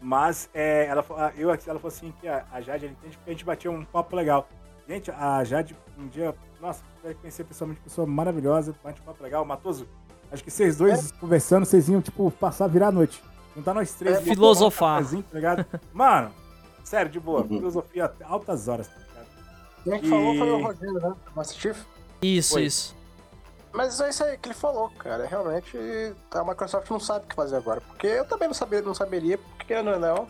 Speaker 4: Mas é, ela, eu, ela falou assim que a, a Jade ela entende porque a gente batia um papo legal. Gente, a Jade, um dia, nossa, vai conhecer pessoalmente, pessoa maravilhosa, bate um papo legal. Matoso, acho que vocês dois conversando, vocês iam, tipo, passar, virar a noite. Juntar nós três.
Speaker 2: É,
Speaker 1: filosofar.
Speaker 4: um tá ligado? Mano, sério, de boa,
Speaker 3: Uhum.
Speaker 4: filosofia até altas horas, tá ligado?
Speaker 2: Quem que
Speaker 4: E-
Speaker 2: falou foi o Rogério, né? Master Chief.
Speaker 1: Isso,
Speaker 4: Oi.
Speaker 1: isso.
Speaker 2: Mas é isso aí que ele falou, cara. Realmente a Microsoft não sabe o que fazer agora. Porque eu também não, sabia, não saberia, porque não, não.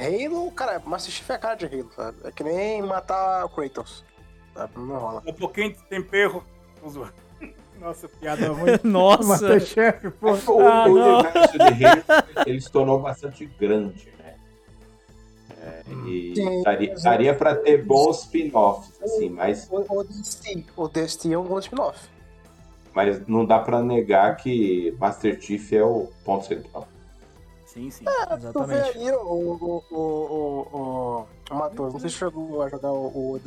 Speaker 2: Halo, cara, Master Chief é a cara de Halo, sabe? É que nem matar o Kratos. Sabe? Não rola.
Speaker 4: Um pouquinho de tempero. Nossa, piada ruim.
Speaker 1: Nossa.
Speaker 4: Masterchef, pô.
Speaker 3: O,
Speaker 1: Ah,
Speaker 3: o
Speaker 1: não.
Speaker 3: universo de Halo ele se tornou bastante grande, né? É, e
Speaker 2: Sim,
Speaker 3: daria, daria
Speaker 2: é-
Speaker 3: pra ter bons spin-offs, assim, mas,
Speaker 2: O, o DST. O DST é um bom spin-off.
Speaker 3: mas não dá pra negar que Master Chief é o ponto central.
Speaker 4: Sim, sim.
Speaker 2: Tu vê
Speaker 1: Exatamente.
Speaker 2: ali o, o, o, o, o, o Matheus, não sei se chegou a jogar o, o.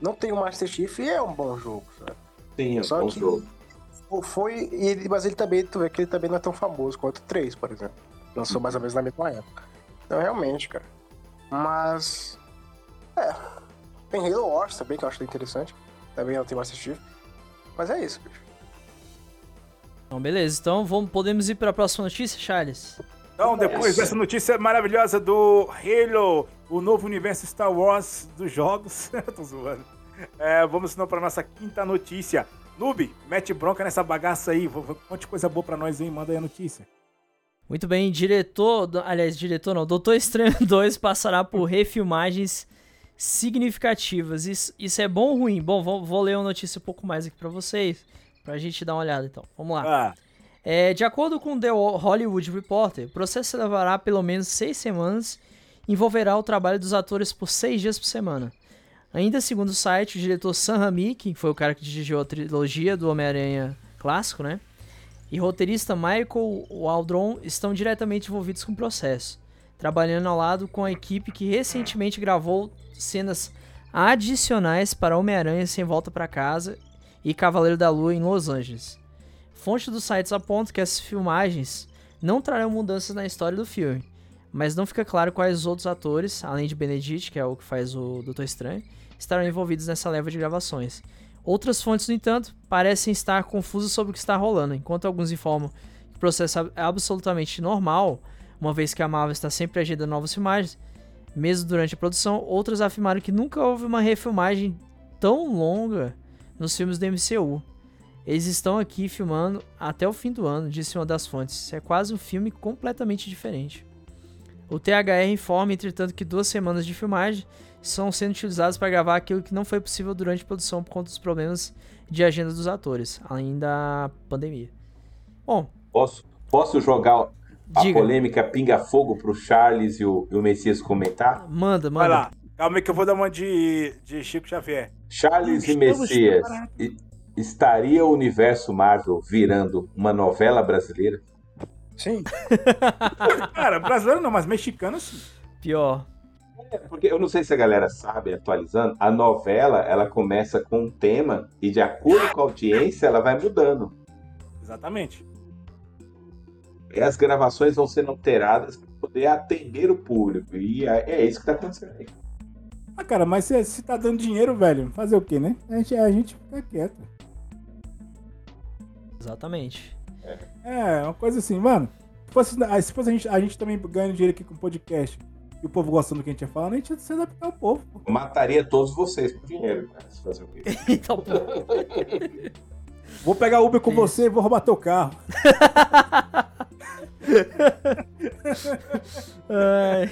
Speaker 2: Não tem o Master Chief e é um bom jogo, sabe?
Speaker 3: Sim, é um
Speaker 2: Só
Speaker 3: bom
Speaker 2: que-
Speaker 3: jogo.
Speaker 2: Foi, ele- mas ele também, tu vê que ele também não é tão famoso quanto o 3, por exemplo. Lançou mais ou menos na mesma época. Então, realmente, cara. Mas. É. Tem Halo Wars também, que eu acho interessante. Também não tem Master Chief. Mas é isso, bicho.
Speaker 1: Então, beleza. Então, vamos, podemos ir pra próxima notícia, Charles?
Speaker 4: Então, depois
Speaker 3: Essa.
Speaker 4: dessa notícia maravilhosa do Halo, o novo universo Star Wars dos jogos. Tô zoando. É, vamos então para nossa quinta notícia. Noob, mete bronca nessa bagaça aí. Conte coisa boa pra nós aí, manda aí a notícia.
Speaker 1: Muito bem, diretor, aliás, diretor não, Doutor Estranho 2 passará por refilmagens significativas. Isso, isso é bom ou ruim? Bom, vou, vou ler uma notícia um pouco mais aqui pra vocês, pra gente dar uma olhada então. Vamos lá.
Speaker 4: Ah,
Speaker 1: É, de acordo com The Hollywood Reporter, o processo levará pelo menos seis semanas e envolverá o trabalho dos atores por seis dias por semana. Ainda segundo o site, o diretor Sam Raimi, que foi o cara que dirigiu a trilogia do Homem-Aranha clássico, né? E roteirista Michael Waldron estão diretamente envolvidos com o processo, trabalhando ao lado com a equipe que recentemente gravou cenas adicionais para Homem-Aranha Sem Volta para Casa e Cavaleiro da Lua em Los Angeles. Fontes dos sites apontam que as filmagens não trarão mudanças na história do filme, mas não fica claro quais outros atores, além de Benedict, que é o que faz o Doutor Estranho, estarão envolvidos nessa leva de gravações. Outras fontes, no entanto, parecem estar confusas sobre o que está rolando, enquanto alguns informam que o processo é absolutamente normal, uma vez que a Marvel está sempre agendando novas filmagens, mesmo durante a produção, outros afirmaram que nunca houve uma refilmagem tão longa nos filmes do MCU. Eles estão aqui filmando até o fim do ano, disse uma das fontes. Isso é quase um filme completamente diferente. O THR informa, entretanto, que duas semanas de filmagem estão sendo utilizadas para gravar aquilo que não foi possível durante a produção por conta dos problemas de agenda dos atores, além da pandemia. Bom,
Speaker 3: Posso, posso jogar a
Speaker 1: Diga.
Speaker 3: polêmica pinga-fogo pro Charles e o, e o Messias comentar?
Speaker 1: manda,
Speaker 4: vai
Speaker 1: manda.
Speaker 4: lá. Calma aí que eu vou dar uma de, de Chico Xavier.
Speaker 3: Charles e Messias, e- estaria o universo Marvel virando uma novela brasileira?
Speaker 2: Sim.
Speaker 4: Cara, brasileiro não, mas mexicano sim.
Speaker 1: Pior.
Speaker 3: É, Porque eu não sei se a galera sabe, atualizando, a novela ela começa com um tema e de acordo com a audiência ela vai mudando.
Speaker 4: Exatamente.
Speaker 3: E as gravações vão sendo alteradas para poder atender o público. E é, é isso que está acontecendo aí.
Speaker 4: Ah, cara, mas se, se tá dando dinheiro, velho, fazer o quê, né? A gente, a gente fica quieto.
Speaker 1: Exatamente.
Speaker 4: É, uma coisa assim, mano. Se fosse, se fosse a, gente, a gente também ganhando dinheiro aqui com podcast e o povo gostando do que a gente ia falando, a gente ia se adaptar ao povo. pô.
Speaker 3: Mataria todos vocês por dinheiro, cara. Se fazer o quê?
Speaker 1: Então,
Speaker 4: Vou pegar Uber com você e vou roubar teu carro.
Speaker 1: ai.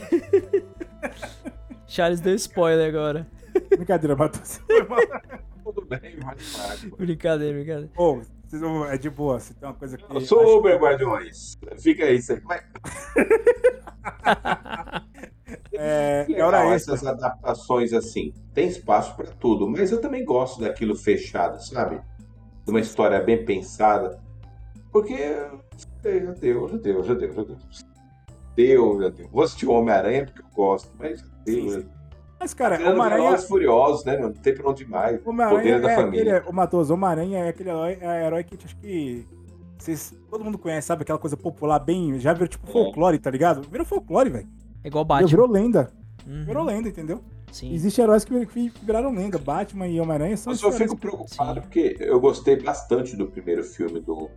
Speaker 1: Charles deu spoiler agora.
Speaker 4: Brincadeira, Matheus.
Speaker 3: Tudo bem, mas.
Speaker 1: Brincadeira, brincadeira.
Speaker 4: Ô, vocês vão- é de boa, se tem uma coisa que.
Speaker 3: Eu sou Uber, Guardiões. Fica aí, você vai.
Speaker 4: É, é hora extra.
Speaker 3: essas adaptações assim. Tem espaço para tudo, mas eu também gosto daquilo fechado, sabe? De uma história bem pensada. Porque já deu, já deu, já deu, já deu. Deu, já deu. Vou assistir o Homem-Aranha porque eu gosto, mas já deu.
Speaker 4: Sim,
Speaker 3: já
Speaker 4: sim. Mas, cara,
Speaker 3: Tirando
Speaker 4: Homem-Aranha.
Speaker 3: E Furiosos, né? Não tem pra onde mais.
Speaker 4: Homem-Aranha
Speaker 3: Poder da
Speaker 4: é
Speaker 3: família.
Speaker 4: aquele. O Matheus, Homem-Aranha é aquele herói, é herói que acho que. Vocês, todo mundo conhece, sabe? Aquela coisa popular bem. Já virou tipo folclore, tá ligado? Virou folclore, velho.
Speaker 1: É igual
Speaker 4: Já
Speaker 1: Batman.
Speaker 4: Virou lenda.
Speaker 1: Uhum,
Speaker 4: Virou lenda, entendeu?
Speaker 1: Sim.
Speaker 4: Existem heróis que, que viraram lenda. Batman e Homem-Aranha são
Speaker 3: Eu só
Speaker 4: esses
Speaker 3: fico preocupado
Speaker 1: Sim.
Speaker 3: porque eu gostei bastante do primeiro filme do,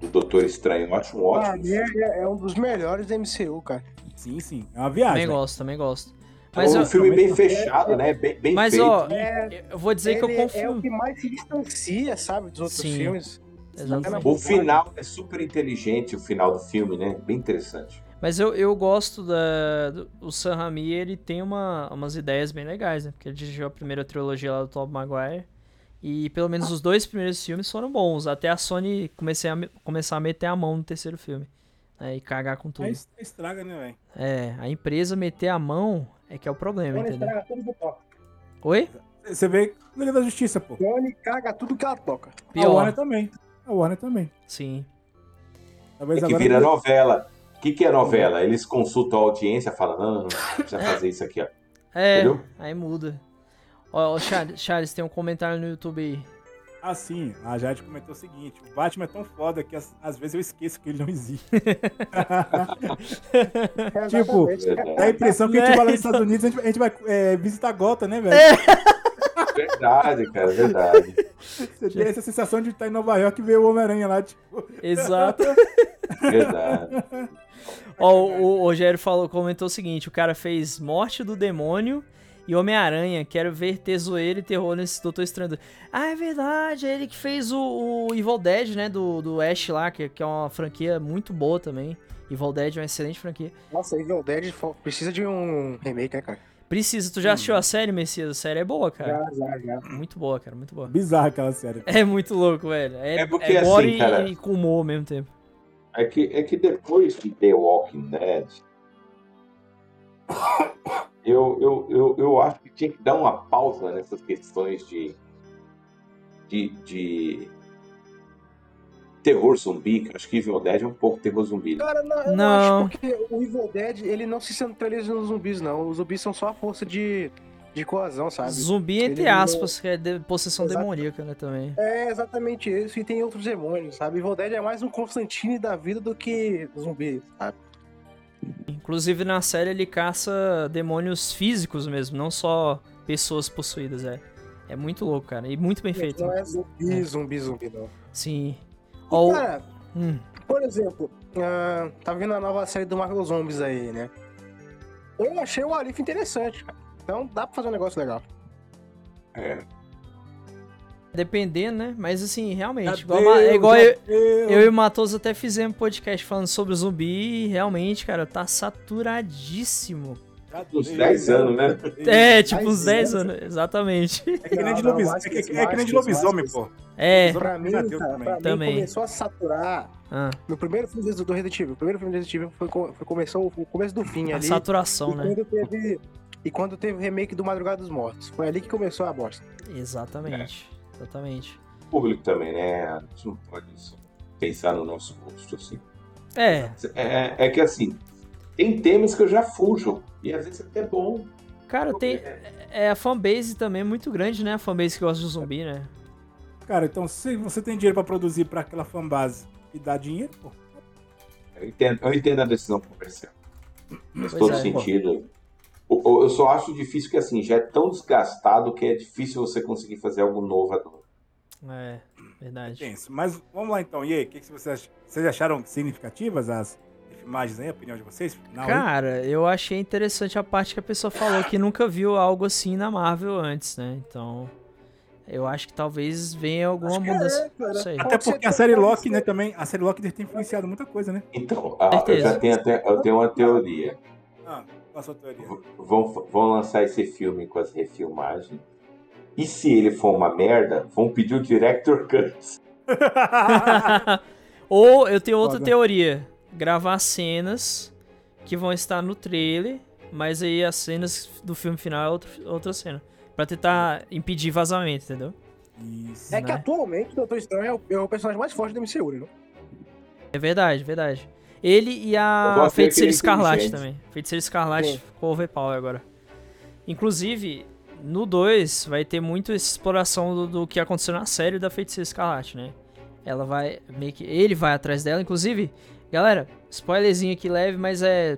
Speaker 3: do Doutor Estranho. Eu acho um
Speaker 2: Pra
Speaker 3: ótimo.
Speaker 2: é, é um dos melhores da MCU, cara.
Speaker 4: Sim, sim. É uma viagem.
Speaker 1: Também gosto, também gosto.
Speaker 3: É
Speaker 1: Mas,
Speaker 3: um
Speaker 1: eu,
Speaker 3: filme bem fechado, né? Bem, bem
Speaker 1: mas
Speaker 3: feito.
Speaker 1: ó,
Speaker 2: É,
Speaker 1: eu vou dizer que eu confio.
Speaker 2: é o que mais se distancia, sabe, dos outros
Speaker 1: Sim.
Speaker 2: filmes.
Speaker 1: Exatamente.
Speaker 3: O final é super inteligente, o final do filme, né? Bem interessante.
Speaker 1: Mas eu, eu gosto da. Do, o Sam Raimi, ele tem uma, umas ideias bem legais, né? Porque ele dirigiu a primeira trilogia lá do Tobey Maguire. E pelo menos os dois primeiros filmes foram bons. Até a Sony comecei a, me- começar a meter a mão no terceiro filme. né, e cagar com tudo.
Speaker 4: Aí estraga, né, velho?
Speaker 1: É, a empresa meter a mão é que é o problema,
Speaker 2: Sony
Speaker 1: entendeu?
Speaker 2: estraga tudo que toca.
Speaker 1: Oi?
Speaker 4: Você vê Liga da Justiça, pô.
Speaker 2: Sony caga tudo que ela toca.
Speaker 4: A
Speaker 1: Pior.
Speaker 4: Warner também. A Warner também.
Speaker 1: Sim.
Speaker 4: Talvez
Speaker 3: É que
Speaker 4: agora.
Speaker 3: vira novela. O que, que é novela? Eles consultam a audiência e falam, não, não, não, precisa fazer isso aqui, ó.
Speaker 1: É,
Speaker 3: Entendeu?
Speaker 1: aí muda. Ó, ó, Charles, Charles, tem um comentário no YouTube aí.
Speaker 4: Ah, sim. A Jade comentou o seguinte: o Batman é tão foda que às, às vezes eu esqueço que ele não existe.
Speaker 2: É,
Speaker 4: Tipo. Dá a impressão que a gente
Speaker 1: Né?
Speaker 4: vai lá nos Estados Unidos, a gente, a gente vai é, visitar Gota, né, velho?
Speaker 3: Verdade, cara, verdade.
Speaker 4: Você tem essa sensação de estar em Nova York e ver o Homem-Aranha lá, tipo.
Speaker 1: Exato.
Speaker 3: Verdade.
Speaker 1: Ó, o, o Rogério falou, comentou o seguinte: o cara fez Morte do Demônio e Homem-Aranha. Quero ver ter zoeira e terror nesse Doutor Estranho. Ah, é verdade, é ele que fez o, o Evil Dead, né? Do, do Ash lá, que, que é uma franquia muito boa também. Evil Dead é uma excelente franquia.
Speaker 2: Nossa, Evil Dead precisa de um remake, né, cara?
Speaker 1: Precisa. Tu já assistiu a série, Messias? A série é boa, cara.
Speaker 2: Já, já, já.
Speaker 1: Muito boa, cara. Muito boa.
Speaker 4: Bizarra aquela série.
Speaker 1: É muito louco, velho. É,
Speaker 3: É porque,
Speaker 1: é
Speaker 3: assim, cara-
Speaker 1: e com humor ao mesmo tempo.
Speaker 3: É que, é que depois de The Walking Dead, eu, eu, eu, eu acho que tinha que dar uma pausa nessas questões de, de, de terror zumbi. Acho que Evil Dead é um pouco terror zumbi. né?
Speaker 2: Cara, não, eu
Speaker 1: Não.
Speaker 2: acho porque o Evil Dead, ele não se centraliza nos zumbis, não. Os zumbis são só a força de, de coesão, sabe?
Speaker 1: Zumbi, entre
Speaker 2: Ele-
Speaker 1: aspas, que é de- possessão
Speaker 2: Exato.
Speaker 1: demoníaca, né, também.
Speaker 2: É exatamente isso, e tem outros demônios, sabe? Evil Dead é mais um Constantine da vida do que zumbi, sabe?
Speaker 1: Inclusive, na série, ele caça demônios físicos mesmo, não só pessoas possuídas, é. É muito louco, cara. E muito bem feito.
Speaker 2: Não é zumbi, zumbi, zumbi, não.
Speaker 1: Sim.
Speaker 2: E,
Speaker 1: Ó, o-
Speaker 2: cara,
Speaker 1: hum,
Speaker 2: por exemplo, ah, tá vindo a nova série do Marvel Zombies aí, né? Eu achei o Arif interessante, cara. Então dá pra fazer um negócio legal.
Speaker 3: É.
Speaker 1: dependendo, né? Mas assim, realmente,
Speaker 4: Adeus,
Speaker 1: igual, é igual eu, eu e o Matoso até fizemos podcast falando sobre zumbi e realmente, cara, tá saturadíssimo.
Speaker 3: Uns 10 anos, né?
Speaker 1: É, tipo
Speaker 2: Dez
Speaker 1: uns 10
Speaker 2: anos.
Speaker 1: anos, exatamente.
Speaker 4: É que nem de é,
Speaker 2: que
Speaker 4: é que nem de lobisomem,
Speaker 2: que
Speaker 4: pô.
Speaker 1: É,
Speaker 2: Pra mim,
Speaker 4: Pesadelo
Speaker 2: cara,
Speaker 4: também.
Speaker 2: pra mim começou a saturar
Speaker 1: ah,
Speaker 2: no primeiro filme do Resident Evil. O primeiro filme do Resident Evil foi, foi começou o começo do fim
Speaker 1: a
Speaker 2: ali.
Speaker 1: saturação,
Speaker 2: e
Speaker 1: né?
Speaker 2: quando teve e quando teve o remake do Madrugada dos Mortos. Foi ali que começou a bosta.
Speaker 1: Exatamente. Exatamente.
Speaker 3: O público também, né? A gente não pode só pensar no nosso gosto, assim.
Speaker 1: É,
Speaker 3: É, é que assim, tem temas que eu já fujo. E às vezes é até bom.
Speaker 1: cara, tem. É, a fanbase também é muito grande, né? A fanbase que gosta de zumbi, né?
Speaker 4: Cara, então se você tem dinheiro pra produzir pra aquela fanbase e dá dinheiro, pô.
Speaker 3: Eu entendo, eu entendo a decisão comercial. Faz todo
Speaker 1: é.
Speaker 3: sentido. O- o- Eu só acho difícil que assim, já é tão desgastado que é difícil você conseguir fazer algo inovador.
Speaker 1: É, verdade.
Speaker 4: Tenso. Mas vamos lá então. E aí, o que, que vocês, vocês acharam significativas as imagens aí, a opinião de vocês? Final aí?
Speaker 1: Cara, eu achei interessante a parte que a pessoa falou que nunca viu algo assim na Marvel antes, né? Então, eu acho que talvez venha alguma
Speaker 2: é,
Speaker 1: mudança.
Speaker 2: cara.
Speaker 1: Sei.
Speaker 4: Até porque a série Loki, né, também, a série Loki deve ter influenciado muita coisa, né?
Speaker 3: Então, ah, eu já tenho, até, eu tenho uma teoria.
Speaker 4: Ah, sua teoria?
Speaker 3: Vão, vão lançar esse filme com as refilmagens. E se ele for uma merda, vão pedir o Director Cut.
Speaker 1: Ou eu tenho outra
Speaker 4: Foda.
Speaker 1: teoria: gravar cenas que vão estar no trailer, mas aí as cenas do filme final é outra, outra cena. Pra tentar impedir vazamento, entendeu?
Speaker 4: Isso.
Speaker 2: É que
Speaker 1: né?
Speaker 2: atualmente o Doutor Estranho é o, é o personagem mais forte do MCU, né?
Speaker 1: É verdade, verdade. Ele e a Feiticeira Escarlate também. Feiticeira Escarlate
Speaker 2: Sim.
Speaker 1: ficou overpower agora. Inclusive, no 2 vai ter muito essa exploração do, do que aconteceu na série da Feiticeira Escarlate, né? Ela vai meio que. Ele vai atrás dela. Inclusive, galera, spoilerzinho aqui leve, mas é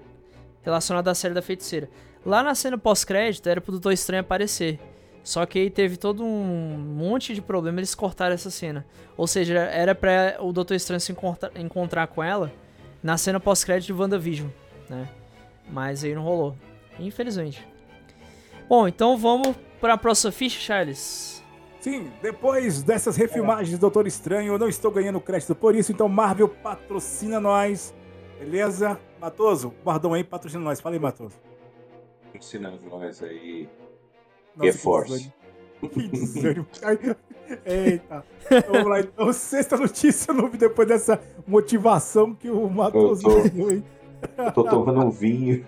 Speaker 1: relacionado à série da Feiticeira. Lá na cena pós-crédito era pro Doutor Estranho aparecer. Só que aí teve todo um monte de problema, eles cortaram essa cena. Ou seja, era pra o Doutor Estranho se encontra- encontrar com ela na cena pós-crédito de WandaVision, né? Mas aí não rolou, infelizmente. Bom, então vamos pra próxima ficha, Charles.
Speaker 4: Sim, depois dessas refilmagens de Doutor Estranho, eu não estou ganhando crédito por isso, então Marvel patrocina nós. Beleza? Matoso, guardão aí, patrocina nós. Fala aí, Matoso.
Speaker 3: Ensinando nós aí.
Speaker 4: Nossa,
Speaker 3: Reforce.
Speaker 4: Que desânimo. Ai, Eita. Então, vamos lá, então. Sexta notícia, não vi depois dessa motivação que o Matoso
Speaker 3: Eu tô-
Speaker 4: deu aí.
Speaker 3: Eu tô tomando um vinho.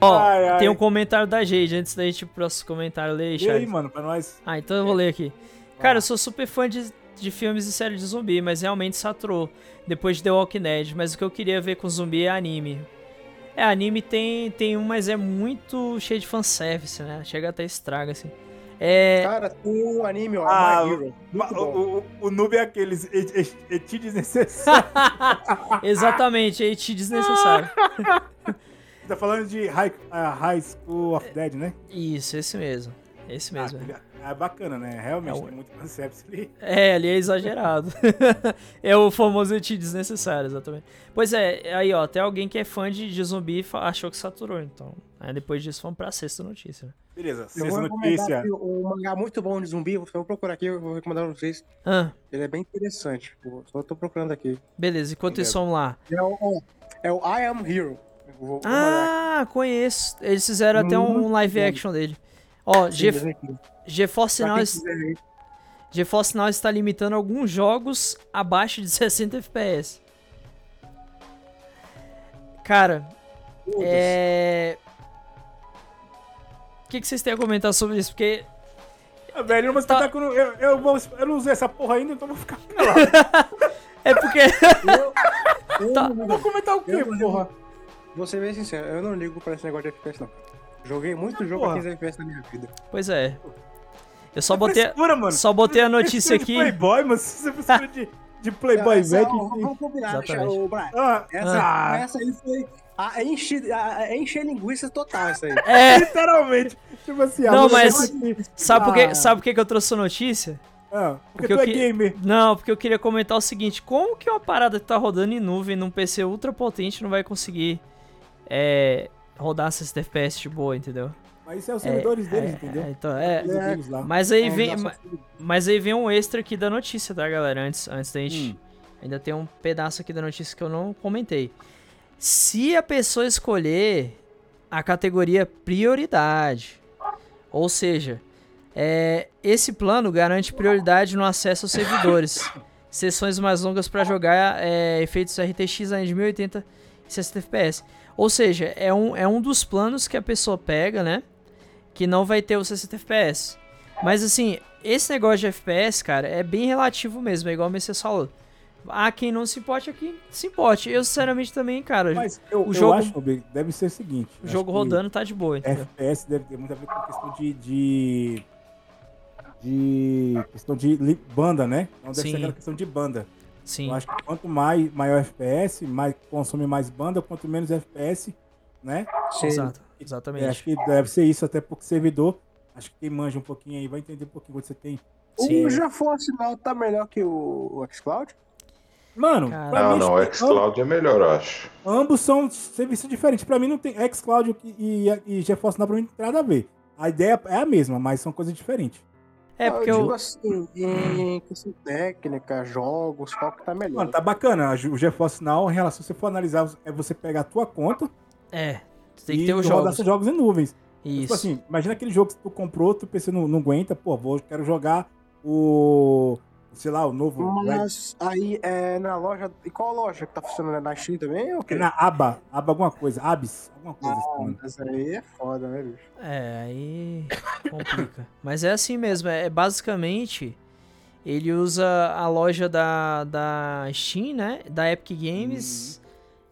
Speaker 1: Ó,
Speaker 4: Ai, ai.
Speaker 1: tem um comentário da Jade, antes da gente ir pro próximo comentário, lê aí,
Speaker 4: E aí, mano, pra nós.
Speaker 1: Ah, então eu vou ler aqui. Cara, eu sou super fã de, de filmes e séries de zumbi, mas realmente saturou depois de The Walking Dead. Mas o que eu queria ver com zumbi é anime. É, anime tem, tem um, mas é muito cheio de fanservice, né? Chega até estraga, assim. É.
Speaker 2: Cara, tem um anime, ó,
Speaker 4: Ah,
Speaker 2: My Hero.
Speaker 4: O, o, o noob é aqueles et- et- eti desnecessário.
Speaker 1: Exatamente, te desnecessário.
Speaker 4: tá falando de High, ah, High School of Dead, né?
Speaker 1: Isso, esse mesmo. Esse mesmo.
Speaker 4: Ah, é bacana, né? Realmente,
Speaker 1: É
Speaker 4: tem muito fanservice ali.
Speaker 1: É, ali é exagerado. é o famoso eti desnecessário, exatamente. Pois é, aí ó, até alguém que é fã de, de zumbi achou que saturou, então. Aí depois disso vamos pra sexta notícia. né?
Speaker 4: Beleza,
Speaker 2: Eu
Speaker 4: sexta notícia.
Speaker 2: aqui um mangá muito bom de zumbi. Eu vou procurar aqui, eu vou recomendar pra vocês.
Speaker 1: Ah,
Speaker 2: Ele é bem interessante. Só tô procurando aqui.
Speaker 1: beleza, enquanto isso vamos lá.
Speaker 2: É o, é o I Am Hero. Vou,
Speaker 1: Ah, conheço. Eles fizeram até um live
Speaker 2: bom.
Speaker 1: action dele. Ó,
Speaker 2: Sim.
Speaker 1: GeForce Now. GeForce Now está limitando alguns jogos abaixo de 60 FPS. Cara, é. O que, que vocês têm a comentar sobre isso? Porque
Speaker 4: Ah, velho, mas
Speaker 1: Tá.
Speaker 4: tá... eu, eu, vou, eu não usei essa porra ainda, então eu vou ficar pelado.
Speaker 1: é porque
Speaker 2: Eu
Speaker 1: Tá.
Speaker 4: Eu vou comentar o quê,
Speaker 2: Eu
Speaker 4: porra?
Speaker 2: Vou ser bem sincero, eu não ligo pra esse negócio de FPS, não. Joguei muito jogo
Speaker 4: porra.
Speaker 2: a 15 FPS na minha vida.
Speaker 1: Pois é. Eu só botei
Speaker 4: Frescura, mano.
Speaker 1: só botei a notícia
Speaker 4: Precisa
Speaker 1: aqui.
Speaker 4: de Playboy, mas você precisa de, de Playboy
Speaker 2: ó,
Speaker 4: que-
Speaker 2: Vamos combinar,
Speaker 1: Exatamente.
Speaker 2: o Brian.
Speaker 4: Ah,
Speaker 2: Essa,
Speaker 4: ah,
Speaker 2: essa aí foi. A, é, encher, a, é encher linguiça total, essa aí.
Speaker 1: É,
Speaker 4: literalmente. Tipo assim, a
Speaker 1: Não, mas-
Speaker 4: aqui.
Speaker 1: sabe por
Speaker 4: Ah.
Speaker 1: que, sabe por que que eu trouxe a notícia?
Speaker 4: Ah, porque,
Speaker 1: Porque eu
Speaker 4: tu é
Speaker 1: que-
Speaker 4: gamer.
Speaker 1: Não, porque eu queria comentar o seguinte: como que uma parada que tá rodando em nuvem num PC ultra potente não vai conseguir é, rodar 60 FPS de boa, entendeu?
Speaker 4: Mas isso é os servidores deles,
Speaker 1: é,
Speaker 4: entendeu?
Speaker 1: é, então, é,
Speaker 4: deles lá.
Speaker 1: mas aí
Speaker 2: É,
Speaker 1: vem, mas aí vem um extra aqui da notícia, tá, galera? Antes, antes da gente,
Speaker 4: Hum.
Speaker 1: ainda tem um pedaço aqui da notícia que eu não comentei. Se a pessoa escolher a categoria prioridade, ou seja, é, esse plano garante prioridade no acesso aos servidores, sessões mais longas para jogar é, efeitos RTX ainda de 1080 e 60 FPS. Ou seja, é um, é um dos planos que a pessoa pega, né? Que não vai ter os 60 FPS. Mas assim, esse negócio de FPS, cara, é bem relativo mesmo, é igual o Messias falou. Há quem não se importe, quem se importe. Eu, sinceramente, também, cara,
Speaker 4: Mas eu,
Speaker 1: o
Speaker 4: eu
Speaker 1: jogo-
Speaker 4: acho que deve ser o seguinte.
Speaker 1: o jogo rodando tá de boa, entendeu?
Speaker 4: FPS deve ter muito a ver com questão de. de, de questão de banda, né? Então deve
Speaker 1: Sim.
Speaker 4: ser aquela questão de banda.
Speaker 1: Sim.
Speaker 4: Eu acho que quanto mais, maior FPS, mais consome mais banda, quanto menos FPS, né?
Speaker 2: Sim.
Speaker 1: Exato,
Speaker 4: É,
Speaker 1: exatamente.
Speaker 4: acho que deve ser isso, até porque servidor. Acho que quem manja um pouquinho aí vai entender um pouquinho quando você tem.
Speaker 1: Sim.
Speaker 2: O GeForce Now tá melhor que o, o xCloud?
Speaker 4: Mano,
Speaker 7: Não,
Speaker 4: mim,
Speaker 7: não, o xCloud é melhor, eu acho.
Speaker 4: ambos são serviços diferentes. Pra mim não tem xCloud e, e, e GeForce Now pra mim não tem nada a ver. A ideia é a mesma, mas são coisas diferentes.
Speaker 1: É, porque
Speaker 2: eu digo
Speaker 1: eu.
Speaker 2: assim, em questão técnica, jogos, qual que tá melhor?
Speaker 4: Mano, tá bacana. O GeForce Now, em relação, se você for analisar, é você pegar a tua conta
Speaker 1: É, tu tem que
Speaker 4: e
Speaker 1: ter os
Speaker 4: rodar
Speaker 1: jogos.
Speaker 4: seus jogos em nuvens.
Speaker 1: Isso.
Speaker 4: Tipo assim, imagina aquele jogo que tu comprou, tu PC não, não aguenta, pô, vou, quero jogar o. sei lá, o novo. Red-
Speaker 2: Mas aí é na loja. E qual loja que tá funcionando? É na Steam também? Ou o
Speaker 4: É
Speaker 2: quê?
Speaker 4: na aba, aba alguma coisa, abis, alguma coisa assim,
Speaker 2: Ah,
Speaker 4: mano.
Speaker 2: mas aí é foda, né, bicho?
Speaker 1: É, aí complica. Mas é assim mesmo, é basicamente ele usa a loja da, da Steam, né? Da Epic Games.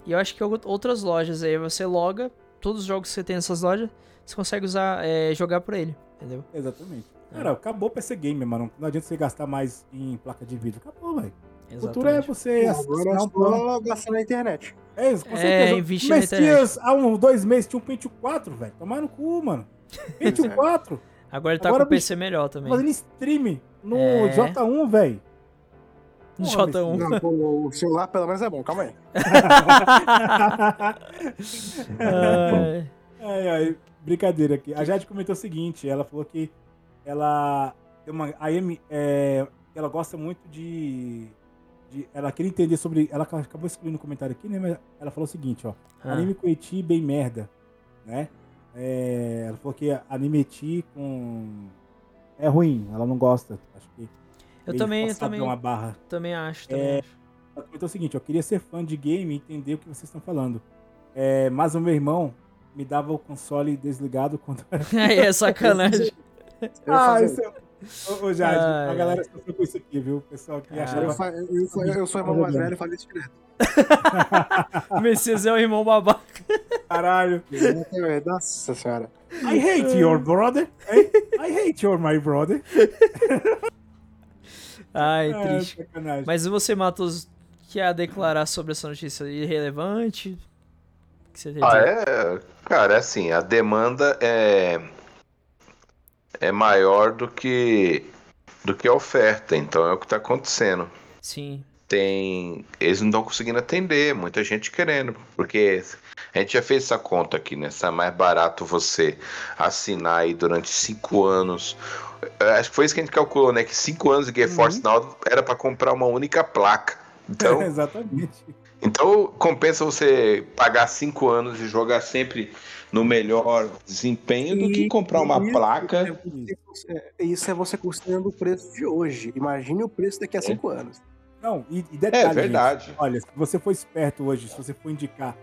Speaker 1: E eu acho que ou- outras lojas aí você loga, todos os jogos que você tem nessas lojas, você consegue usar, é, jogar por ele, entendeu?
Speaker 4: Exatamente.
Speaker 1: É.
Speaker 4: Cara, acabou pra ser gamer, mano. Não adianta você gastar mais em placa de vídeo. Acabou, velho. O
Speaker 1: Exatamente.
Speaker 4: futuro é você assinar
Speaker 2: é
Speaker 4: um plano.
Speaker 2: gastar na internet.
Speaker 4: É, isso, com
Speaker 1: É,
Speaker 4: certeza.
Speaker 1: investir na
Speaker 4: Messias, há uns dois meses tinha um Pentium 4, velho. Tomar no cu, mano. Pentium 4.
Speaker 1: Agora ele tá
Speaker 4: Agora,
Speaker 1: com o PC melhor também.
Speaker 4: Fazendo stream no
Speaker 1: É.
Speaker 4: J1, velho.
Speaker 1: No
Speaker 4: Porra,
Speaker 1: J1.
Speaker 2: Não, pô, o celular pelo menos é bom, calma aí.
Speaker 1: Ai,
Speaker 4: Ai, ai, brincadeira aqui. A Jade comentou o seguinte, ela falou que ela tem uma a Amy, é, ela gosta muito de, de ela queria entender sobre, ela acabou excluindo o comentário aqui, né, mas ela falou o seguinte, ó,
Speaker 1: ah,
Speaker 4: anime com eti bem merda, né? É, ela falou que anime eti com é ruim, ela não gosta. Acho que
Speaker 1: eu também, eu também,
Speaker 4: uma barra.
Speaker 1: também acho, também
Speaker 4: É,
Speaker 1: acho.
Speaker 4: Ela comentou o seguinte, ó, queria ser fã de game e entender o que vocês estão falando. É, mas o meu irmão me dava o console desligado quando
Speaker 1: Aí é sacanagem.
Speaker 2: Eu
Speaker 4: Ah, isso é... Ô, ô, Jade,
Speaker 1: Ai,
Speaker 4: a galera sofreu com isso aqui, viu? O pessoal que
Speaker 1: Ah.
Speaker 2: Eu,
Speaker 4: achava...
Speaker 2: fa- eu, fa- eu sou irmão mais velho e falei isso direto.
Speaker 1: O Messias é o irmão babaca.
Speaker 4: Caralho.
Speaker 2: Exatamente, Nossa senhora.
Speaker 4: I hate your brother. I hate your my brother.
Speaker 1: Ai,
Speaker 4: Ah,
Speaker 1: triste.
Speaker 4: sacanagem.
Speaker 1: Mas você, Matos, que a declarar sobre essa notícia irrelevante? O que você
Speaker 7: Ah, é. Cara, é assim, a demanda é. É maior do que. do que a oferta. Então é o que tá acontecendo.
Speaker 1: Sim.
Speaker 7: Tem. Eles não estão conseguindo atender, muita gente querendo. Porque a gente já fez essa conta aqui, né? Se é mais barato você assinar aí durante cinco anos. É, Acho que foi isso que a gente calculou, né? Que cinco anos de GeForce Now era para comprar uma única placa.
Speaker 3: Então,
Speaker 4: Exatamente.
Speaker 3: então compensa você pagar cinco anos e jogar sempre no melhor desempenho do que comprar uma
Speaker 2: isso
Speaker 3: placa.
Speaker 2: é é- Isso é você considerando o preço de hoje. Imagine o preço daqui a cinco anos.
Speaker 4: Não, e, e detalhe,
Speaker 3: É verdade.
Speaker 4: gente, olha, se você for esperto hoje, se você for indicar,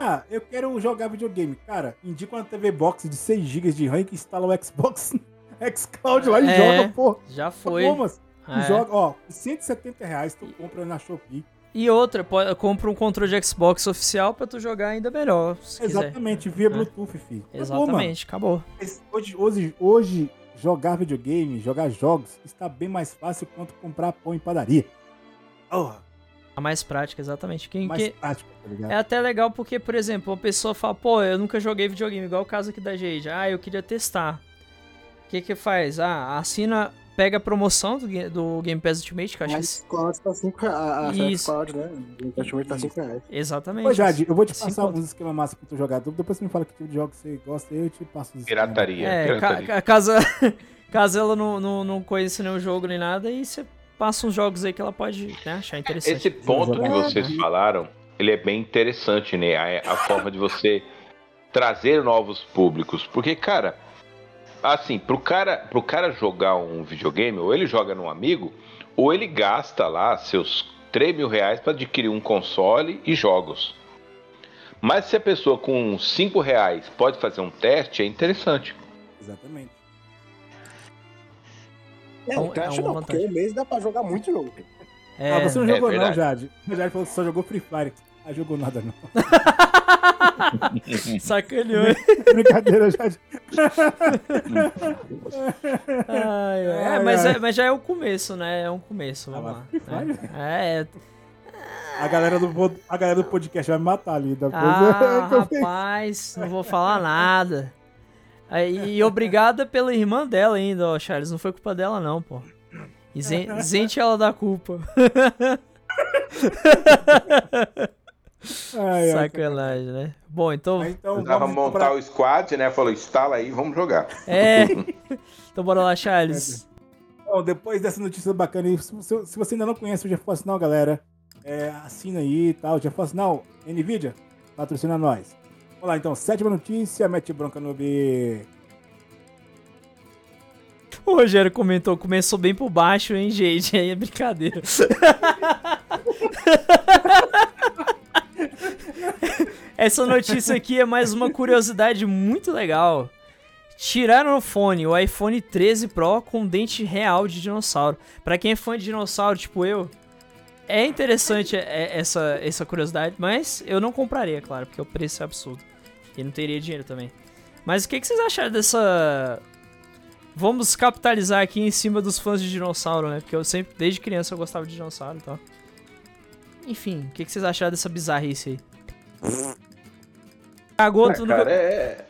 Speaker 4: ah, eu quero jogar videogame, cara, indica uma TV Box de 6 GB de RAM que instala o Xbox xCloud lá e
Speaker 1: É.
Speaker 4: joga, pô.
Speaker 1: Já foi.
Speaker 4: Pô, mas tu
Speaker 1: É.
Speaker 4: joga, ó, por 170 reais tu compra na Shopee.
Speaker 1: E outra, compra um controle de Xbox oficial pra tu jogar ainda melhor, se quiser.
Speaker 4: Exatamente, via
Speaker 1: É.
Speaker 4: Bluetooth, filho. Acabou, mano.
Speaker 1: Exatamente, acabou.
Speaker 4: Esse- Hoje, hoje, hoje, jogar videogame, jogar jogos, está bem mais fácil quanto comprar pão em padaria. Porra,
Speaker 1: A mais prática, exatamente. Quem,
Speaker 4: mais
Speaker 1: quem-
Speaker 4: prático, tá ligado?
Speaker 1: É até legal porque, por exemplo, uma pessoa fala, pô, eu nunca joguei videogame, igual o caso aqui da Jade. Ah, eu queria testar. O que que faz? Ah, assina, pega a promoção do, do Game Pass Ultimate, que eu acho que...
Speaker 2: Tá 5 reais. A
Speaker 1: Isso.
Speaker 2: Né? O Ultimate tá 5 reais.
Speaker 1: Exatamente.
Speaker 4: Ô, Jade, eu vou te
Speaker 1: Cinco
Speaker 4: passar
Speaker 1: conto.
Speaker 4: uns esquemas massa pra tu jogar. Depois você me fala que tipo de jogo você gosta, eu te passo os esquemas.
Speaker 3: Pirataria.
Speaker 1: É, ca-
Speaker 3: pirataria.
Speaker 1: ca- caso, caso ela não, não, não conheça nenhum jogo nem nada, aí você passa uns jogos aí que ela pode né, achar interessante.
Speaker 3: Esse ponto que vocês falaram, ele é bem interessante, né? A, a forma de você trazer novos públicos. Porque, cara, assim, pro cara, pro cara jogar um videogame, ou ele joga num amigo, ou ele gasta lá seus 3 mil reais para adquirir um console e jogos. Mas se a pessoa com 5 reais pode fazer um teste, é interessante.
Speaker 4: Exatamente.
Speaker 2: É,
Speaker 1: É um-
Speaker 2: o teste
Speaker 1: é
Speaker 2: não, porque
Speaker 1: vantagem.
Speaker 2: um mês dá pra jogar muito jogo.
Speaker 1: É,
Speaker 4: ah, você não
Speaker 3: é
Speaker 4: jogou não,
Speaker 3: verdade.
Speaker 4: Jade. A Jade falou que só jogou Free Fire. Ah, jogou nada não.
Speaker 1: sacaneou. hein?
Speaker 4: Brincadeira, Jade.
Speaker 1: Ai, ai. É,
Speaker 4: Ai,
Speaker 1: mas,
Speaker 4: ai.
Speaker 1: é, mas já é o começo, né? É um começo, vamos
Speaker 4: Ah,
Speaker 1: lá. né? É,
Speaker 4: A galera do, a galera do podcast vai me matar ali. Depois
Speaker 1: Ah, rapaz, não vou falar nada. Aí, E obrigada pela irmã dela ainda, ó, Charles. Não foi culpa dela, não, pô. Isen- Isente ela da culpa.
Speaker 4: Ai, ai,
Speaker 1: Sacanagem, né? Bom, então.
Speaker 4: Então, vamos
Speaker 3: montar
Speaker 4: comprar-
Speaker 3: o squad, né? Falou, instala aí, vamos jogar.
Speaker 1: É. Então bora lá, Charles.
Speaker 4: Bom, depois dessa notícia bacana aí, se você, se você ainda não conhece o GeForce Now, galera, é, assina aí e tal. GeForce Now, NVIDIA, patrocina nós. Vamos lá, então, sétima notícia, mete bronca no B.
Speaker 1: O Rogério comentou, começou bem por baixo, hein, gente? Aí é brincadeira. Essa notícia aqui é mais uma curiosidade muito legal. Tiraram o fone, o iPhone 13 Pro com dente real de dinossauro. Pra quem é fã de dinossauro, tipo eu, é interessante é- essa, essa curiosidade, mas eu não compraria, claro, porque o preço é absurdo. E não teria dinheiro também. Mas o que, que vocês acharam dessa Vamos capitalizar aqui em cima dos fãs de dinossauro, né? Porque eu sempre, desde criança, eu gostava de dinossauro e tal. Enfim, o que, que vocês acharam dessa bizarrice aí? Cagou
Speaker 3: Ah,
Speaker 1: tudo
Speaker 3: cara,
Speaker 1: no...
Speaker 3: é...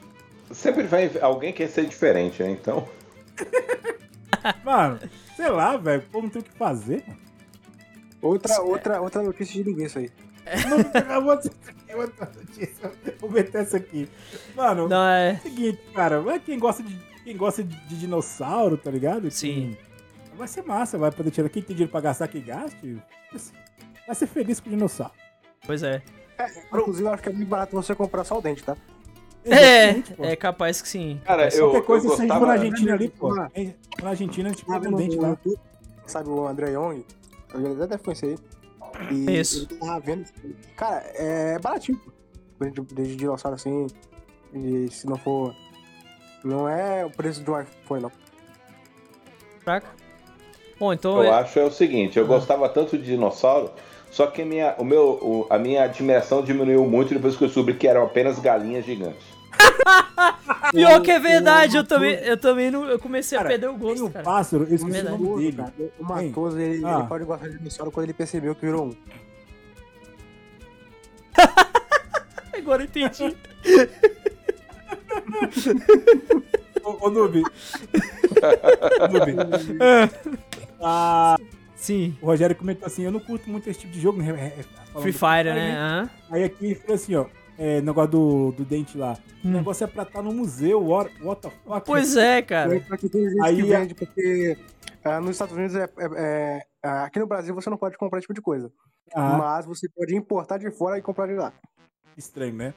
Speaker 3: Sempre vai alguém quer ser diferente, né? Então...
Speaker 4: Mano, sei lá, velho, como tem o que fazer, mano.
Speaker 2: Outra, outra, outra notícia de linguiça aí.
Speaker 4: Outra notícia. Vou meter essa aqui. Mano,
Speaker 1: Não, é...
Speaker 4: é o seguinte, cara, quem gosta de, quem gosta de, dinossauro, tá ligado?
Speaker 1: Sim.
Speaker 4: Quem- Vai ser massa, vai poder tirar. Quem tem dinheiro pra gastar, que gaste. Vai ser feliz com o dinossauro.
Speaker 1: Pois é.
Speaker 2: Inclusive, eu acho que é muito barato você comprar só o dente, tá?
Speaker 1: É, é capaz que sim.
Speaker 3: Cara, eu,
Speaker 4: Qualquer
Speaker 3: eu
Speaker 4: coisa, se a gente for na
Speaker 3: gostava...
Speaker 4: Argentina ali, pô. Na Argentina, a gente
Speaker 2: Tava
Speaker 4: pega um dente lá.
Speaker 2: Sabe o André Young? Ele até conhece aí. E
Speaker 1: Isso.
Speaker 2: ele tava vendo. Cara, é baratinho. pô. De, de, dinossauro assim. E se não for. Não é o preço de um iPhone, não.
Speaker 1: Fraca. Bom, então...
Speaker 3: Eu
Speaker 1: é-
Speaker 3: acho é o seguinte, eu gostava tanto de dinossauro, só que a minha, o meu, o- a minha admiração diminuiu muito depois que eu soube que eram apenas galinhas gigantes.
Speaker 1: Pior que é verdade, eu também, eu também não, eu comecei
Speaker 4: Cara,
Speaker 1: a perder o
Speaker 4: Tem
Speaker 1: gosto,
Speaker 4: um
Speaker 1: cara.
Speaker 4: pássaro, eu esqueci o nome dele.
Speaker 2: Cara, o? Matoso, ele,
Speaker 4: Ah.
Speaker 2: ele pode gostar de dinossauro quando ele percebeu que virou um.
Speaker 1: Agora eu entendi.
Speaker 4: Ô, ô Noob. Noob. Ah,
Speaker 1: Sim.
Speaker 4: o Rogério comentou assim: eu não curto muito esse tipo de jogo, né? É, é,
Speaker 1: Free Fire, né? Aham.
Speaker 4: Aí aqui ele falou assim: ó, é, negócio do, do dente lá. O
Speaker 1: Hum.
Speaker 4: negócio é pra estar no museu, what, what the fuck?
Speaker 1: Pois é, cara.
Speaker 2: aí, que tem gente
Speaker 4: Aí
Speaker 2: que
Speaker 4: a-
Speaker 2: vende, porque ah, nos Estados Unidos é, é- é- ah, aqui no Brasil você não pode comprar esse tipo de coisa.
Speaker 4: Ah,
Speaker 2: Mas você pode importar de fora e comprar de lá.
Speaker 4: estranho, né?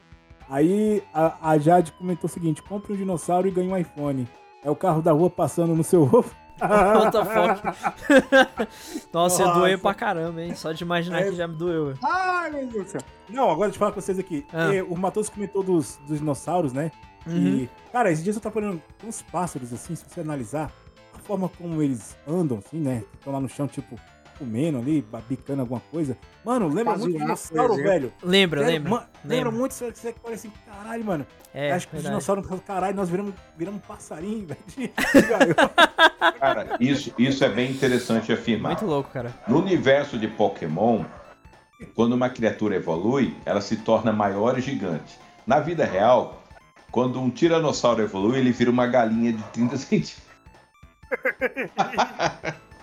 Speaker 4: Aí a, a Jade comentou o seguinte: compre um dinossauro e ganhe um iPhone. É o carro da rua passando no seu ovo.
Speaker 1: What the fuck? Nossa, eu doei
Speaker 4: Nossa.
Speaker 1: pra caramba, hein? Só de imaginar
Speaker 4: É.
Speaker 1: que já me doeu.
Speaker 2: Ai, meu Deus do céu.
Speaker 4: Não, agora deixa eu falar com vocês aqui.
Speaker 1: Ah.
Speaker 4: Eh, o Matos comentou dos, dos dinossauros, né?
Speaker 1: Uhum.
Speaker 4: E, cara, esses dias eu tava olhando uns pássaros, assim, se você analisar, a forma como eles andam, assim, né? Estão lá no chão, tipo, comendo ali, bicando alguma coisa. Mano, lembra
Speaker 2: Faz
Speaker 4: muito dinossauro,
Speaker 2: exemplo.
Speaker 4: velho.
Speaker 1: Lembra,
Speaker 4: Sério,
Speaker 1: lembra?
Speaker 4: lembra
Speaker 1: lembra.
Speaker 4: muito, você você olha assim, caralho, mano.
Speaker 1: É,
Speaker 4: acho que os dinossauros, caralho, nós viramos, viramos um passarinho, velho. de- de.
Speaker 7: Cara, isso, isso é bem interessante afirmar.
Speaker 1: Muito louco, cara.
Speaker 7: No universo de Pokémon, quando uma criatura evolui, ela se torna maior e gigante. Na vida real, quando um tiranossauro evolui, ele vira uma galinha de 30 centímetros.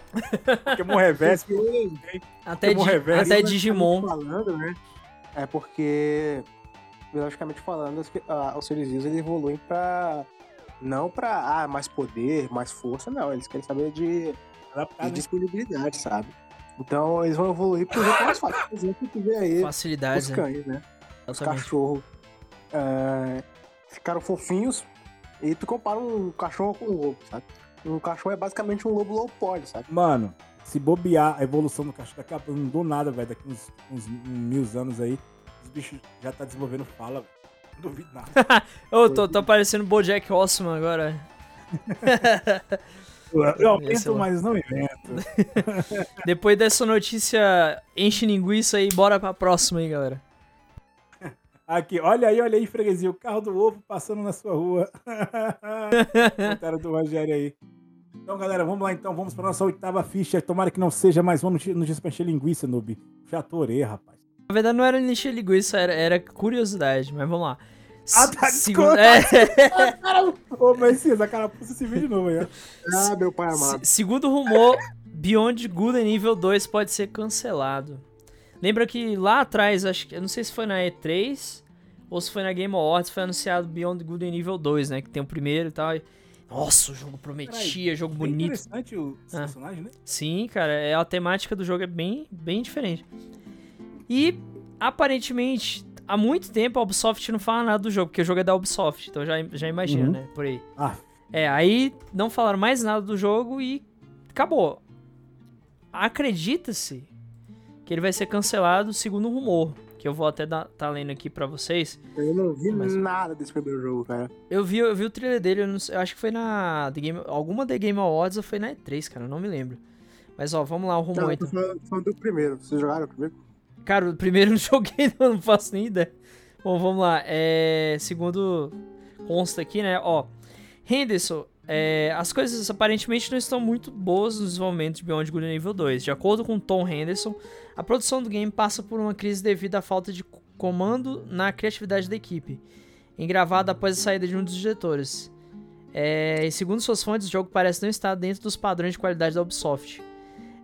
Speaker 4: Pokémon reverso.
Speaker 1: Até,
Speaker 4: Pokémon
Speaker 1: di-
Speaker 4: reverso,
Speaker 1: até Digimon.
Speaker 2: Falando, né? É porque, biologicamente falando, as- ah, os seres vivos eles evoluem pra. Não pra ah, mais poder, mais força, não. Eles querem saber de, de
Speaker 4: né?
Speaker 2: disponibilidade, sabe? Então eles vão evoluir pro jeito mais fácil. Por exemplo, tu vê aí
Speaker 1: Facilidade,
Speaker 2: os
Speaker 1: né?
Speaker 2: cães, né? Os cachorros é, ficaram fofinhos e tu compara um cachorro com um lobo, sabe? Um cachorro é basicamente um lobo low poly, sabe?
Speaker 4: Mano, se bobear a evolução do cachorro, daqui a pouco não dou nada, velho. Daqui uns, uns mil anos aí, os bichos já tá desenvolvendo fala, velho. Não duvido nada.
Speaker 1: Ô, tô, tô parecendo Bojack Horseman agora.
Speaker 4: Eu aumento,
Speaker 1: lá.
Speaker 4: mas não invento.
Speaker 1: Depois dessa notícia, enche linguiça aí, bora pra próxima aí, galera.
Speaker 4: Aqui, olha aí, olha aí, freguesia. O carro do ovo passando na sua rua. Comentário do Rogério aí. Então, galera, vamos lá então. Vamos pra nossa oitava ficha. Tomara que não seja mais uma notícia notícia pra encher linguiça, noob. Já atorei, rapaz.
Speaker 1: Na verdade, não era encher linguiça, era, era curiosidade, mas vamos lá.
Speaker 4: Ah, tá,
Speaker 1: Segundo,
Speaker 4: desculpa.
Speaker 1: é,
Speaker 4: Ô, Messias, a carapuça se vê de novo aí, ó.
Speaker 2: Ah, meu pai amado.
Speaker 1: segundo rumor, Beyond Good Evil 2 pode ser cancelado. Lembra que lá atrás, acho que eu não sei se foi na E3 ou se foi na Game Awards, foi anunciado Beyond Good and Evil 2, né? Que tem o primeiro e tal. e- Nossa, o jogo prometia, jogo
Speaker 4: Bem
Speaker 1: bonito.
Speaker 4: interessante o
Speaker 1: Ah.
Speaker 4: personagem, né?
Speaker 1: Sim, cara, é, a temática do jogo é bem, bem diferente. E, aparentemente, há muito tempo a Ubisoft não fala nada do jogo, porque o jogo é da Ubisoft, então já, já imagina,
Speaker 4: Uhum.
Speaker 1: né? Por aí.
Speaker 4: Ah,
Speaker 1: É, aí não falaram mais nada do jogo e acabou. Acredita-se que ele vai ser cancelado segundo o rumor, que eu vou até tá lendo aqui pra vocês.
Speaker 2: Eu não vi
Speaker 1: Mas-
Speaker 2: nada desse primeiro jogo, cara.
Speaker 1: Eu vi, eu vi o trailer dele, eu, não eu acho que foi na The Game, alguma The Game Awards ou foi na E3, cara, eu não me lembro. Mas ó, vamos lá, o rumor
Speaker 2: Não,
Speaker 1: então.
Speaker 2: falando, do primeiro. Vocês jogaram o primeiro?
Speaker 1: Cara, o primeiro eu não joguei, não, não faço nem ideia. Bom, vamos lá. É, segundo consta aqui, né? Ó, Henderson, é, as coisas aparentemente não estão muito boas no desenvolvimento de Beyond Good Evil 2. De acordo com Tom Henderson, a produção do game passa por uma crise devido à falta de comando na criatividade da equipe, engravada após a saída de um dos diretores. É, e segundo suas fontes, o jogo parece não estar dentro dos padrões de qualidade da Ubisoft.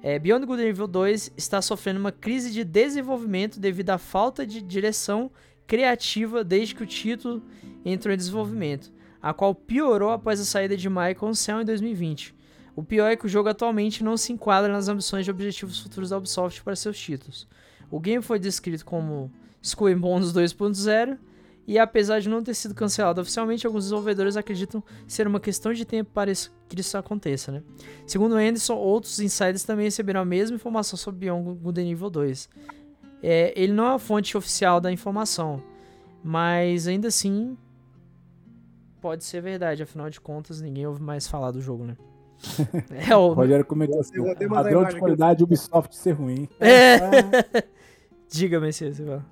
Speaker 1: É, Beyond Good Evil 2 está sofrendo uma crise de desenvolvimento devido à falta de direção criativa desde que o título entrou em desenvolvimento, a qual piorou após a saída de Michael Cell em 2020. O pior é que o jogo atualmente não se enquadra nas ambições de objetivos futuros da Ubisoft para seus títulos. O game foi descrito como and Bones 2.0 e apesar de não ter sido cancelado oficialmente, alguns desenvolvedores acreditam ser uma questão de tempo para que isso aconteça, né? Segundo Anderson, outros insiders também receberam a mesma informação sobre Beyond Good Evil 2. É, ele não é a fonte oficial da informação, mas ainda assim pode ser verdade, afinal de contas ninguém ouve mais falar do jogo, né? É,
Speaker 4: O Rogério comentou assim:
Speaker 2: Eu
Speaker 4: padrão de qualidade Ubisoft ser ruim.
Speaker 1: É. Diga, Messias, você fala.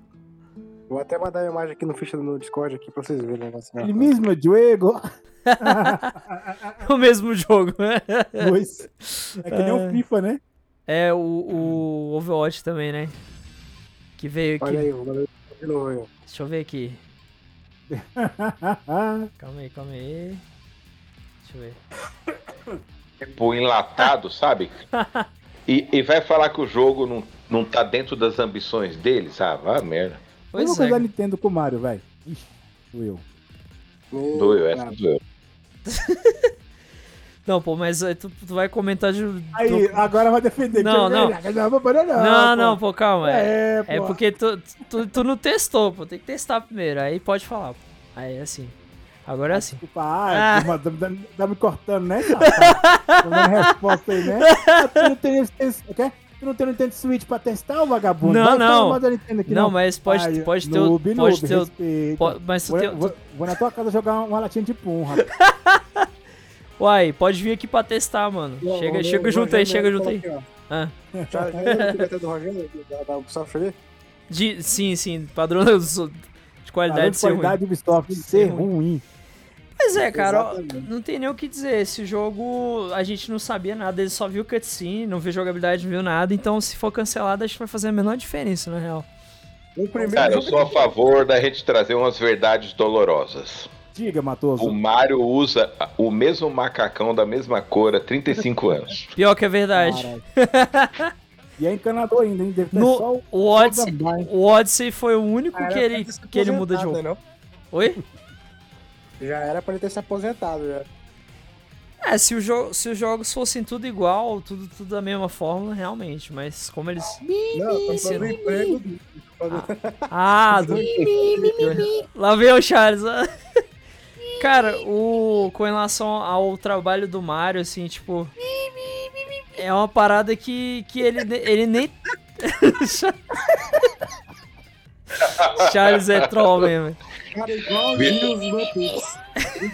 Speaker 2: Vou até mandar a imagem aqui no ficha no Discord aqui pra vocês verem o negócio.
Speaker 4: Ele mesmo, Diego.
Speaker 1: o mesmo jogo.
Speaker 4: Pois. É que nem o FIFA, né?
Speaker 1: É o, o Overwatch também, né? Que veio aqui.
Speaker 2: Olha aí, vou de novo aí.
Speaker 1: Deixa eu ver aqui. Calma aí, calma aí. Deixa eu ver.
Speaker 7: Tipo, enlatado, sabe? E, e vai falar que o jogo não, não tá dentro das ambições deles? Ah, vá merda.
Speaker 1: Pois
Speaker 4: Vamos
Speaker 1: é.
Speaker 4: coisa Nintendo com o Mario, vai. Ixi, sou eu.
Speaker 2: Meu
Speaker 7: Doeu, essa doeu.
Speaker 1: Não, pô, mas aí tu, tu vai comentar de.
Speaker 4: Aí,
Speaker 1: tu-
Speaker 4: agora vai defender.
Speaker 1: Não,
Speaker 4: que-
Speaker 1: não.
Speaker 4: Não, não, não,
Speaker 1: Não, não, pô, calma. É,
Speaker 4: É,
Speaker 1: é porque tu, tu, tu não testou, pô. Tem que testar primeiro. Aí pode falar. pô. Aí é assim. Agora é assim.
Speaker 4: Desculpa, ah, ah. Tá, tá- tá me cortando, né? Tá, dando resposta aí, né? Ah, tu não tem, tem, quer? Tu não tem Nintendo Switch pra testar, o vagabundo?
Speaker 1: Não,
Speaker 4: Vai,
Speaker 1: não.
Speaker 4: aqui,
Speaker 1: Não, mas pode,
Speaker 4: Ai,
Speaker 1: pode ter.
Speaker 4: noob,
Speaker 1: o- pode
Speaker 4: noob,
Speaker 1: ter. o-
Speaker 4: respeita.
Speaker 1: po- mas
Speaker 4: Vou, vou- vou na tua casa jogar uma latinha de pum, rapaz.
Speaker 1: Uai, pode vir aqui pra testar, mano. Chega, chega junto aí, chega junto aí. Ah.
Speaker 2: PT do Rogério, da, da Ubisoft ali?
Speaker 1: De, sim, sim, padrão de qualidade
Speaker 4: de
Speaker 1: ser ruim.
Speaker 4: qualidade Ubisoft ser ruim.
Speaker 1: Mas é, cara, ó, não tem nem o que dizer. Esse jogo a gente não sabia nada, ele só viu cutscene, não viu jogabilidade, não viu nada. Então, se for cancelado, acho que vai fazer a menor diferença, na real.
Speaker 2: O primeiro
Speaker 7: Cara, eu sou a favor da gente trazer umas verdades dolorosas.
Speaker 4: Diga,
Speaker 7: O
Speaker 4: Matoso.
Speaker 7: Mario usa o mesmo macacão da mesma cor há 35 anos.
Speaker 1: Pior que é verdade.
Speaker 4: E é encanador ainda, hein? Deve ter
Speaker 1: No-
Speaker 4: só o...
Speaker 1: O Odyssey, o Odyssey foi o único que ele, que ele muda de roupa.
Speaker 2: né,
Speaker 1: Oi?
Speaker 2: não? Já era pra ele ter se aposentado, já.
Speaker 1: É, se, o jo se os jogos fossem tudo igual, tudo, tudo da mesma fórmula, realmente. Mas como eles.
Speaker 2: Não,
Speaker 1: não.
Speaker 2: emprego dele.
Speaker 1: Ah, do... lá vem o Charles. Cara, o com relação ao trabalho do Mario, assim, tipo. É uma parada que, que ele, ele nem. Charles é troll mesmo.
Speaker 2: Cara, igualzinho os Muppets.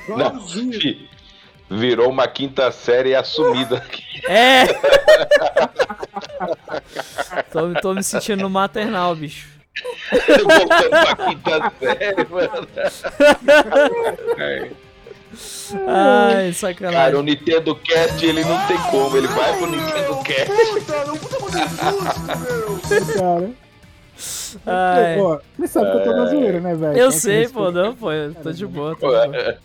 Speaker 7: Não,
Speaker 2: Igualzinho.
Speaker 7: virou uma quinta série assumida aqui.
Speaker 1: É! tô, tô me sentindo no maternal, bicho.
Speaker 7: Voltando pra quinta série, mano.
Speaker 1: Ai,
Speaker 7: Cara,
Speaker 1: sacanagem.
Speaker 7: o Nintendo Cast, ele não tem como, ele vai pro Nintendo Cast.
Speaker 4: Cara.
Speaker 1: Ai.
Speaker 4: Pô, você sabe que eu tô na zoeira, né, velho?
Speaker 1: Eu
Speaker 4: que
Speaker 1: sei,
Speaker 4: respeitar.
Speaker 1: pô, não, pô, eu tô de boa, tô de boa.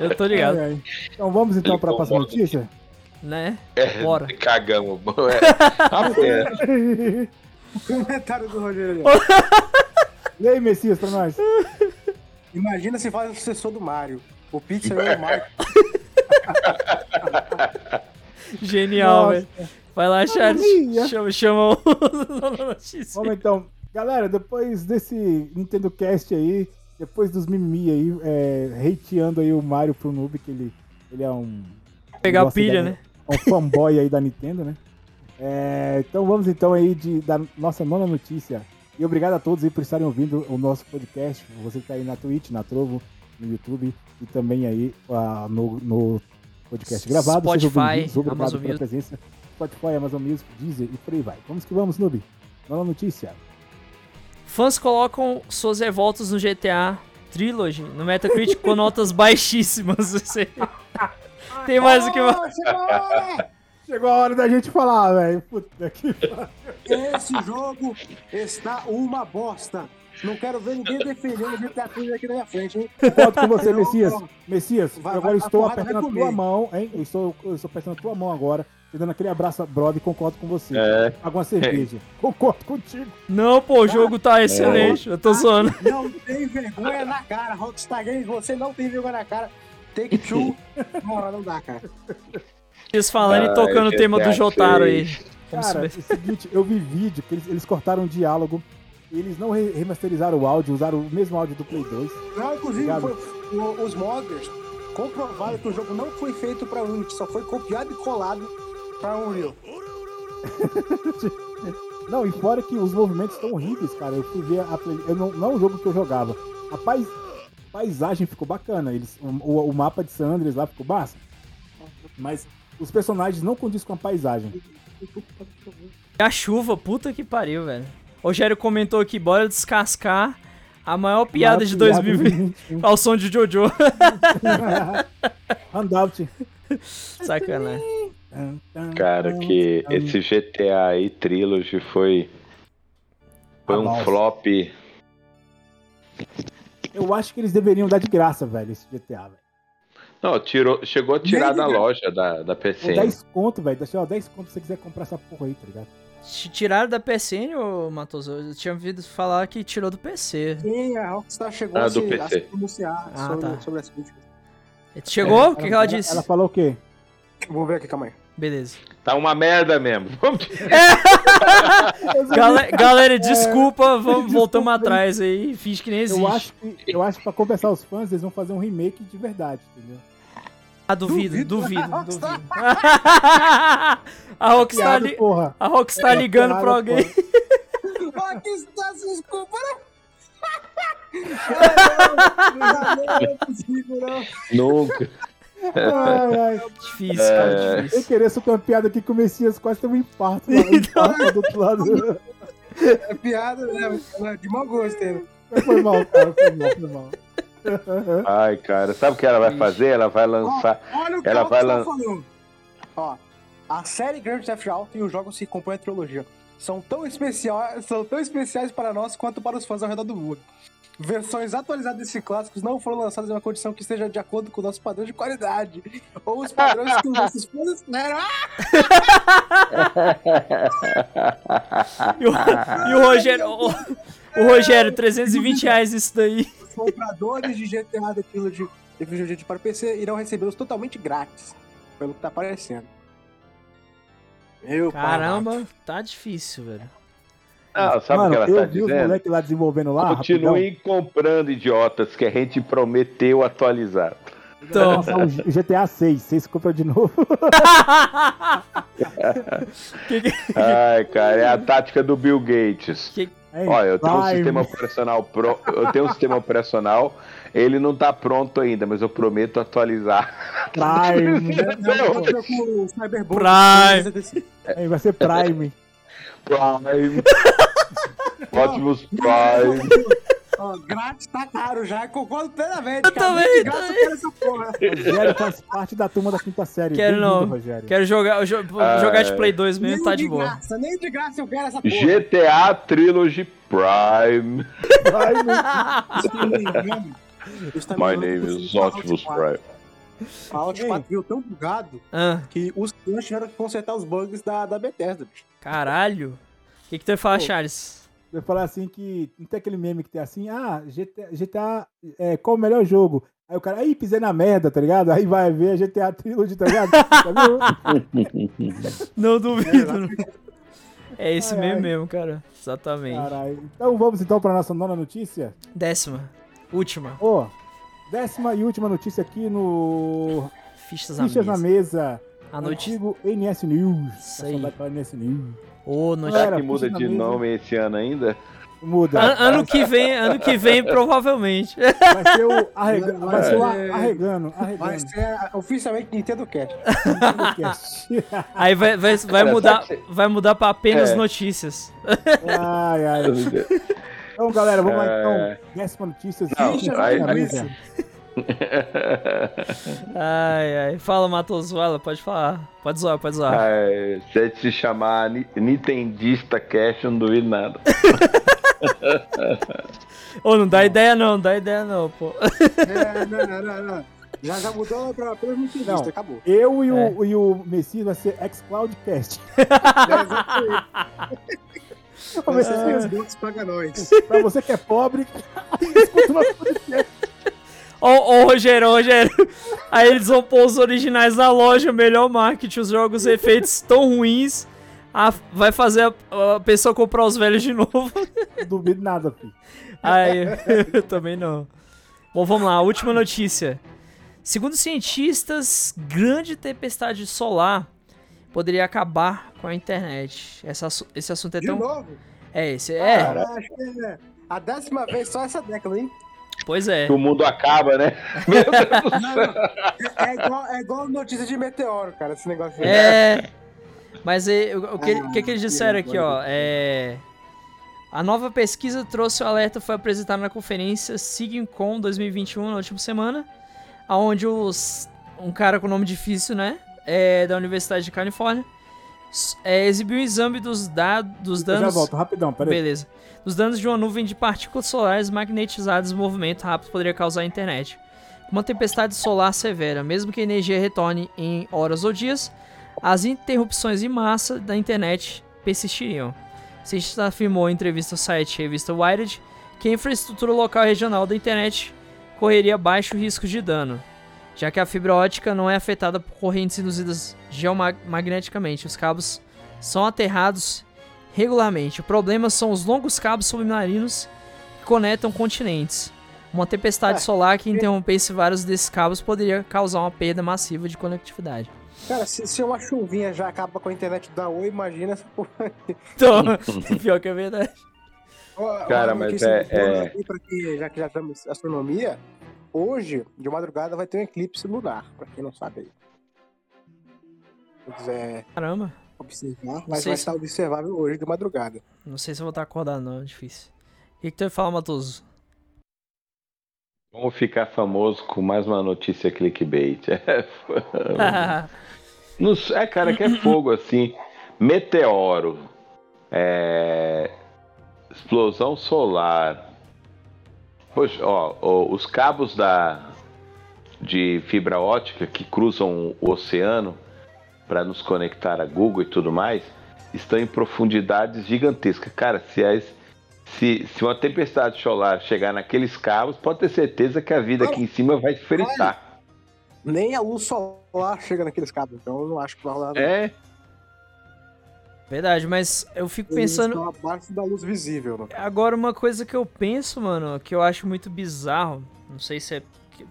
Speaker 1: Eu tô ligado,
Speaker 4: Ai, ai. Então vamos então pra próxima notícia?
Speaker 1: né?
Speaker 7: É,
Speaker 1: Bora.
Speaker 7: Cagamos. É.
Speaker 2: O comentário do Rogério.
Speaker 4: E aí, Messias, pra nós?
Speaker 2: Imagina se faz o sucessor do Mario. O Pixar é o Mario.
Speaker 1: Genial, velho. Vai lá, Charles. Chama, chama o.
Speaker 4: Vamos então. Galera, depois desse Nintendo Cast aí, depois dos mimimi aí, é, hateando aí o Mario pro noob, que ele, ele é um...
Speaker 1: Pegar pilha,
Speaker 4: da-
Speaker 1: né?
Speaker 4: um fanboy aí da Nintendo, né? É, então vamos então aí de, da nossa nona notícia. E obrigado a todos aí por estarem ouvindo o nosso podcast. Você que tá aí na Twitch, na Trovo, no YouTube e também aí ah, no, no podcast gravado.
Speaker 1: Spotify, Amazon
Speaker 4: pela
Speaker 1: Music.
Speaker 4: presença. Spotify, Amazon Music, Deezer e por aí vai. Vamos que vamos, Noob. Nona notícia.
Speaker 1: Fãs colocam suas revoltas no GTA Trilogy, no Metacritic, com notas baixíssimas. Tem mais o que...
Speaker 4: Chegou a hora da gente falar, velho. Puta que pariu.
Speaker 2: Esse jogo está uma bosta. Não quero ver ninguém defendendo o GTA 3 aqui na minha frente, hein?
Speaker 4: Concordo com você,
Speaker 2: Eu-
Speaker 4: Messias. Messias,
Speaker 2: Vai-
Speaker 4: agora
Speaker 2: vai-
Speaker 4: estou apertando a tua mão, hein? Eu estou, eu estou apertando a tua mão agora, te dando aquele abraço, brother, e concordo com você.
Speaker 7: É.
Speaker 4: Paga uma cerveja. Concordo contigo.
Speaker 1: Não, pô, o jogo tá excelente. Eu tô zoando.
Speaker 2: Não tem vergonha na cara. Rockstar Games, você não tem vergonha na cara. Take two. Não, não dá, cara.
Speaker 1: Eles falando e
Speaker 7: Ah,
Speaker 1: tocando o tema do Jotaro aí.
Speaker 4: Cara, é o seguinte, eu vi vídeo que eles, eles cortaram o diálogo, eles não re- remasterizaram o áudio, usaram o mesmo áudio do Play 2.
Speaker 2: Não, inclusive,
Speaker 4: Obrigado.
Speaker 2: foi, os modders comprovaram que o jogo não foi feito pra Unity, só foi copiado e colado pra Unreal.
Speaker 4: Não, e fora que os movimentos estão horríveis, cara. Eu fui ver a play... eu não, não é o jogo que eu jogava. A pais... paisagem ficou bacana. Eles... O, o- o mapa de San Andreas lá ficou massa. Mas os personagens não condiz com a paisagem.
Speaker 1: A chuva, puta que pariu, velho. O Rogério comentou aqui, bora descascar a maior piada de
Speaker 4: Piada
Speaker 1: 2020 ao som de Jojo.
Speaker 4: Handout.
Speaker 1: Sacanagem.
Speaker 7: Cara, que esse GTA aí, Trilogy, foi. Foi
Speaker 4: Ah,
Speaker 7: um
Speaker 4: nossa.
Speaker 7: flop.
Speaker 4: Eu acho que eles deveriam dar de graça, velho, esse GTA, velho.
Speaker 7: Não, tirou, chegou a tirar
Speaker 2: Nem
Speaker 7: da loja da, da PCN.
Speaker 4: 10 conto, velho. Deixa ó, 10 conto se você quiser comprar essa porra aí, tá ligado?
Speaker 1: Tiraram da PSN, ô Matoso? Eu tinha ouvido falar que tirou do PC.
Speaker 2: Sim, a Rockstar chegou
Speaker 7: Ah,
Speaker 2: a,
Speaker 7: do
Speaker 2: se, a se pronunciar
Speaker 1: Ah,
Speaker 2: sobre,
Speaker 1: tá.
Speaker 2: sobre essa crítica.
Speaker 1: Chegou? O que, que ela
Speaker 4: ela,
Speaker 1: disse?
Speaker 4: ela falou o quê?
Speaker 2: Vou ver aqui, calma aí.
Speaker 1: Beleza.
Speaker 7: Tá uma merda mesmo. Vamos-
Speaker 1: Gale- galera, desculpa, vamos, voltamos atrás aí. Finge que nem existe.
Speaker 4: Eu acho, que, eu acho que pra compensar os fãs, eles vão fazer um remake de verdade, entendeu?
Speaker 1: Ah, duvido,
Speaker 2: Duvido.
Speaker 1: duvido,
Speaker 2: Rockstar.
Speaker 1: duvido. a Rockstar, li-
Speaker 4: porra.
Speaker 1: a Rockstar ligando pra alguém.
Speaker 2: Aqui está, desculpa, é.
Speaker 7: Nunca.
Speaker 4: Ai, ai.
Speaker 1: Difícil, cara,
Speaker 4: Sem
Speaker 1: difícil.
Speaker 4: querer soltar uma piada aqui que o Messias quase teve um infarto. lá, um infarto do outro lado.
Speaker 2: É piada, né? De mau gosto, hein?
Speaker 4: Foi mal, cara. Foi mal, foi mal.
Speaker 7: Ai, cara, sabe o que ela vai fazer? Ela vai lançar.
Speaker 2: Olha o que
Speaker 7: Ela vai lan-
Speaker 2: falando. Ó, a série Grand Theft Auto e os jogos que compõem a trilogia são tão, especiais, são tão especiais para nós quanto para os fãs ao redor do mundo. Versões atualizadas desses clássicos não foram lançadas em uma condição que esteja de acordo com o nosso padrão de qualidade. Ou os padrões que os nossos fãs esperam. Ah,
Speaker 1: E o, e o Rogério. O, o Rogério, 320 reais isso daí.
Speaker 2: Os compradores de GTA da Trilogy e videogame para PC irão recebê-los totalmente grátis. Pelo que tá aparecendo. Meu pai,
Speaker 1: Caramba, tá difícil, velho.
Speaker 7: Ah, sabe
Speaker 4: Mano,
Speaker 7: o que ela
Speaker 4: eu
Speaker 7: tá
Speaker 4: vi os
Speaker 7: dizendo?
Speaker 4: moleques lá desenvolvendo lá.
Speaker 7: Continuem comprando idiotas que a gente prometeu atualizar.
Speaker 4: Então, o G- GTA 6. Vocês compram de novo.
Speaker 1: que que-
Speaker 7: Ai, cara, é a tática do Bill Gates. Olha, eu tenho um
Speaker 4: Prime.
Speaker 7: sistema operacional pro... eu tenho um sistema operacional, ele não tá pronto ainda, mas eu prometo atualizar.
Speaker 4: Prime.
Speaker 1: Prime.
Speaker 4: Hein, vai ser Prime.
Speaker 7: Prime. Ótimos Prime.
Speaker 2: Ó, grátis tá caro já, concordo plenamente.
Speaker 1: Eu
Speaker 2: cara.
Speaker 1: também,
Speaker 2: graça eu quero essa porra.
Speaker 4: Rogério faz parte da turma da quinta série.
Speaker 1: Quero não.
Speaker 4: Rogério.
Speaker 1: Quero jogar, jo-
Speaker 7: Ah,
Speaker 1: jogar de
Speaker 7: é.
Speaker 1: Play 2 mesmo,
Speaker 2: Nem
Speaker 1: tá
Speaker 2: de
Speaker 1: de boa.
Speaker 2: graça, nem de graça eu quero essa porra.
Speaker 7: GTA Trilogy Prime. My name is Optimus
Speaker 2: Fallout 4
Speaker 7: Prime.
Speaker 2: Fallout 4 veio tão bugado
Speaker 1: Ah,
Speaker 2: que os fãs tiveram que consertar os bugs da, da Bethesda, bicho.
Speaker 1: caralho. O que, que tu ia falar,
Speaker 4: Pô.
Speaker 1: Charles?
Speaker 4: Eu ia falar assim que. Não tem aquele meme que tem assim, ah, GTA, GTA é, qual o melhor jogo? Aí o cara, aí pisei na merda, tá ligado? Aí vai ver a GTA Trilogy, tá ligado? Viu?
Speaker 1: Não duvido. não. É esse
Speaker 4: Ai,
Speaker 1: mesmo
Speaker 4: ai.
Speaker 1: mesmo, cara. Exatamente.
Speaker 4: Caralho. Então vamos então pra nossa nona notícia.
Speaker 1: Décima. Última.
Speaker 4: Ó, décima e última notícia aqui no
Speaker 1: Fichas na
Speaker 4: Fichas na
Speaker 1: mesa.
Speaker 4: Mesa.
Speaker 1: A notícia.
Speaker 4: NS News.
Speaker 1: Isso aí.
Speaker 4: NS News.
Speaker 1: Ô,
Speaker 7: Será
Speaker 1: notícia.
Speaker 4: Galera,
Speaker 7: que muda de nome esse ano ainda?
Speaker 4: Muda.
Speaker 1: An- ano que vem, ano que vem, provavelmente.
Speaker 4: Vai ser o, arrega...
Speaker 2: Vai
Speaker 4: ser o
Speaker 2: ser-
Speaker 4: a- arregando.
Speaker 2: Vai
Speaker 4: Arregando.
Speaker 2: ser oficialmente Nintendo Cat.
Speaker 4: Podcast.
Speaker 1: Aí vai, vai, vai
Speaker 7: Cara,
Speaker 1: mudar,
Speaker 7: sabe
Speaker 1: vai mudar pra apenas
Speaker 7: É.
Speaker 1: notícias.
Speaker 4: ai, ai. Então, galera, vamos lá
Speaker 7: É.
Speaker 4: então. Décima notícia.
Speaker 7: Não, aí- aí-.
Speaker 1: Ai, ai. Fala, Matoso, fala, pode falar. Pode zoar, pode zoar.
Speaker 7: É, se a gente se chamar Ni- Nintendista Cash, eu não duvido nada.
Speaker 1: Ô, não dá ideia não, não dá ideia não, pô.
Speaker 2: É, não, não, não, não. Já, já mudou pra apenas Nintendo,
Speaker 4: Não.
Speaker 2: acabou.
Speaker 4: Eu e o,
Speaker 1: É.
Speaker 4: e o Messias vai ser xCloudcast. Ô,
Speaker 2: Vai ser
Speaker 4: Messias,
Speaker 2: Xbox paga nós.
Speaker 4: pra você que é pobre, escuta o nosso podcast.
Speaker 1: Ô, ô, Rogério, ô, Rogério. Aí eles vão pôr os originais na loja, melhor marketing, os jogos efeitos tão ruins. a- vai fazer a, a pessoa comprar os velhos de novo.
Speaker 4: Duvido nada, filho.
Speaker 1: Aí, eu também não. Bom, vamos lá, última notícia. Segundo cientistas, grande tempestade solar poderia acabar com a internet. Essa esse assunto é
Speaker 2: De
Speaker 1: tão.
Speaker 2: novo?
Speaker 1: É, esse é.
Speaker 2: Cara, acho que é a décima vez só essa década, hein?
Speaker 1: Pois é.
Speaker 7: Que o mundo acaba, né? Meu Deus do
Speaker 2: Não. É igual, é igual notícia de meteoro, cara, esse negócio aí.
Speaker 1: É. Mas é, o, o que,
Speaker 2: Ah,
Speaker 1: que, que eles disseram aqui, ó? É. A nova pesquisa trouxe o alerta, foi apresentada na conferência SIGINCOM 2021, na última semana, onde os, um cara com nome difícil, né, é, da Universidade de Califórnia, é, exibiu um exame dos, dos
Speaker 4: Eu já
Speaker 1: danos...
Speaker 4: volto, rapidão, peraí.
Speaker 1: Beleza. Dos danos de uma nuvem de partículas solares magnetizadas em movimento rápido poderia causar a internet. Uma tempestade solar severa, mesmo que a energia retorne em horas ou dias, as interrupções em massa da internet persistiriam. Cientista afirmou em entrevista ao site revista Wired que a infraestrutura local e regional da internet correria baixo risco de dano. Já que a fibra ótica não é afetada por correntes induzidas geomagneticamente. Os cabos são aterrados regularmente. O problema são os longos cabos submarinos que conectam continentes. Uma tempestade
Speaker 2: É,
Speaker 1: solar que interrompesse vários desses cabos poderia causar uma perda massiva de conectividade.
Speaker 2: Cara, se, se uma chuvinha já acaba com a internet da Oi, imagina essa porra.
Speaker 1: Então, pior que é verdade.
Speaker 3: Cara, mas é- é-
Speaker 2: aqui já que já estamos astronomia, hoje, de madrugada, vai ter um eclipse lunar, pra quem não sabe aí. Se quiser
Speaker 1: Caramba.
Speaker 2: observar, mas vai
Speaker 1: se-
Speaker 2: estar observável hoje de madrugada.
Speaker 1: Não sei se eu vou estar acordado, não. É difícil. O que, que tu ia falar, Matoso?
Speaker 3: Vamos ficar famoso com mais uma notícia clickbait. Não sei- é, cara, que é fogo assim. Meteoro. é, explosão solar. Poxa, ó, ó, os cabos da de fibra ótica que cruzam o oceano para nos conectar a Google e tudo mais estão em profundidades gigantescas. Cara, se, as, se, se uma tempestade solar chegar naqueles cabos, pode ter certeza que a vida aqui em cima vai fritar.
Speaker 2: Nem a luz solar chega naqueles cabos, então eu não acho que vai rolar.
Speaker 3: É,
Speaker 1: Verdade, mas eu fico
Speaker 2: Eles
Speaker 1: pensando.
Speaker 2: estão abaixo da luz visível, né?
Speaker 1: Agora, uma coisa que eu penso, mano, que eu acho muito bizarro, não sei se é.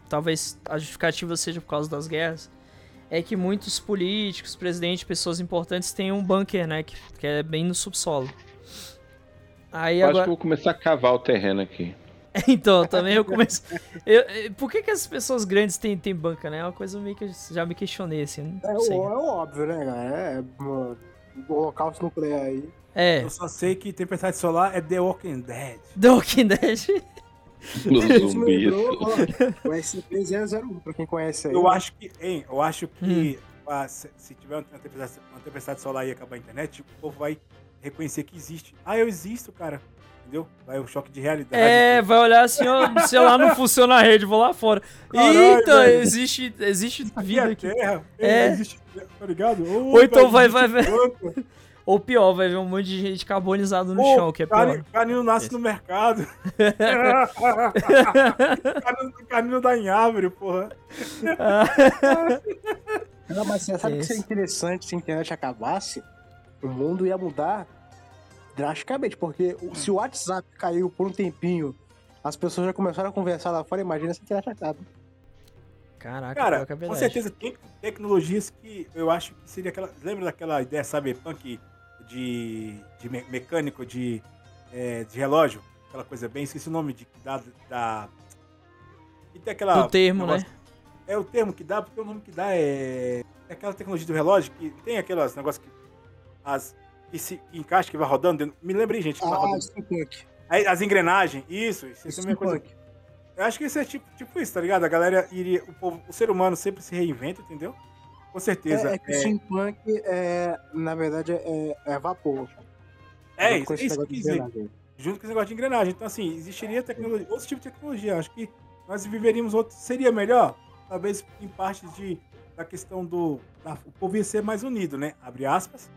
Speaker 1: talvez a justificativa seja por causa das guerras, é que muitos políticos, presidentes, pessoas importantes têm um bunker, né? Que, que é bem no subsolo. Aí
Speaker 3: eu acho que
Speaker 1: agora.
Speaker 3: eu vou começar a cavar o terreno aqui.
Speaker 1: então, também eu começo. eu- eu- por que, que as pessoas grandes têm, têm bunker, né? É uma coisa meio que eu já me questionei, assim.
Speaker 2: É,
Speaker 1: Não
Speaker 2: o-
Speaker 1: sei.
Speaker 2: é óbvio, né, cara? É, mano, o holocausto nuclear aí.
Speaker 1: É,
Speaker 4: Eu só sei que Tempestade Solar é The Walking Dead.
Speaker 1: The Walking Dead.
Speaker 2: Isso me
Speaker 3: zumbis.
Speaker 2: lembrou, ó, o SCP-001, pra quem conhece aí.
Speaker 4: Eu acho que, hein, eu acho que
Speaker 1: Hum.
Speaker 4: ah, se, se tiver uma tempestade, uma tempestade solar e acabar a internet, o povo vai reconhecer que existe. Ah, eu existo, cara. Entendeu? Vai o choque de realidade.
Speaker 1: É, vai olhar assim, ó, sei lá, não funciona a rede, vou lá fora.
Speaker 4: Caralho,
Speaker 1: Eita,
Speaker 4: velho.
Speaker 1: existe, existe
Speaker 4: Aqui é
Speaker 1: vida aqui.
Speaker 4: Terra.
Speaker 1: É.
Speaker 4: Existe, tá ligado? Ô,
Speaker 1: Ou então vai- vai-
Speaker 4: banco.
Speaker 1: Ou pior, vai ver um monte de gente carbonizado no
Speaker 4: Ô,
Speaker 1: chão, que é pior.
Speaker 4: Carne não nasce no mercado. carne, carne não dá em árvore, porra.
Speaker 2: Não, mas você sabe que
Speaker 1: Isso.
Speaker 2: seria interessante se a internet acabasse, o mundo ia mudar drasticamente, porque o- se o WhatsApp caiu por um tempinho, as pessoas já começaram a conversar lá fora, imagina se a internet acaba.
Speaker 1: Caraca,
Speaker 4: Cara,
Speaker 1: é
Speaker 4: com certeza tem tecnologias que eu acho que seria aquela. Lembra daquela ideia cyberpunk de, de me- mecânico de, é, de relógio? Aquela coisa bem, esqueci o nome de, da. da e tem aquela.
Speaker 1: Do termo,
Speaker 4: negócio-
Speaker 1: né?
Speaker 4: É o termo que dá, porque o nome que dá é. É aquela tecnologia do relógio que tem aquelas negócios que. As. Que se que encaixa, que vai rodando. dentro- Me lembrei, gente, que vai
Speaker 2: Ah,
Speaker 4: rodando.
Speaker 2: steampunk.
Speaker 4: As engrenagens, isso, isso, isso é coisa. Eu acho que isso é tipo, tipo isso, tá ligado? A galera iria. O, povo, o ser humano sempre se reinventa, entendeu? Com certeza.
Speaker 2: É, é que o steampunk, é, na verdade, é, é vapor.
Speaker 4: É, isso, é isso que
Speaker 2: de
Speaker 4: quis dizer. Junto com esse negócio de engrenagem. Então, assim, existiria tecnologia, outro tipo de tecnologia. Acho que nós viveríamos outro. Seria melhor, talvez em parte de, da questão do. da- o povo ia ser mais unido, né? Abre aspas.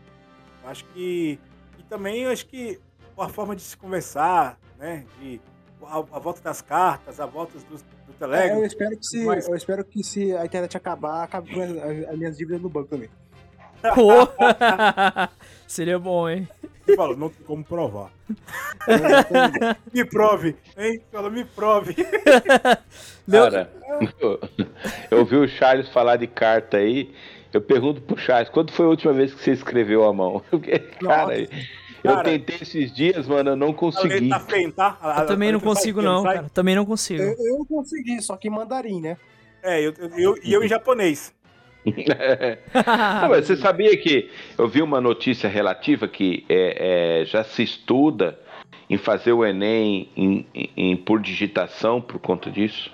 Speaker 4: Eu acho que. E também eu acho que a forma de se conversar, né? De, a, a volta das cartas, a volta do, do
Speaker 2: É,
Speaker 4: Telegram.
Speaker 2: eu espero que se,
Speaker 4: Mas-
Speaker 2: eu espero que se a internet acabar, acabe com as, as- as minhas dívidas no banco também.
Speaker 1: Pô! Seria bom, hein?
Speaker 4: Você fala, não tem como provar. me prove, hein? Fala, me prove.
Speaker 3: Cara, eu ouvi o Charles falar de carta aí. Eu pergunto pro Charles, quando foi a última vez que você escreveu a mão? Porque, cara, eu
Speaker 4: Cara.
Speaker 3: tentei esses dias, mano, eu não
Speaker 4: A
Speaker 3: consegui.
Speaker 4: tá feio, tá? A-
Speaker 1: Eu também não consigo, não,
Speaker 4: sai?
Speaker 1: cara. Também não consigo.
Speaker 2: Eu, eu consegui, só que em mandarim, né?
Speaker 4: É, eu, eu, eu, e eu em japonês.
Speaker 3: Não, mas você sabia que eu vi uma notícia relativa que é, é, já se estuda em fazer o Enem em, em- em- por digitação por conta disso?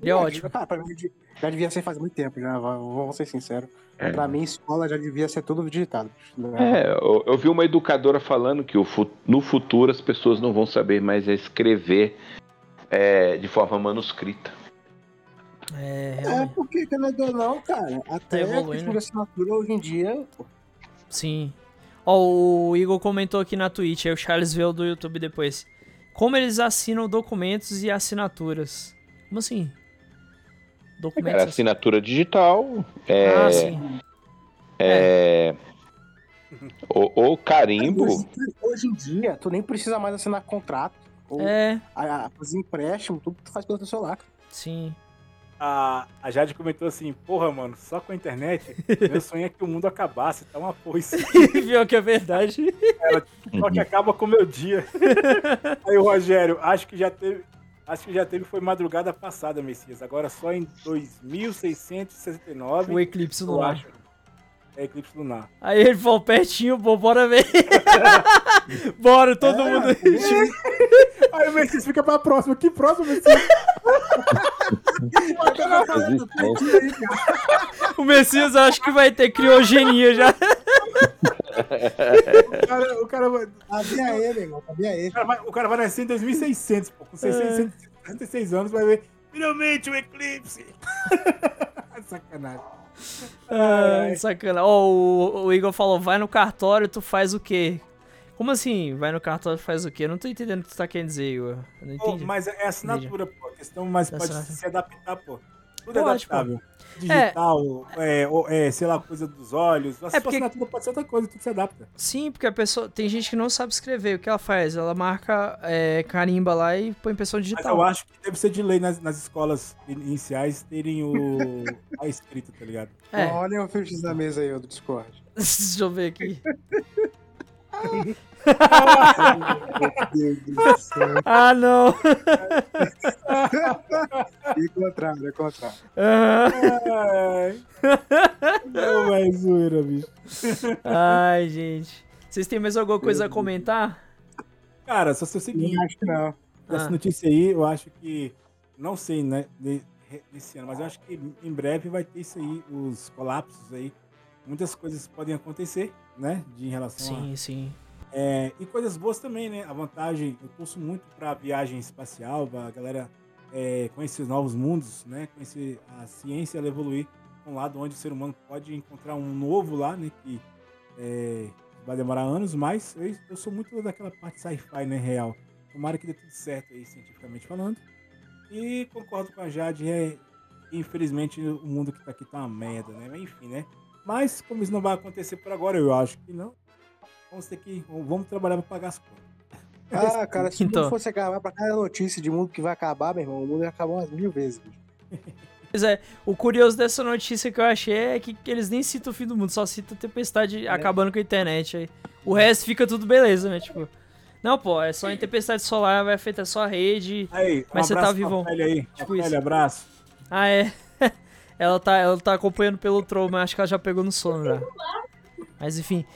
Speaker 1: É ótimo.
Speaker 2: Cara, pra mim já devia ser faz muito tempo, já, vou ser sincero.
Speaker 3: É.
Speaker 2: Pra mim, escola já devia ser tudo digitado. né?
Speaker 3: É, eu, eu vi uma educadora falando que o no futuro as pessoas não vão saber mais escrever é, de forma manuscrita.
Speaker 1: É,
Speaker 2: É, porque, querendo ou não, cara, até a
Speaker 1: evoluindo.
Speaker 2: questão de assinatura hoje em dia, pô,
Speaker 1: Sim. Ó, o Igor comentou aqui na Twitch, aí o Charles vê o do YouTube depois. Como eles assinam documentos e assinaturas? Como assim? Documentos.
Speaker 7: Cara, assinatura digital. É,
Speaker 1: Ah, sim.
Speaker 7: é, o, o carimbo.
Speaker 2: Hoje, hoje em dia, tu nem precisa mais assinar contrato. Ou
Speaker 1: É,
Speaker 2: a- a- os empréstimos, tudo tu faz pelo teu celular.
Speaker 1: sim.
Speaker 4: A, a Jade comentou assim, porra, mano, só com a internet, meu sonho é que o mundo acabasse, tá uma foice.
Speaker 1: Pior que é verdade.
Speaker 4: Só que acaba com o meu dia. Aí o Rogério, acho que já teve. Acho que já teve foi madrugada passada, Messias. Agora só em 2669.
Speaker 1: O eclipse
Speaker 4: eu
Speaker 1: lunar.
Speaker 4: acho. É eclipse lunar.
Speaker 1: Aí ele falou pertinho, pô, bora ver. bora, todo mundo.
Speaker 4: Aí o Messias fica pra próxima. Que próximo, Messias?
Speaker 1: o Messias acho que vai ter criogenia já.
Speaker 4: O cara, o cara vai.
Speaker 2: Sabia ele, irmão, sabia ele.
Speaker 4: O cara vai, o cara vai nascer em 2600, pô, com 666 anos, vai ver finalmente o eclipse. Sacanagem.
Speaker 1: Ai, sacana. Ó, o, o Igor falou, vai no cartório, tu faz o quê? Como assim, vai no cartório, faz o quê? Eu não tô entendendo o que tu tá querendo dizer, Igor. Eu não entendi.
Speaker 4: mas é assinatura, pô. A questão, mas pode
Speaker 1: Assinatura.
Speaker 4: se adaptar, pô. Tudo é
Speaker 1: Pode, pô.
Speaker 4: adaptável. Digital, é, ou- é, sei lá, coisa dos olhos. A
Speaker 1: É porque-
Speaker 4: assinatura pode ser outra coisa, tudo se adapta.
Speaker 1: Sim, porque a pessoa. Tem gente que não sabe escrever. O que ela faz? Ela marca é, carimba lá e põe impressão
Speaker 4: Mas
Speaker 1: digital.
Speaker 4: eu acho que deve ser de lei nas, nas escolas iniciais terem o. a escrita, tá ligado?
Speaker 1: É,
Speaker 2: Olha o fiches da mesa aí, ó, do Discord.
Speaker 1: deixa eu ver aqui.
Speaker 2: Meu Deus do céu.
Speaker 1: Ah, não.
Speaker 2: É contrário, é contrário.
Speaker 4: Ai. Não, é zoeira, bicho.
Speaker 1: Ai, gente. Vocês têm mais alguma coisa a comentar?
Speaker 4: Cara, só sei o seguinte.
Speaker 2: Não acho que não.
Speaker 4: Essa
Speaker 1: Ah.
Speaker 4: notícia aí, eu acho que. Não sei, né? de- Desse ano, mas eu acho que em breve vai ter isso aí, os colapsos aí. Muitas coisas podem acontecer, né? De em relação a
Speaker 1: Sim, sim.
Speaker 4: É, e coisas boas também, né? A vantagem, eu curso muito pra viagem espacial, pra galera é, conhecer novos mundos, né? Conhecer a ciência, ela evoluir um lado onde o ser humano pode encontrar um novo lá, né? Que é, vai demorar anos, mas eu, eu sou muito daquela parte sci-fi, né? Real. Tomara que dê tudo certo aí, cientificamente falando. E concordo com a Jade, é, infelizmente o mundo que tá aqui tá uma merda, né? Mas enfim, né? Mas como isso não vai acontecer por agora, eu acho que não. Vamos ter que. Vamos trabalhar pra pagar as contas.
Speaker 2: Ah, cara, se
Speaker 1: Então.
Speaker 2: fosse acabar pra cada notícia de mundo que vai acabar, meu irmão, o mundo ia acabar umas mil vezes. bicho.
Speaker 1: Pois é, o curioso dessa notícia que eu achei é que, que eles nem citam o fim do mundo, só citam a tempestade acabando com a internet. Aí. O resto fica tudo beleza, né? Tipo. Não, pô, é só a tempestade solar, vai afetar só a rede.
Speaker 4: Aí, um
Speaker 1: Mas você tá.
Speaker 4: Pele aí.
Speaker 1: Tipo
Speaker 4: Pele,
Speaker 1: isso.
Speaker 4: abraço.
Speaker 1: Ah, é. ela, tá, ela tá acompanhando pelo troll, mas acho que ela já pegou no sono já. Mas enfim.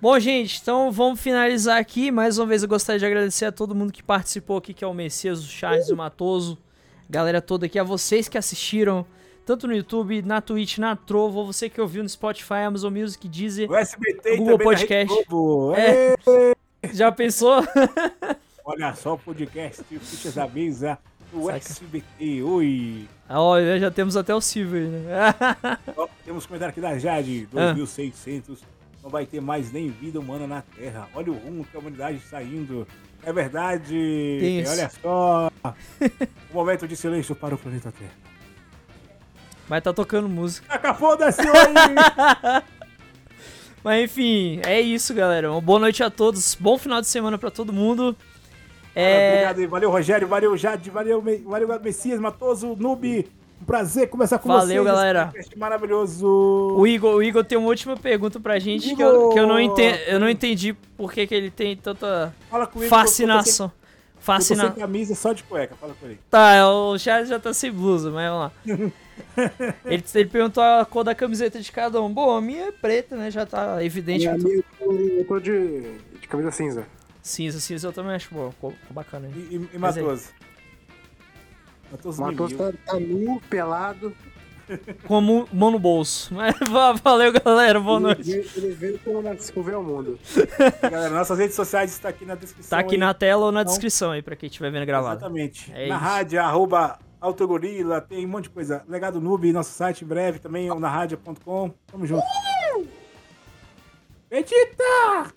Speaker 1: Bom, gente, então vamos finalizar aqui. Mais uma vez eu gostaria de agradecer a todo mundo que participou aqui, que é o Messias, o Charles, o Matoso, galera toda aqui, a vocês que assistiram, tanto no YouTube, na Twitch, na Trovo, você que ouviu no Spotify, Amazon Music, Deezer.
Speaker 4: O SBT
Speaker 1: Google
Speaker 4: Rede
Speaker 1: Podcast. É. Já pensou?
Speaker 4: Olha só o podcast Fichas da Mesa do
Speaker 1: Saca.
Speaker 4: SBT. Oi.
Speaker 1: Ah, Olha, já temos até o Silver, aí, né?
Speaker 4: Ó, temos comentário aqui da Jade,
Speaker 1: Ah.
Speaker 4: 2600. Não vai ter mais nem vida humana na Terra. Olha o rumo que a humanidade está indo. É verdade.
Speaker 1: Tem isso.
Speaker 4: Olha só. um momento de silêncio para o planeta Terra.
Speaker 1: Mas tá tocando música.
Speaker 4: Acabou desse oi.
Speaker 1: Mas enfim, é isso, galera. Uma boa noite a todos. Bom final de semana pra todo mundo. É,
Speaker 4: Obrigado aí. Valeu, Rogério. Valeu, Jade. Valeu, Me- valeu Messias, Matoso, Noob. Um prazer conversar com
Speaker 1: Valeu,
Speaker 4: vocês.
Speaker 1: galera.
Speaker 4: Esse podcast maravilhoso.
Speaker 1: o Igor, o Igor tem uma última pergunta pra gente que eu, que eu não entendi, eu não entendi por que, que ele tem tanta
Speaker 4: Fala com ele.
Speaker 1: fascinação.
Speaker 4: Sem
Speaker 1: Fascina...
Speaker 4: camisa só de cueca. Fala com ele.
Speaker 1: Tá, o Charles já tá sem blusa, mas vamos lá. ele, ele perguntou a cor da camiseta de cada um. Bom, a minha é preta, né? Já tá evidente que
Speaker 2: Minha
Speaker 1: eu tô...
Speaker 2: amiga, eu tô de, de camisa cinza.
Speaker 1: cinza, cinza eu também acho cor bacana.
Speaker 4: E,
Speaker 1: Hein?
Speaker 4: e, e
Speaker 2: Matheus
Speaker 4: mimiu.
Speaker 2: tá, tá nu, pelado.
Speaker 1: Com a mão no bolso. Mas va- valeu, galera. Boa
Speaker 2: Ele
Speaker 1: noite.
Speaker 2: veio- Ele veio como ver o mundo.
Speaker 4: Galera, nossas redes sociais estão aqui na descrição.
Speaker 1: Tá aqui
Speaker 4: aí.
Speaker 1: na tela ou na
Speaker 4: Então-
Speaker 1: descrição aí pra quem estiver vendo gravado.
Speaker 4: Exatamente.
Speaker 1: É
Speaker 4: na
Speaker 1: isso.
Speaker 4: rádio, arroba Autogorila, tem um monte de coisa. Legado Noob, nosso site em breve também, ou na rádio.com. Tamo junto. Edita!